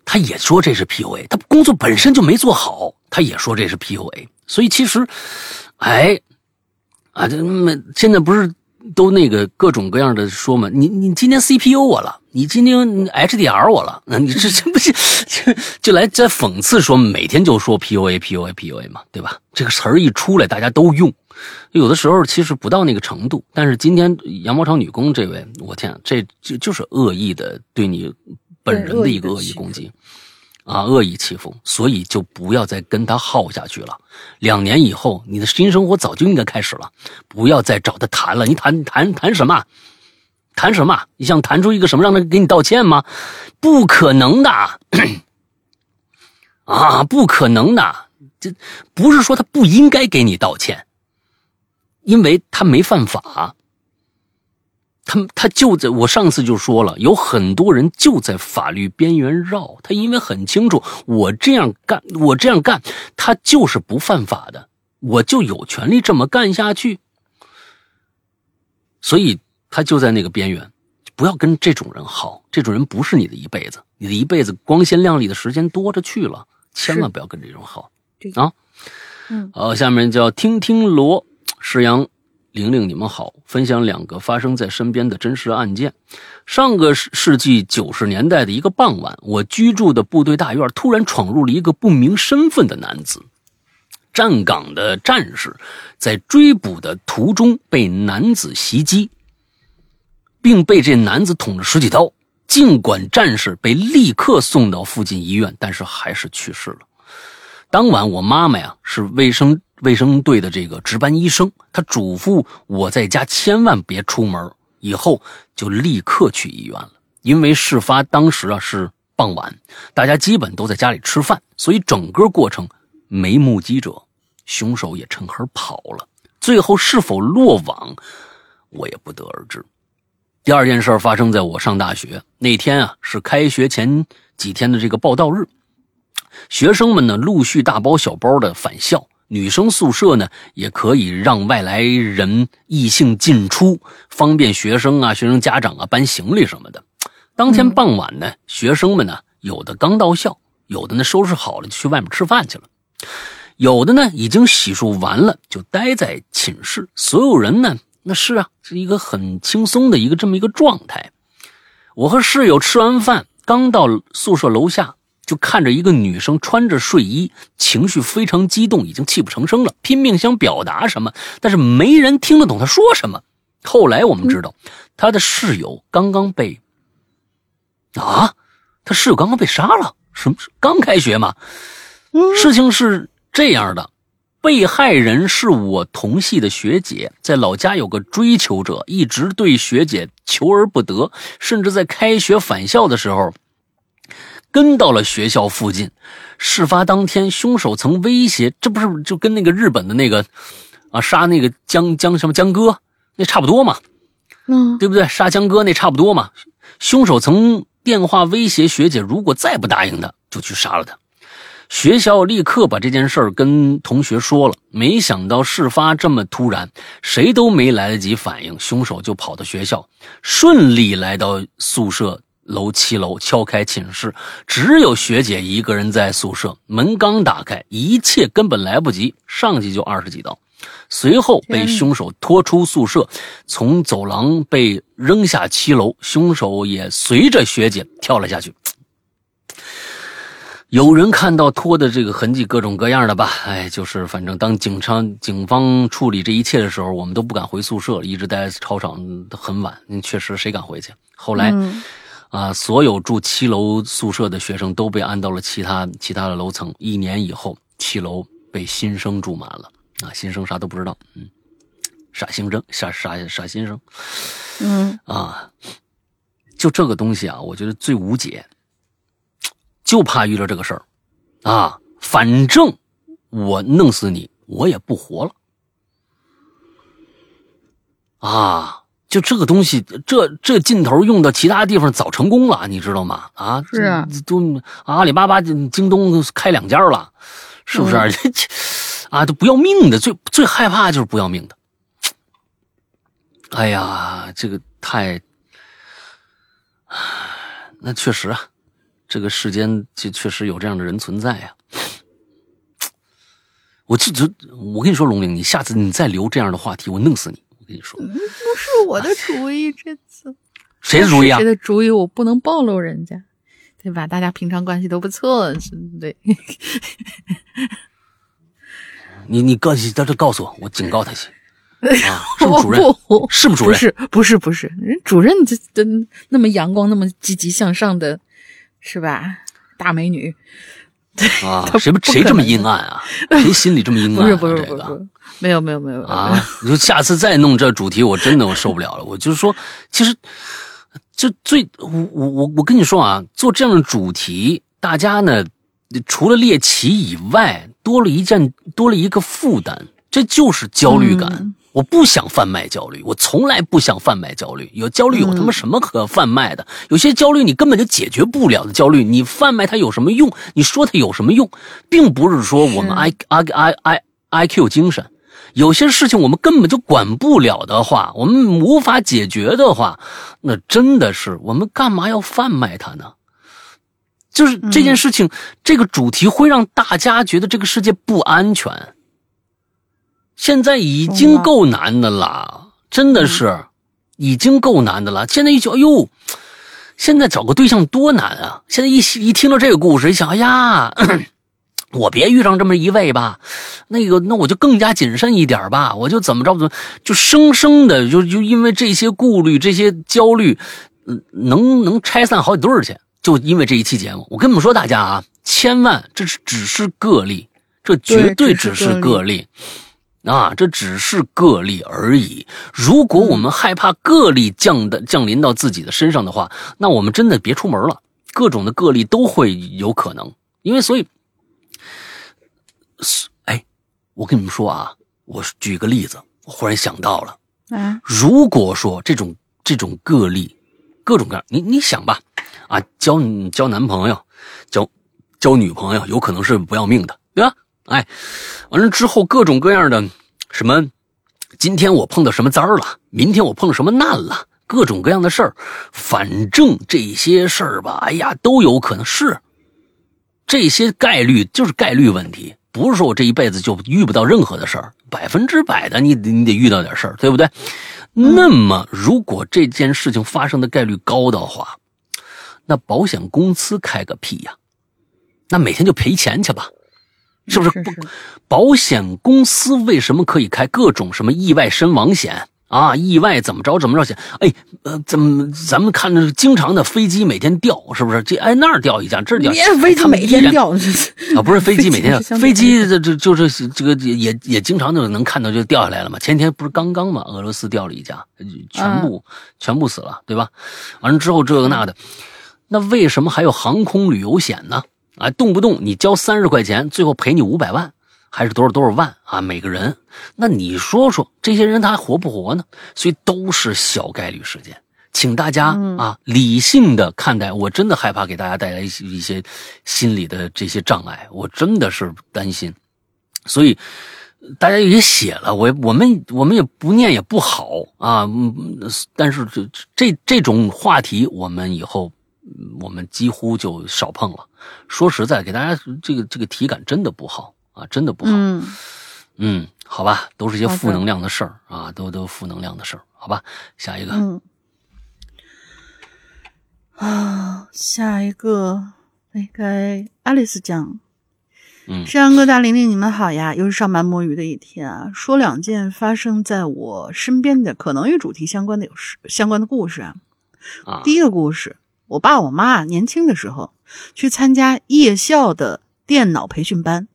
他也说这是 PUA，他工作本身就没做好，他也说这是 PUA。所以其实，哎，啊，这么现在不是。都那个各种各样的说嘛，你你今天 CPU 我了，你今天 HDR 我了，那你这这不行，就就来在讽刺说每天就说 PUA PUA PUA 嘛，对吧？这个词儿一出来，大家都用，有的时候其实不到那个程度，但是今天羊毛厂女工这位，我天，这就就是恶意的对你本人的一个恶意攻击。啊，恶意欺负，所以就不要再跟他耗下去了。两年以后，你的新生活早就应该开始了，不要再找他谈了。你谈谈谈什么？谈什么？你想谈出一个什么让他给你道歉吗？不可能的 啊，不可能的。这不是说他不应该给你道歉，因为他没犯法。他他就在我上次就说了，有很多人就在法律边缘绕。他因为很清楚，我这样干，我这样干，他就是不犯法的，我就有权利这么干下去。所以他就在那个边缘，不要跟这种人好。这种人不是你的一辈子，你的一辈子光鲜亮丽的时间多着去了，千万不要跟这种好啊。嗯，好，下面叫听听罗石阳。玲玲，你们好，分享两个发生在身边的真实案件。上个世纪九十年代的一个傍晚，我居住的部队大院突然闯入了一个不明身份的男子。站岗的战士在追捕的途中被男子袭击，并被这男子捅了十几刀。尽管战士被立刻送到附近医院，但是还是去世了。当晚，我妈妈呀是卫生。卫生队的这个值班医生，她嘱咐我在家千万别出门，以后就立刻去医院了。因为事发当时啊是傍晚，大家基本都在家里吃饭，所以整个过程没目击者，凶手也趁黑跑了。最后是否落网，我也不得而知。第二件事发生在我上大学那天啊，是开学前几天的这个报道日，学生们呢陆续大包小包的返校。女生宿舍呢，也可以让外来人异性进出，方便学生啊、学生家长啊搬行李什么的。当天傍晚呢，学生们呢，有的刚到校，有的呢收拾好了就去外面吃饭去了，有的呢已经洗漱完了就待在寝室。所有人呢，那是啊，是一个很轻松的一个这么一个状态。我和室友吃完饭，刚到宿舍楼下。就看着一个女生穿着睡衣，情绪非常激动，已经泣不成声了，拼命想表达什么，但是没人听得懂她说什么。后来我们知道，她的室友刚刚被啊，她室友刚刚被杀了。什么？刚开学嘛？事情是这样的，被害人是我同系的学姐，在老家有个追求者，一直对学姐求而不得，甚至在开学返校的时候。跟到了学校附近，事发当天，凶手曾威胁，这不是就跟那个日本的那个，啊，杀那个江江什么江哥那差不多嘛，嗯，对不对？杀江哥那差不多嘛。凶手曾电话威胁学姐，如果再不答应他，就去杀了他。学校立刻把这件事儿跟同学说了，没想到事发这么突然，谁都没来得及反应，凶手就跑到学校，顺利来到宿舍。楼七楼敲开寝室，只有学姐一个人在宿舍。门刚打开，一切根本来不及，上去就二十几刀。随后被凶手拖出宿舍，从走廊被扔下七楼，凶手也随着学姐跳了下去。有人看到拖的这个痕迹，各种各样的吧？哎，就是反正当警察警方处理这一切的时候，我们都不敢回宿舍，一直待在操场很晚。确实，谁敢回去？后来。啊！所有住七楼宿舍的学生都被安到了其他其他的楼层。一年以后，七楼被新生住满了。啊，新生啥都不知道，嗯，傻新生，傻傻傻新生，嗯啊，就这个东西啊，我觉得最无解，就怕遇到这个事儿，啊，反正我弄死你，我也不活了，啊。就这个东西，这这劲头用到其他地方早成功了，你知道吗？啊，是啊，都阿里巴巴、京东开两家了，是不是？这 啊，都不要命的，最最害怕就是不要命的。哎呀，这个太……那确实啊，这个世间就确实有这样的人存在呀。我就就我跟你说，龙玲，你下次你再留这样的话题，我弄死你。我跟你说，不是我的主意，这次谁的主意啊？谁的主意？我不能暴露人家，对吧？大家平常关系都不错，对。你你告诉他，他告诉我，我警告他去。啊，是不是主任？是不是主任？不是，不是，不是。人主任这这那么阳光，那么积极向上的，是吧？大美女，啊，谁不谁这么阴暗啊？谁心里这么阴暗？不是不是不是，没有没有没有啊！你说下次再弄这主题，我真的我受不了了。我就是说，其实这最我我我我跟你说啊，做这样的主题，大家呢除了猎奇以外，多了一件多了一个负担，这就是焦虑感。我不想贩卖焦虑，我从来不想贩卖焦虑。有焦虑有他妈什么可贩卖的？有些焦虑你根本就解决不了的焦虑，你贩卖它有什么用？你说它有什么用？并不是说我们 I I I I I Q 精神，有些事情我们根本就管不了的话，我们无法解决的话，那真的是我们干嘛要贩卖它呢？就是这件事情，这个主题会让大家觉得这个世界不安全。现在已经够难的了，真的是，已经够难的了。现在一想，哎呦，现在找个对象多难啊！现在一一听到这个故事，一想，哎呀，我别遇上这么一位吧，那个，那我就更加谨慎一点吧，我就怎么着怎么，就生生的就就因为这些顾虑、这些焦虑，嗯，能能拆散好几对儿去，就因为这一期节目。我跟你们说，大家啊，千万这是只是个例，这绝对只是个例。啊，这只是个例而已。如果我们害怕个例降的降临到自己的身上的话，那我们真的别出门了。各种的个例都会有可能，因为所以，哎，我跟你们说啊，我举个例子，我忽然想到了，啊，如果说这种这种个例，各种各样，你你想吧，啊，交交男朋友，交交女朋友，有可能是不要命的，对吧？哎，完了之后各种各样的什么，今天我碰到什么灾儿了，明天我碰到什么难了，各种各样的事儿，反正这些事儿吧，哎呀，都有可能是，这些概率就是概率问题，不是说我这一辈子就遇不到任何的事儿，百分之百的你你得遇到点事儿，对不对？那么如果这件事情发生的概率高的话，那保险公司开个屁呀，那每天就赔钱去吧。是不是？保险公司为什么可以开各种什么意外身亡险啊？意外怎么着怎么着险？哎，呃，怎么咱们看着经常的飞机每天掉，是不是？这哎那儿掉一架，这儿掉，飞机每天掉 啊？不是飞机每天掉，飞机这这就是这个也也经常就能看到就掉下来了嘛。前天不是刚刚嘛，俄罗斯掉了一架，全部全部死了，对吧？完了之后这个那的，那为什么还有航空旅游险呢？啊，动不动你交三十块钱，最后赔你五百万，还是多少多少万啊？每个人，那你说说，这些人他还活不活呢？所以都是小概率事件，请大家啊理性的看待。我真的害怕给大家带来一些一些心理的这些障碍，我真的是担心。所以大家也写了，我我们我们也不念也不好啊。但是这这这种话题，我们以后。我们几乎就少碰了。说实在，给大家这个这个体感真的不好啊，真的不好。嗯嗯，好吧，都是些负能量的事儿啊，都都负能量的事儿，好吧。下一个，嗯啊，下一个，那，该爱丽丝讲。嗯，山羊哥、大玲玲，你们好呀！又是上班摸鱼的一天啊。说两件发生在我身边的可能与主题相关的有事相关的故事啊。啊，第一个故事。我爸我妈年轻的时候去参加夜校的电脑培训班，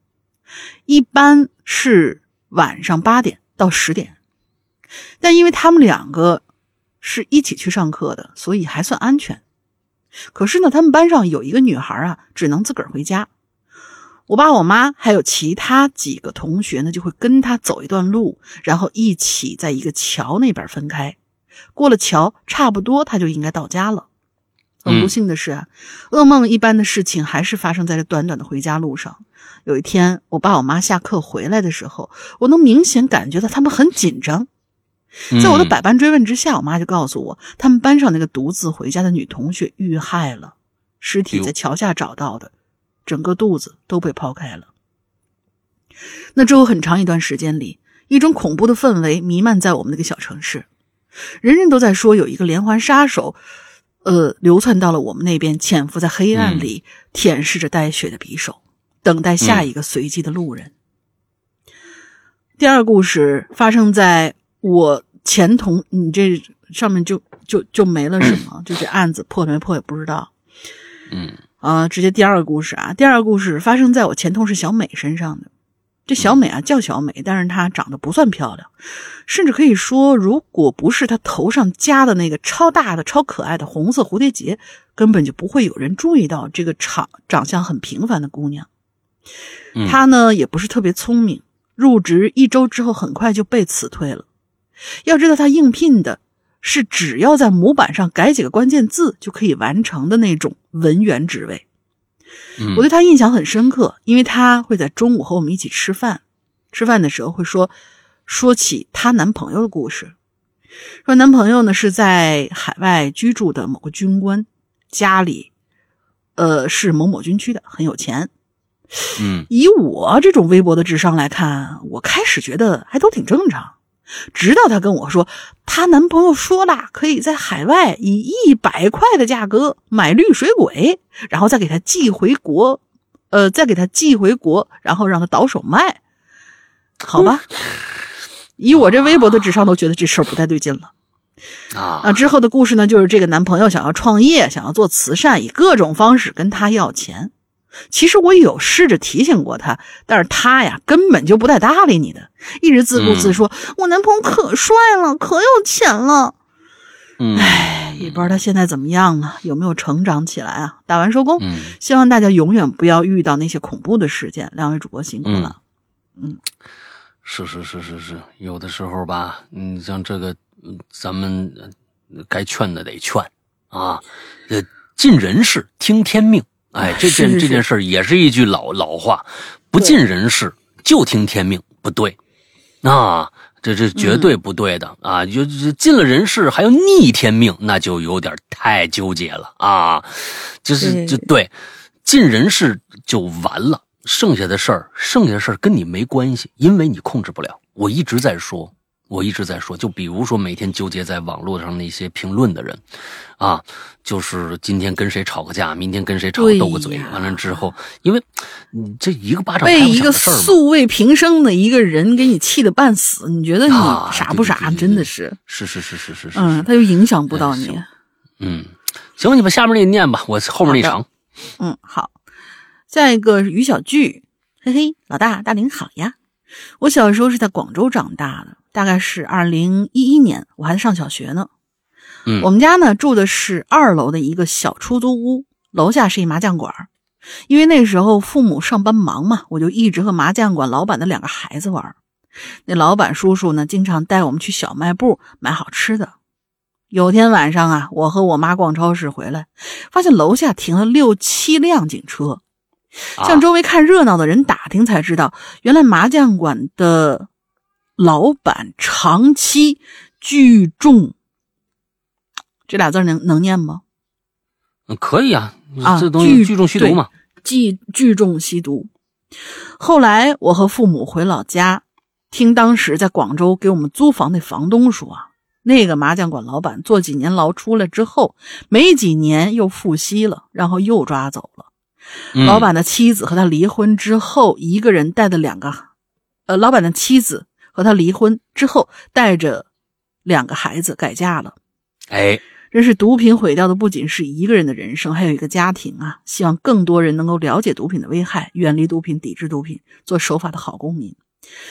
一般是晚上八点到十点，但因为他们两个是一起去上课的，所以还算安全。可是呢，他们班上有一个女孩啊，只能自个儿回家。我爸我妈还有其他几个同学呢，就会跟她走一段路，然后一起在一个桥那边分开。过了桥，差不多他就应该到家了。很不幸的是啊，噩梦一般的事情还是发生在这短短的回家路上。有一天，我爸我妈下课回来的时候，我能明显感觉到他们很紧张。在我的百般追问之下，我妈就告诉我，他们班上那个独自回家的女同学遇害了，尸体在桥下找到的，整个肚子都被剖开了。那之后很长一段时间里，一种恐怖的氛围弥漫在我们那个小城市，人人都在说有一个连环杀手。呃，流窜到了我们那边，潜伏在黑暗里，舔舐着带血的匕首，等待下一个随机的路人。第二故事发生在我前同，你这上面就就就没了什么，就这案子破没破也不知道。嗯，啊，直接第二个故事啊，第二个故事发生在我前同事小美身上的。这小美啊，叫小美，但是她长得不算漂亮，甚至可以说，如果不是她头上夹的那个超大的、超可爱的红色蝴蝶结，根本就不会有人注意到这个长长相很平凡的姑娘。她呢，也不是特别聪明，入职一周之后，很快就被辞退了。要知道，她应聘的是只要在模板上改几个关键字就可以完成的那种文员职位。我对她印象很深刻，因为她会在中午和我们一起吃饭，吃饭的时候会说说起她男朋友的故事，说男朋友呢是在海外居住的某个军官，家里呃是某某军区的，很有钱。嗯，以我这种微薄的智商来看，我开始觉得还都挺正常。直到她跟我说，她男朋友说了，可以在海外以一百块的价格买绿水鬼，然后再给她寄回国，呃，再给她寄回国，然后让她倒手卖。好吧，以我这微薄的智商，都觉得这事儿不太对劲了。啊啊，之后的故事呢，就是这个男朋友想要创业，想要做慈善，以各种方式跟她要钱。其实我有试着提醒过他，但是他呀根本就不带搭理你的，一直自顾自说：“我男朋友可帅了，可有钱了。”嗯，唉，也不知道他现在怎么样了，有没有成长起来啊？打完收工，嗯希望大家永远不要遇到那些恐怖的事件。两位主播辛苦了。嗯是是是是是，有的时候吧，嗯，像这个，嗯咱们呃该劝的得劝啊，呃，尽人事，听天命。哎，这件这件事也是一句老老话，不尽人事就听天命，不对，啊，这这绝对不对的、啊！就就尽了人事还要逆天命，那就有点太纠结了啊！就是就对，尽人事就完了，剩下的事儿，剩下的事儿跟你没关系，因为你控制不了。我一直在说，我一直在说，就比如说每天纠结在网络上那些评论的人，啊，就是今天跟谁吵个架，明天跟谁吵对斗个嘴，完了之后，因为你这一个巴掌被一个素未平生的一个人给你气得半死，你觉得你啊傻不傻？对对对对真的是，是是是是是是，嗯，他就影响不到你。嗯，行，你把下面那念吧，我后面那好长。嗯，好。下一个是于小聚，嘿嘿，老大大林好呀。我小时候是在广州长大的，大概是二零一一年，我还在上小学呢。嗯我们家呢住的是二楼的一个小出租屋，楼下是一麻将馆儿。因为那时候父母上班忙嘛，我就一直和麻将馆老板的两个孩子玩。那老板叔叔呢，经常带我们去小卖部买好吃的。有天晚上啊，我和我妈逛超市回来，发现楼下停了六七辆警车，啊向周围看热闹的人打听才知道，原来麻将馆的老板长期聚众，这俩字能能念吗？嗯可以啊，啊这东西聚聚众吸毒嘛。聚聚众吸毒。后来我和父母回老家，听当时在广州给我们租房那房东说啊，那个麻将馆老板坐几年牢出来之后，没几年又复吸了，然后又抓走了。嗯老板的妻子和他离婚之后，一个人带着两个，呃，老板的妻子和他离婚之后，带着两个孩子改嫁了。哎，真是毒品毁掉的不仅是一个人的人生，还有一个家庭啊！希望更多人能够了解毒品的危害，远离毒品，抵制毒品，做守法的好公民。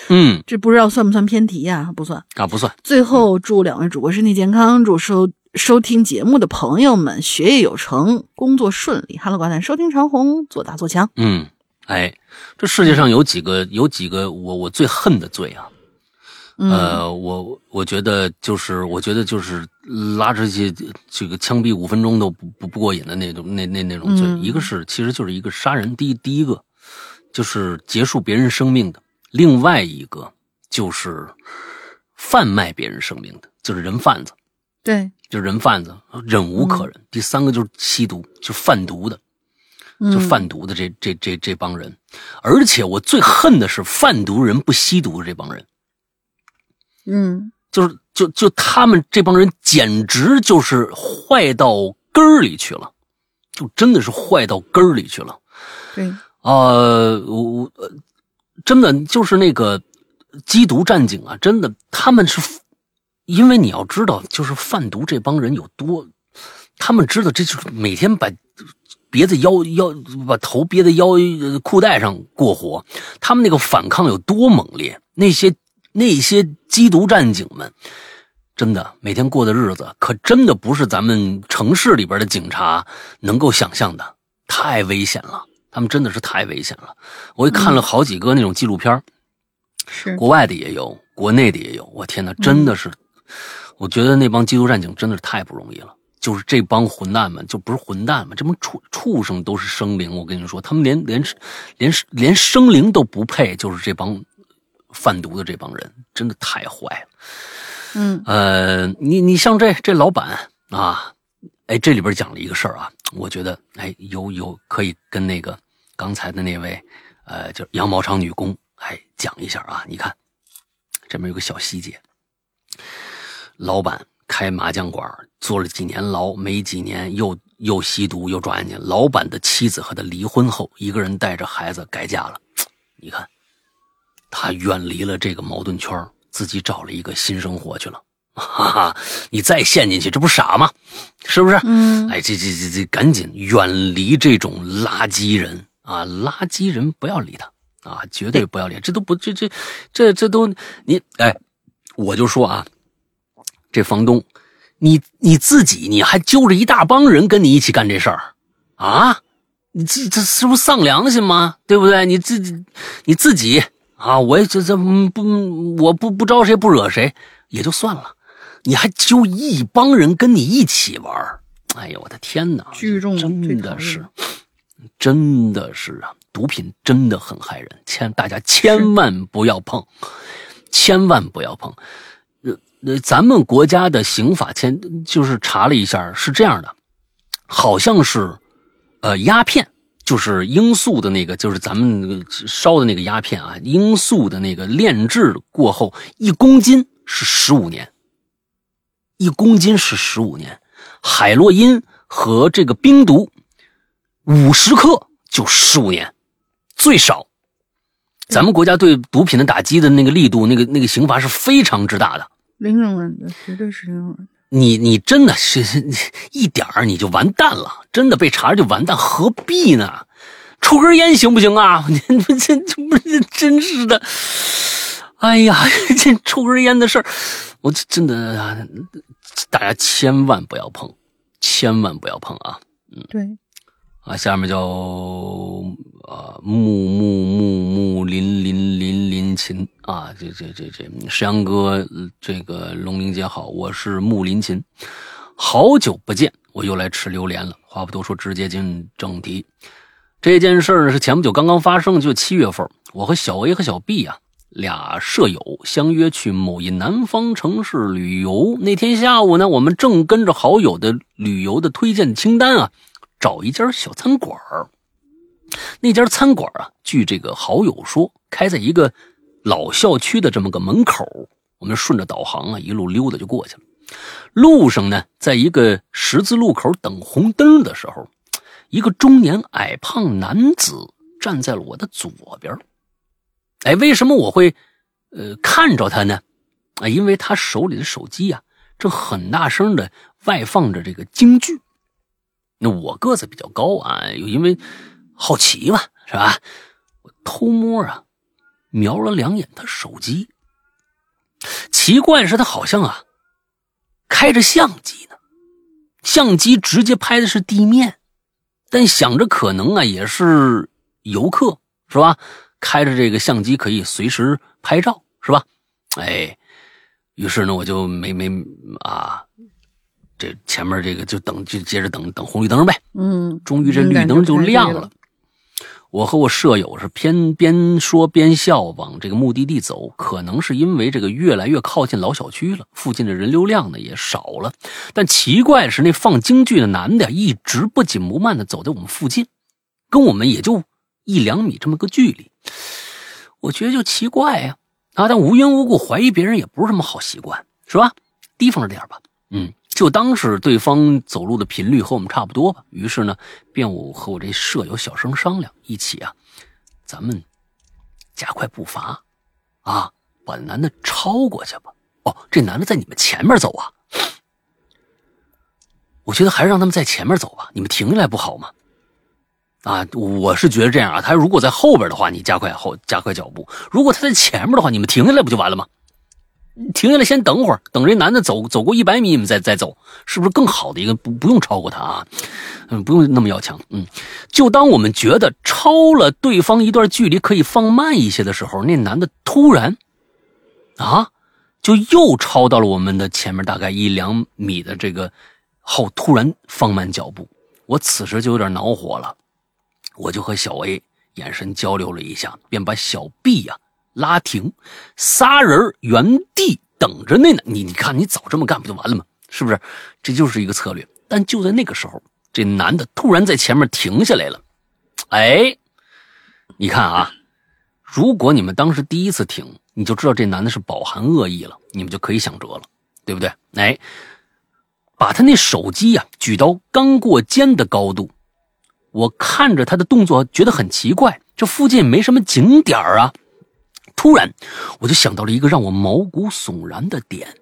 嗯这不知道算不算偏题呀、不算。啊，不算。最后祝两位主播身体健康，祝收收听节目的朋友们学业有成，工作顺利。Hello，寡淡收听长虹，做大做强。嗯，哎，这世界上有几个有几个我我最恨的罪啊。嗯，呃，我我觉得就是，我觉得就是拉出去这个枪毙五分钟都不不不过瘾的那种那那那种罪。嗯一个是其实就是一个杀人，第一第一个就是结束别人生命的，另外一个就是贩卖别人生命的，就是人贩子，对，就是人贩子，忍无可忍。第三个就是吸毒，就贩毒的，就嗯贩毒的这这这这帮人。而且我最恨的是贩毒人不吸毒的这帮人。嗯就是就就他们这帮人简直就是坏到根儿里去了，就真的是坏到根儿里去了。对，呃，我我呃真的就是那个缉毒战警啊，真的他们是，因为你要知道，就是贩毒这帮人有多，他们知道这就是每天把别在腰腰，把头别在腰裤带上过活。他们那个反抗有多猛烈？那些那些缉毒战警们，真的每天过的日子，可真的不是咱们城市里边的警察能够想象的，太危险了。他们真的是太危险了。我也看了好几个那种纪录片，是国外的也有，国内的也有。我天哪，真的是，我觉得那帮缉毒战警真的是太不容易了。就是这帮混蛋们，就不是混蛋们，这帮畜畜生都是生灵。我跟你说，他们连连连连生灵都不配，就是这帮贩毒的这帮人，真的太坏了。嗯呃，你你像这这老板啊，哎，这里边讲了一个事儿啊，我觉得哎有有可以跟那个刚才的那位呃，就是羊毛厂女工哎讲一下啊。你看这边有个小细节，老板。开麻将馆，坐了几年牢，没几年又又吸毒又抓进去。老板的妻子和他离婚后，一个人带着孩子改嫁了。你看，他远离了这个矛盾圈，自己找了一个新生活去了。哈哈，你再陷进去，这不傻吗？是不是？嗯，哎，这这这这，赶紧远离这种垃圾人啊！垃圾人不要理他啊，绝对不要理。这都不，这这这这都你哎，我就说啊。这房东，你你自己你还揪着一大帮人跟你一起干这事儿，啊？你这这是不是丧良心吗？对不对？你自己你自己啊，我也这这不我不不招谁不惹谁也就算了，你还揪一帮人跟你一起玩哎呦我的天哪！聚众真的是，真的是啊！毒品真的很害人，千大家千万不要碰，千万不要碰。呃咱们国家的刑法前就是查了一下，是这样的，好像是，呃，鸦片就是罂粟的那个，就是咱们烧的那个鸦片啊，罂粟的那个炼制过后，一公斤是十五年，一公斤是十五年，海洛因和这个冰毒，五十克就十五年，最少，咱们国家对毒品的打击的那个力度，那个那个刑罚是非常之大的。零容忍的，绝对是零容忍。你你真的是你 一点儿你就完蛋了，真的被查就完蛋，何必呢？抽根烟行不行啊？你 这这不是真是的，哎呀，这抽根烟的事儿，我真的大家千万不要碰，千万不要碰啊！嗯，对。啊，下面叫啊木木木木林林林林琴啊，这这这这石阳哥，这个龙玲姐好，我是木林琴，好久不见，我又来吃榴莲了。话不多说，直接进正题。这件事呢是前不久刚刚发生，就七月份，我和小 A 和小 B 啊俩舍友相约去某一南方城市旅游。那天下午呢，我们正跟着好友的旅游的推荐清单啊。找一家小餐馆那家餐馆啊，据这个好友说，开在一个老校区的这么个门口。我们顺着导航啊，一路溜达就过去了。路上呢，在一个十字路口等红灯的时候，一个中年矮胖男子站在了我的左边。哎，为什么我会呃看着他呢？啊，因为他手里的手机呀，正很大声的外放着这个京剧。那我个子比较高啊，又因为好奇嘛，是吧？我偷摸啊，瞄了两眼他手机。奇怪是，他好像啊开着相机呢，相机直接拍的是地面。但想着可能啊也是游客，是吧？开着这个相机可以随时拍照，是吧？哎，于是呢，我就没没啊。这前面这个就等，就接着等等红绿灯呗。嗯，终于这绿灯就亮了。我和我舍友是边边说边笑往这个目的地走。可能是因为这个越来越靠近老小区了，附近的人流量呢也少了。但奇怪的是，那放京剧的男的一直不紧不慢的走在我们附近，跟我们也就一两米这么个距离。我觉得就奇怪呀，啊，但无缘无故怀疑别人也不是什么好习惯，是吧？提防着点吧，嗯。就当是对方走路的频率和我们差不多吧。于是呢，便我和我这舍友小声商量，一起啊，咱们加快步伐，啊，把男的超过去吧。哦，这男的在你们前面走啊？我觉得还是让他们在前面走吧。你们停下来不好吗？啊，我是觉得这样啊，他如果在后边的话，你加快后加快脚步；如果他在前面的话，你们停下来不就完了吗？停下来先等会儿，等这男的走走过一百米，你们再再走，是不是更好的一个不不用超过他啊？嗯，不用那么要强。嗯，就当我们觉得超了对方一段距离可以放慢一些的时候，那男的突然啊，就又超到了我们的前面大概一两米的这个后，突然放慢脚步。我此时就有点恼火了，我就和小 A 眼神交流了一下，便把小 B 呀。拉停，仨人原地等着那男，你你看，你早这么干不就完了吗？是不是？这就是一个策略。但就在那个时候，这男的突然在前面停下来了。哎，你看啊，如果你们当时第一次停，你就知道这男的是饱含恶意了，你们就可以想辙了，对不对？哎，把他那手机呀举到刚过肩的高度，我看着他的动作觉得很奇怪，这附近没什么景点啊。突然，我就想到了一个让我毛骨悚然的点，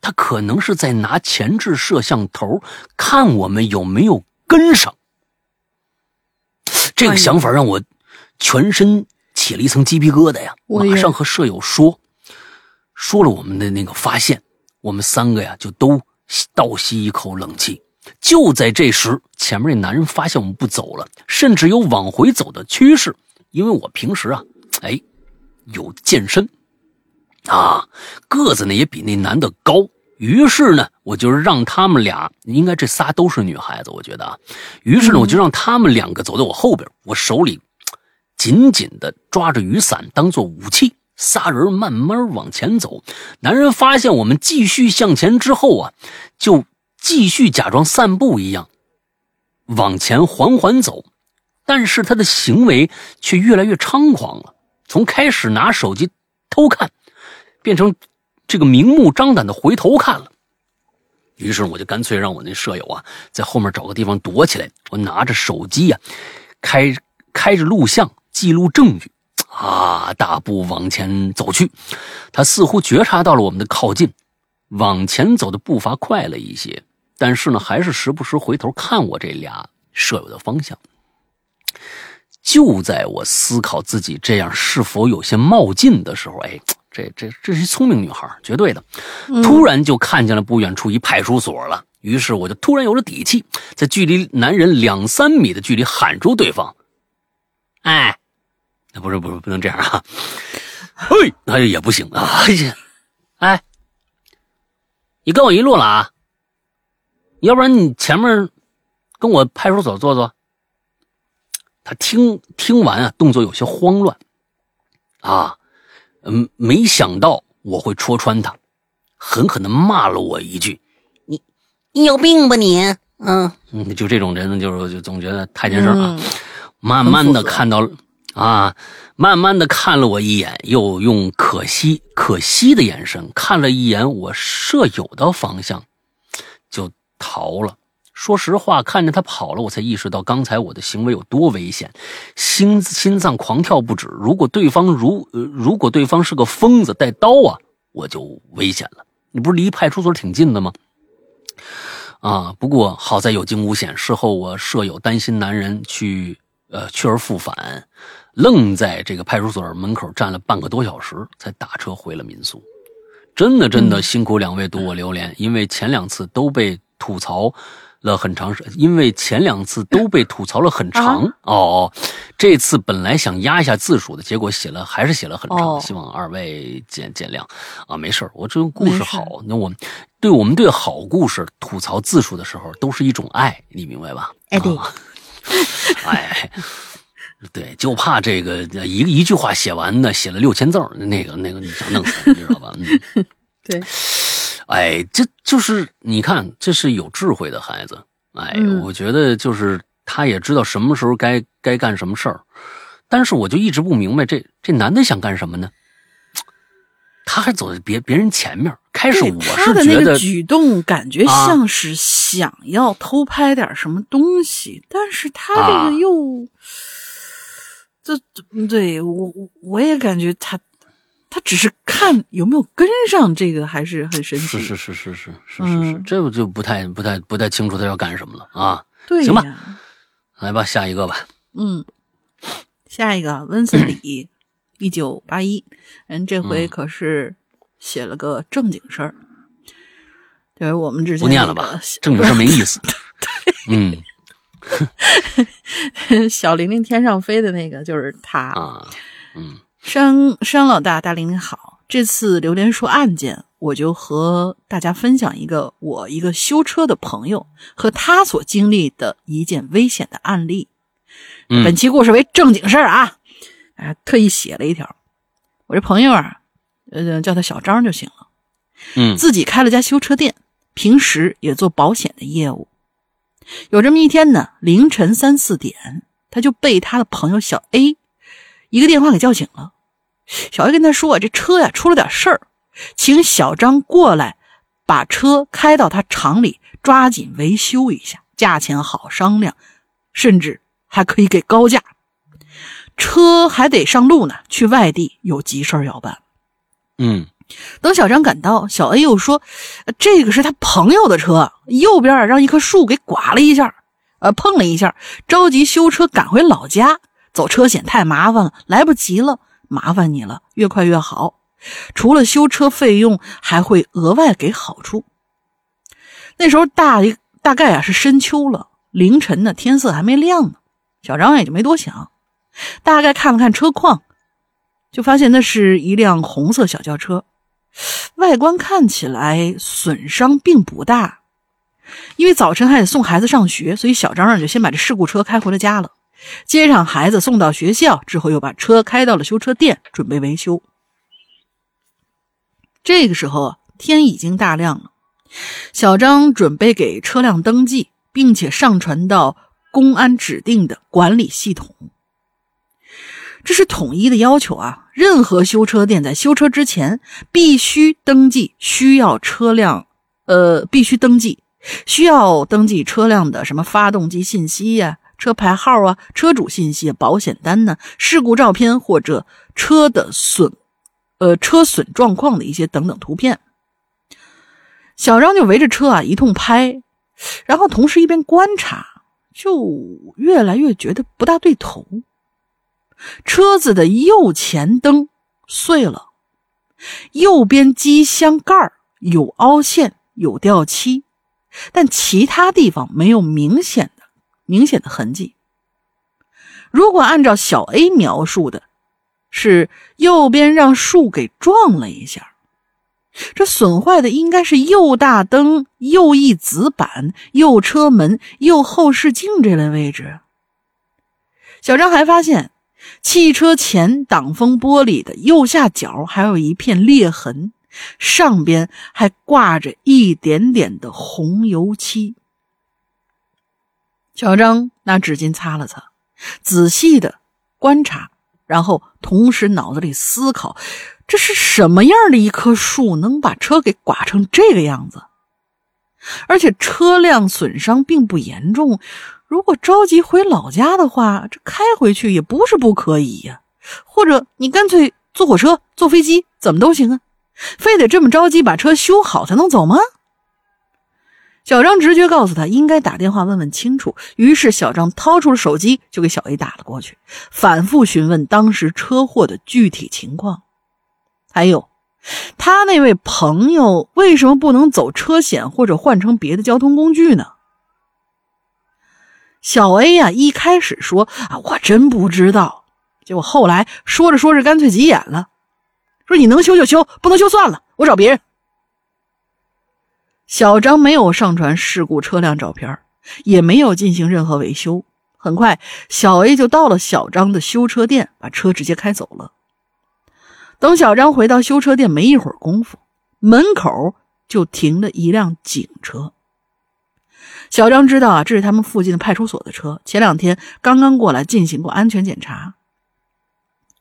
他可能是在拿前置摄像头看我们有没有跟上。这个想法让我全身起了一层鸡皮疙瘩呀！马上和舍友说，说了我们的那个发现，我们三个呀就都倒吸一口冷气。就在这时，前面那男人发现我们不走了，甚至有往回走的趋势。因为我平时啊，哎。有健身，啊，个子呢也比那男的高。于是呢，我就让他们俩，应该这仨都是女孩子，我觉得啊。于是呢，我就让他们两个走在我后边，我手里紧紧的抓着雨伞当做武器，仨人慢慢往前走。男人发现我们继续向前之后啊，就继续假装散步一样往前缓缓走，但是他的行为却越来越猖狂了。从开始拿手机偷看，变成这个明目张胆的回头看了。于是我就干脆让我那舍友啊，在后面找个地方躲起来。我拿着手机呀，开开着录像记录证据啊，大步往前走去。他似乎觉察到了我们的靠近，往前走的步伐快了一些，但是呢，还是时不时回头看我这俩舍友的方向。就在我思考自己这样是否有些冒进的时候，哎，这这这是一聪明女孩，绝对的。突然就看见了不远处一派出所了，于是我就突然有了底气，在距离男人两三米的距离喊住对方：“哎，那不是不是不能这样啊！嘿，那也不行啊！哎 呀哎，你跟我一路了啊？要不然你前面跟我派出所坐坐。”他听听完啊，动作有些慌乱，啊，嗯，没想到我会戳穿他，狠狠的骂了我一句：“你你有病吧你？”嗯，就这种人，就是就总觉得太监事啊。慢慢的看到啊，慢慢的看了我一眼，又用可惜可惜的眼神看了一眼我舍友的方向，就逃了。说实话，看着他跑了，我才意识到刚才我的行为有多危险，心心脏狂跳不止。如果对方如呃，如果对方是个疯子带刀啊，我就危险了。你不是离派出所挺近的吗？啊，不过好在有惊无险。事后我舍友担心男人去呃去而复返，愣在这个派出所门口站了半个多小时，才打车回了民宿。真的真的辛苦两位读我留言，因为前两次都被吐槽。了很长时，因为前两次都被吐槽了很长哦。这次本来想压一下字数的，结果写了还是写了很长，希望二位见见谅啊。没事我这个故事好，那我们对我们对好故事吐槽字数的时候，都是一种爱，你明白吧？哎对，哎对，就怕这个一一句话写完呢，写了六千字那个那个你想弄死，你知道吧？对。哎，这就是你看，这是有智慧的孩子。哎，我觉得就是他也知道什么时候该该干什么事儿，但是我就一直不明白，这这男的想干什么呢？他还走在别别人前面。开始我是觉得举动感觉像是想要偷拍点什么东西，但是他这个又，这对我我也感觉他。他只是看有没有跟上这个，还是很神奇。是是是是是是是是，这就不太不太不太清楚他要干什么了啊？对，行吧，来吧，下一个吧。嗯，下一个温森里，一九八一，人这回可是写了个正经事儿，就是我们之前不念了吧，正经事儿没意思。嗯，小玲玲天上飞的那个就是他啊，嗯，山山老大大玲玲好，这次榴莲说案件，我就和大家分享一个我一个修车的朋友和他所经历的一件危险的案例。嗯本期故事为正经事儿啊，啊，特意写了一条。我这朋友啊，呃，叫他小张就行了。嗯自己开了家修车店，平时也做保险的业务。有这么一天呢，凌晨三四点，他就被他的朋友小 A 一个电话给叫醒了。小 A 跟他说：“这车呀出了点事儿，请小张过来把车开到他厂里，抓紧维修一下，价钱好商量，甚至还可以给高价。车还得上路呢，去外地有急事儿要办。”嗯等小张赶到，小 A 又说：“呃这个是他朋友的车，右边啊让一棵树给刮了一下，呃，碰了一下，着急修车赶回老家，走车险太麻烦了，来不及了，麻烦你了，越快越好。除了修车费用，还会额外给好处。”那时候大大概啊是深秋了，凌晨呢天色还没亮呢，小张也就没多想，大概看了看车况，就发现那是一辆红色小轿车。外观看起来损伤并不大，因为早晨还得送孩子上学，所以小张啊就先把这事故车开回了家了。接上孩子送到学校之后，又把车开到了修车店准备维修。这个时候啊，天已经大亮了，小张准备给车辆登记，并且上传到公安指定的管理系统。这是统一的要求啊！任何修车店在修车之前必须登记，需要车辆，呃，必须登记，需要登记车辆的什么发动机信息呀、车牌号啊、车主信息、保险单呢、事故照片或者车的损，呃，车损状况的一些等等图片。小张就围着车啊一通拍，然后同时一边观察，就越来越觉得不大对头。车子的右前灯碎了，右边机箱盖有凹陷、有掉漆，但其他地方没有明显、明显的痕迹。如果按照小 A 描述的，是右边让树给撞了一下，这损坏的应该是右大灯、右翼子板、右车门、右后视镜这类位置。小张还发现。汽车前挡风玻璃的右下角还有一片裂痕，上边还挂着一点点的红油漆。小张拿纸巾擦了擦，仔细的观察，然后同时脑子里思考：这是什么样的一棵树能把车给刮成这个样子？而且车辆损伤并不严重。如果着急回老家的话，这开回去也不是不可以呀。或者你干脆坐火车、坐飞机，怎么都行啊。非得这么着急把车修好才能走吗？小张直觉告诉他应该打电话问问清楚。于是小张掏出了手机，就给小 A 打了过去，反复询问当时车祸的具体情况，还有他那位朋友为什么不能走车险或者换成别的交通工具呢？小 A 呀、一开始说啊，我真不知道。结果后来说着说着，干脆急眼了，说你能修就修，不能修算了，我找别人。小张没有上传事故车辆照片，也没有进行任何维修。很快，小 A 就到了小张的修车店，把车直接开走了。等小张回到修车店，没一会儿功夫，门口就停了一辆警车。小张知道啊，这是他们附近的派出所的车，前两天刚刚过来进行过安全检查。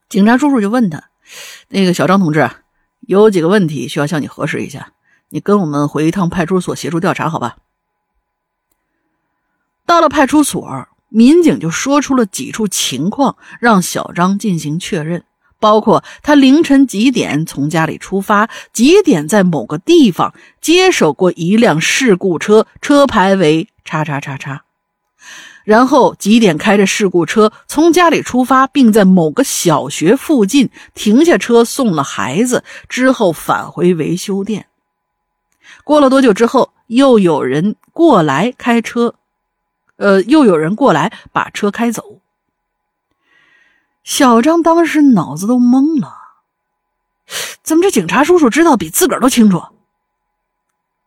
警察叔叔就问他：“那个小张同志，有几个问题需要向你核实一下，你跟我们回一趟派出所协助调查，好吧？”到了派出所，民警就说出了几处情况，让小张进行确认，包括他凌晨几点从家里出发，几点在某个地方接手过一辆事故车，车牌为叉叉叉叉，然后几点开着事故车从家里出发，并在某个小学附近停下车送了孩子，之后返回维修店。过了多久之后，又有人过来开车，呃，又有人过来把车开走。小张当时脑子都懵了，怎么这警察叔叔知道比自个儿都清楚？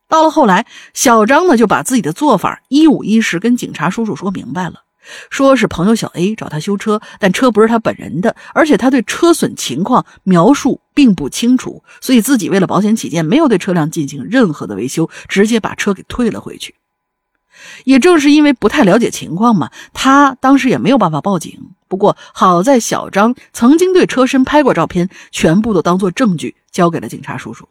到了后来，小张呢就把自己的做法一五一十跟警察叔叔说明白了，说是朋友小 A 找他修车，但车不是他本人的，而且他对车损情况描述并不清楚，所以自己为了保险起见，没有对车辆进行任何的维修，直接把车给退了回去。也正是因为不太了解情况嘛，他当时也没有办法报警。不过好在小张曾经对车身拍过照片，全部都当做证据交给了警察叔叔。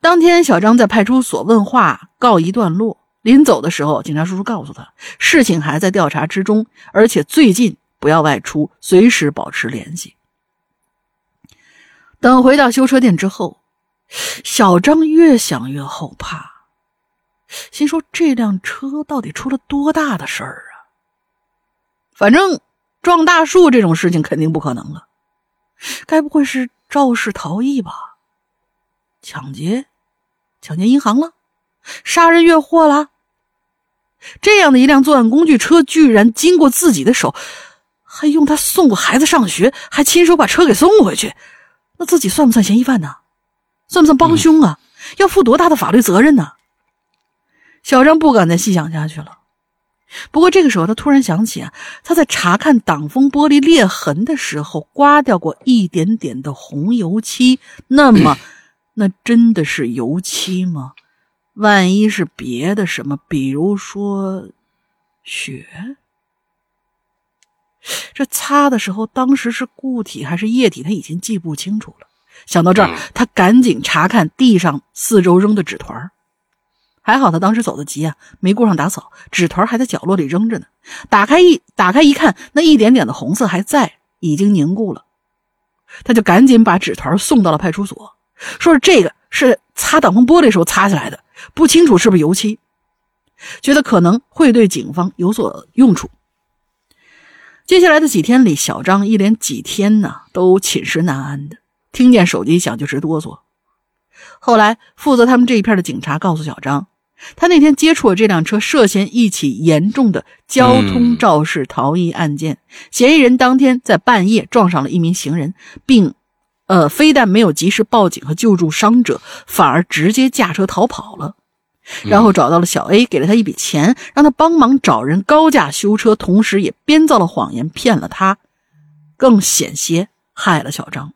当天，小张在派出所问话告一段落。临走的时候，警察叔叔告诉他，事情还在调查之中，而且最近不要外出，随时保持联系。等回到修车店之后，小张越想越后怕，心说这辆车到底出了多大的事儿啊？反正撞大树这种事情肯定不可能了，该不会是肇事逃逸吧？抢劫？抢劫银行了，杀人越货了。这样的一辆作案工具车，居然经过自己的手，还用他送过孩子上学，还亲手把车给送回去，那自己算不算嫌疑犯呢？算不算帮凶啊？要负多大的法律责任呢？小张不敢再细想下去了。不过这个时候，他突然想起啊，他在查看挡风玻璃裂痕的时候，刮掉过一点点的红油漆。那么。那真的是油漆吗？万一是别的什么，比如说血？这擦的时候，当时是固体还是液体？他已经记不清楚了。想到这儿，他赶紧查看地上四周扔的纸团还好他当时走得急啊，没顾上打扫，纸团还在角落里扔着呢。打开一打开一看，那一点点的红色还在，已经凝固了。他就赶紧把纸团送到了派出所。说是这个是擦挡风玻璃时候擦下来的，不清楚是不是油漆，觉得可能会对警方有所用处。接下来的几天里，小张一连几天呢都寝食难安的，听见手机响就直哆嗦。后来负责他们这一片的警察告诉小张，他那天接触了这辆车，涉嫌一起严重的交通肇事逃逸案件，嫌疑人当天在半夜撞上了一名行人，并。呃，非但没有及时报警和救助伤者，反而直接驾车逃跑了，然后找到了小 A，给了他一笔钱，让他帮忙找人高价修车，同时也编造了谎言骗了他，更险些害了小张。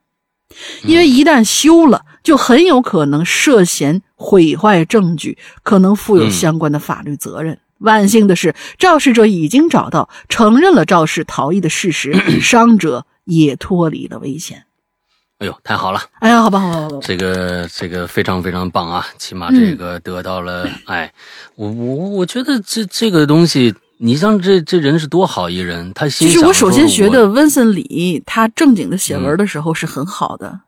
因为一旦修了，就很有可能涉嫌毁坏证据，可能负有相关的法律责任。万幸的是，肇事者已经找到，承认了肇事逃逸的事实，伤者也脱离了危险。哎呦，太好了！哎呀，好吧，好吧，好吧，这个这个非常非常棒啊！起码这个得到了，哎，我我我觉得这这个东西，你像这这人是多好一人，他心就是我首先觉得温森里，他正经的写文的时候是很好的，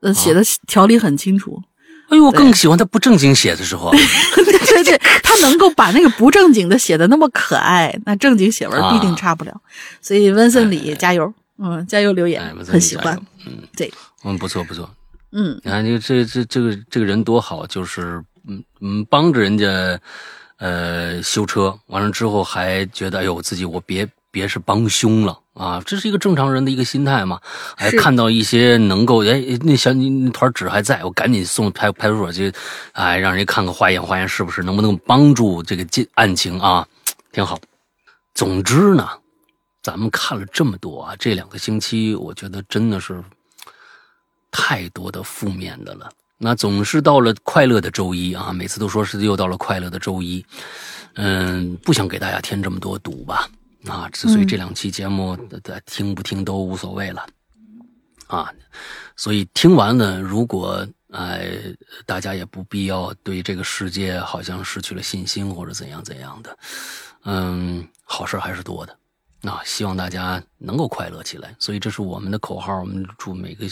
呃，写的条理很清楚。哎呦，我更喜欢他不正经写的时候。对对对，他能够把那个不正经的写的那么可爱，那正经写文必定差不了。所以温森里加油。嗯，加油留言，很喜欢。嗯，对，嗯，不错不错。嗯，你看这这这这个这个人多好，就是嗯嗯帮着人家呃修车，完了之后还觉得哎呦自己我别别是帮凶了啊，这是一个正常人的一个心态嘛。还看到一些能够哎那小那团纸还在，我赶紧送派派出所去，哎让人家看看化验化验是不是能不能帮助这个案情啊，挺好。总之呢。咱们看了这么多啊，这两个星期我觉得真的是太多的负面的了。那总是到了快乐的周一啊，每次都说是又到了快乐的周一，嗯，不想给大家添这么多堵吧啊，所以这两期节目的听不听都无所谓了啊。所以听完呢，如果哎大家也不必要对这个世界好像失去了信心或者怎样怎样的，嗯，好事还是多的。那希望大家能够快乐起来，所以这是我们的口号。我们祝每个，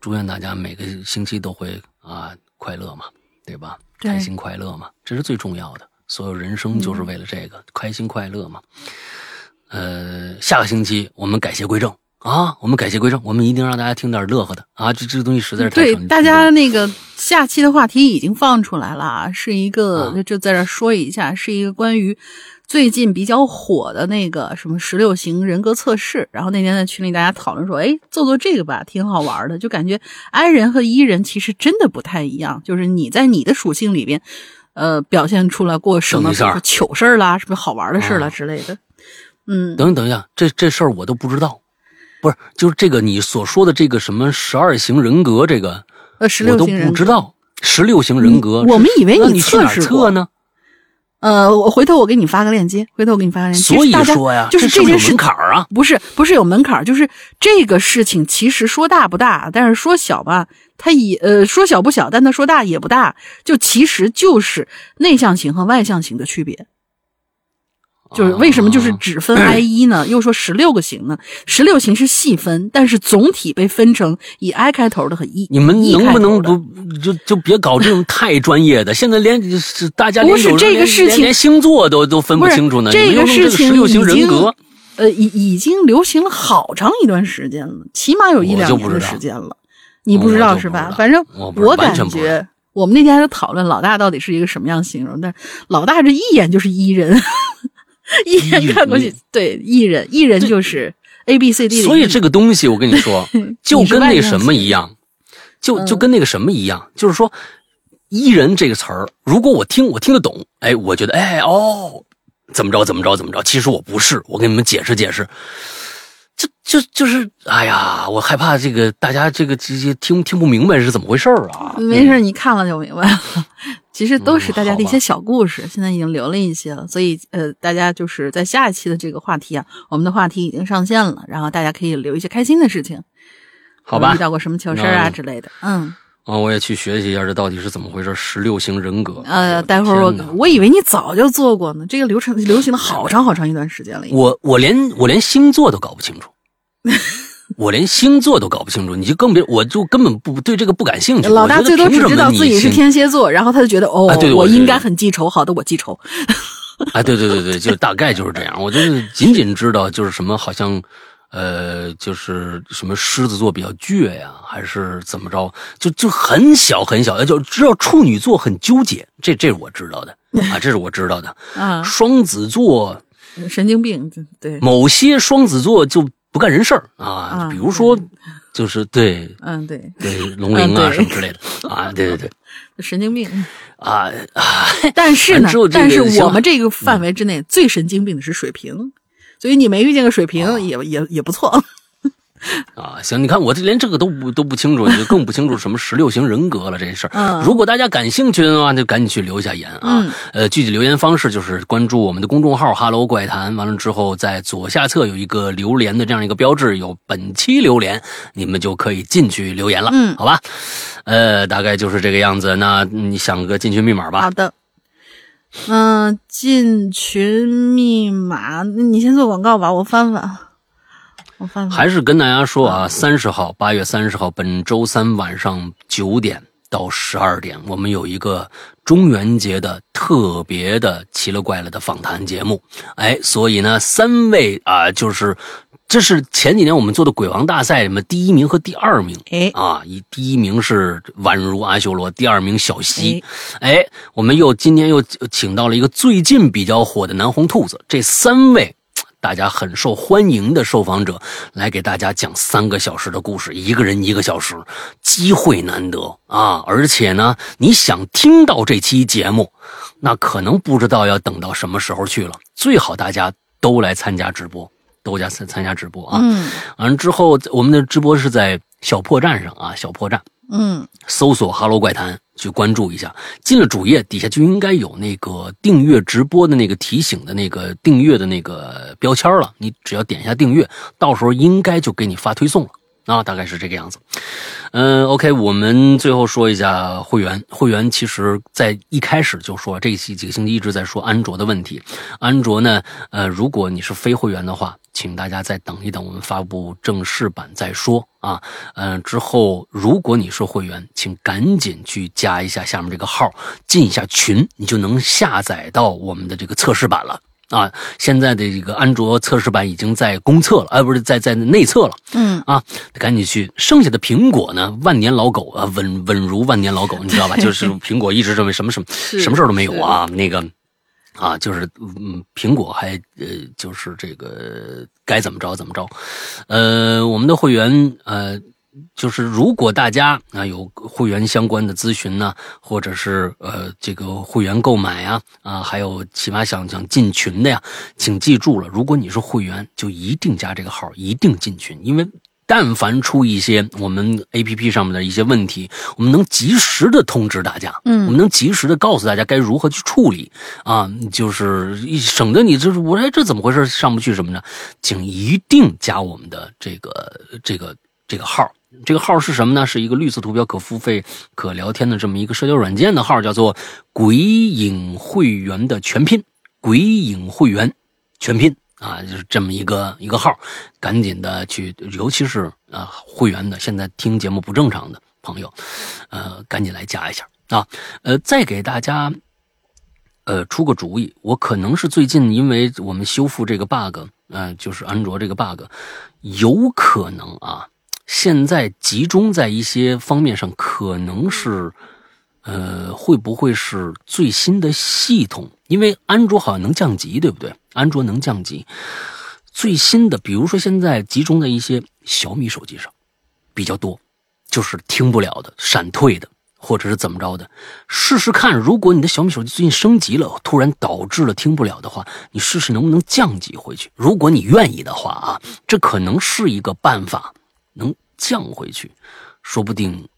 祝愿大家每个星期都会啊快乐嘛，对吧？开心快乐嘛，这是最重要的所有人生就是为了这个，开心快乐嘛。呃，下个星期我们改邪归正啊，我们改邪归正，我们一定让大家听点乐呵的啊。这这个东西实在是太对伤大家那个下期的话题已经放出来了啊，是一个、啊就在这说一下，是一个关于最近比较火的那个什么十六型人格测试。然后那天在群里大家讨论说，哎，做做这个吧，挺好玩的，就感觉 I 人和 E 人其实真的不太一样，就是你在你的属性里边，呃，表现出来过什么等一下比如说糗事儿啦，什么好玩的事儿啦啊之类的。嗯，等等一下，这这事儿我都不知道，不是，就是这个你所说的这个什么十二型人格，这个呃，十我都六型人格不知道。十六型人格，我们以为你去哪儿测试过测呢？呃，我回头我给你发个链接，回头我给你发个链接。所以大家说呀，就是这件事门槛儿啊。不是不是有门槛儿，就是这个事情其实说大不大，但是说小吧，它也呃说小不小，但它说大也不大，就其实就是内向型和外向型的区别。就是为什么就是啊只分 I 一呢？又说十六个型呢？十六型是细分，但是总体被分成以 I 开头的和 E。你们 E 能不能不就就别搞这种 太专业的？现在连是大家连不是这个事情连连星座都都分不清楚呢。这个事情十六型人格，呃，已已经流行了好长一段时间了，起码有一两年的时间了。你不知道是吧？反正我感觉，我们那天还在讨论老大到底是一个什么样形容，但老大这一眼就是伊人，一眼看过去，对，艺人，艺人就是 A B C D 的 E。所以这个东西我跟你说，就跟那什么一样，就嗯就跟那个什么一样，就是说“艺人”这个词儿，如果我听我听得懂，哎，我觉得哎哦，怎么着怎么着怎么着，其实我不是，我给你们解释解释。就就就是，哎呀，我害怕这个大家这个这些听听不明白是怎么回事儿啊？没事，你看了就明白了。其实都是大家的一些小故事，现在已经留了一些了，所以呃，大家就是在下一期的这个话题啊，我们的话题已经上线了，然后大家可以留一些开心的事情，好吧遇，到过什么糗事啊之类的。嗯，啊，我也去学习一下这到底是怎么回事，十六型人格。哎呃，待会儿我我以为你早就做过呢，这个流程流行了好长好长一段时间了。我我连我连星座都搞不清楚，我连星座都搞不清楚，你就更别，我就根本不对这个不感兴趣。老大最多只知道自己是天蝎座，然后他就觉得哦，我应该很记仇。好的，我记仇。哎，对对对对，就大概就是这样。我就是仅仅知道就是什么，好像呃，就是什么狮子座比较倔呀，还是怎么着，就就很小很小，就知道处女座很纠结，这这是我知道的 啊，这是我知道的。啊，双子座神经病，对，某些双子座就不干人事儿啊啊，比如说就是对嗯，对，对 龙鳞啊什么之类的啊，对对对。神经病。啊啊，但是呢但是我们这个范围之内最神经病的是水瓶，所以你没遇见个水瓶也也也不错。啊，行，你看我这连这个都不都不清楚，你就更不清楚什么十六型人格了这事儿。嗯如果大家感兴趣的话，就赶紧去留下言啊。嗯呃，具体留言方式就是关注我们的公众号“哈喽怪谈”，完了之后在左下侧有一个留言的这样一个标志，有本期留言，你们就可以进去留言了。嗯好吧。呃，大概就是这个样子。那你想个进群密码吧好？的，嗯、进群密码，你先做广告吧，我翻翻。还是跟大家说啊，三十号，八月三十号，本周三晚上九点到十二点，我们有一个中元节的特别的奇了怪了的访谈节目。哎，所以呢，三位啊，就是这是前几年我们做的鬼王大赛里面第一名和第二名。哎，啊，以第一名是宛如阿修罗，第二名小西。哎，我们又今天又请到了一个最近比较火的南红兔子，这三位大家很受欢迎的受访者来给大家讲三个小时的故事，一个人一个小时，机会难得啊！而且呢，你想听到这期节目，那可能不知道要等到什么时候去了。最好大家都来参加直播，都加参参加直播啊！嗯完了之后，我们的直播是在小破站上啊，小破站嗯。搜索“哈喽怪谈”去关注一下。进了主页底下就应该有那个订阅直播的那个提醒的那个订阅的那个标签了，你只要点一下订阅，到时候应该就给你发推送了。啊，大概是这个样子。嗯，OK，我们最后说一下会员。会员其实在一开始就说，这几几个星期一直在说安卓的问题。安卓呢，呃，如果你是非会员的话，请大家再等一等，我们发布正式版再说啊。嗯，之后如果你是会员，请赶紧去加一下下面这个号，进一下群，你就能下载到我们的这个测试版了。啊，现在的这个安卓测试版已经在公测了，哎，不是在在内测了。嗯啊，赶紧去。剩下的苹果呢，万年老狗啊，稳稳如万年老狗，你知道吧？就是 苹果一直认为什么什么什么事儿都没有啊，那个啊，就是嗯，苹果还呃，就是这个该怎么着怎么着。呃，我们的会员呃。就是如果大家啊有会员相关的咨询呢，或者是呃这个会员购买呀啊，还有起码想想进群的呀，请记住了，如果你是会员，就一定加这个号，一定进群，因为但凡出一些我们 A P P 上面的一些问题，我们能及时的通知大家，嗯，我们能及时的告诉大家该如何去处理啊，就是省得你就是我哎这怎么回事上不去什么的，请一定加我们的这个这个这个号。这个号是什么呢？是一个绿色图标、可付费、可聊天的这么一个社交软件的号，叫做“鬼影会员”的全拼，“鬼影会员”全拼啊，就是这么一个一个号，赶紧的去，尤其是啊会员的，现在听节目不正常的朋友，呃，赶紧来加一下啊，呃，再给大家呃出个主意，我可能是最近因为我们修复这个 bug，嗯，就是安卓这个 bug，有可能啊。现在集中在一些方面上，可能是，呃，会不会是最新的系统？因为安卓好像能降级，对不对？安卓能降级，最新的，比如说现在集中在一些小米手机上比较多，就是听不了的、闪退的，或者是怎么着的。试试看，如果你的小米手机最近升级了，突然导致了听不了的话，你试试能不能降级回去。如果你愿意的话啊，这可能是一个办法。能降回去，说不定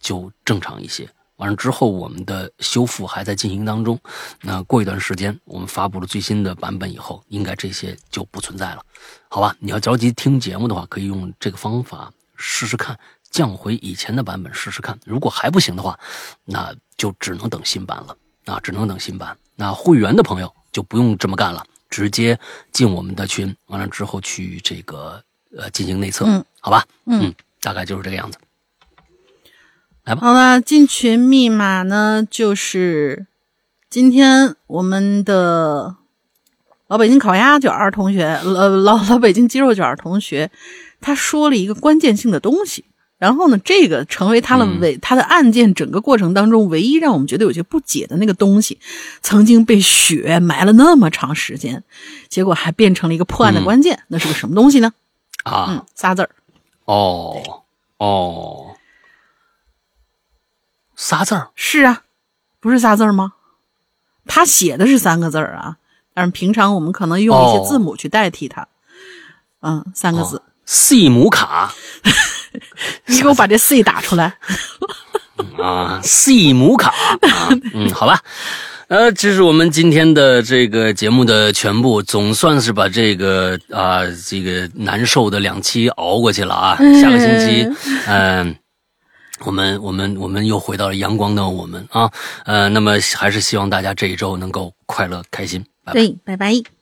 就正常一些。完了之后，我们的修复还在进行当中。那过一段时间，我们发布了最新的版本以后，应该这些就不存在了，好吧？你要着急听节目的话，可以用这个方法试试看，降回以前的版本试试看。如果还不行的话，那就只能等新版了啊，只能等新版。那会员的朋友就不用这么干了，直接进我们的群，完了之后去这个。呃，进行内测，嗯，好吧，嗯，大概就是这个样子，来吧。好了，进群密码呢，就是今天我们的老北京烤鸭卷儿同学，呃，老老北京鸡肉卷儿同学，他说了一个关键性的东西，然后呢，这个成为他的唯他的案件整个过程当中唯一让我们觉得有些不解的那个东西，曾经被雪埋了那么长时间，结果还变成了一个破案的关键，那是个什么东西呢？啊，嗯，仨字儿，哦哦，仨字儿是啊，不是仨字儿吗？他写的是三个字儿啊，但是平常我们可能用一些字母去代替它。嗯，三个字，C 母卡，你给我把这 C 打出来。啊，C 母卡，嗯，好吧。呃，这是我们今天的这个节目的全部，总算是把这个啊这个难受的两期熬过去了啊。下个星期，嗯，我们我们我们又回到了阳光的我们啊，呃，那么还是希望大家这一周能够快乐开心，拜拜，拜拜。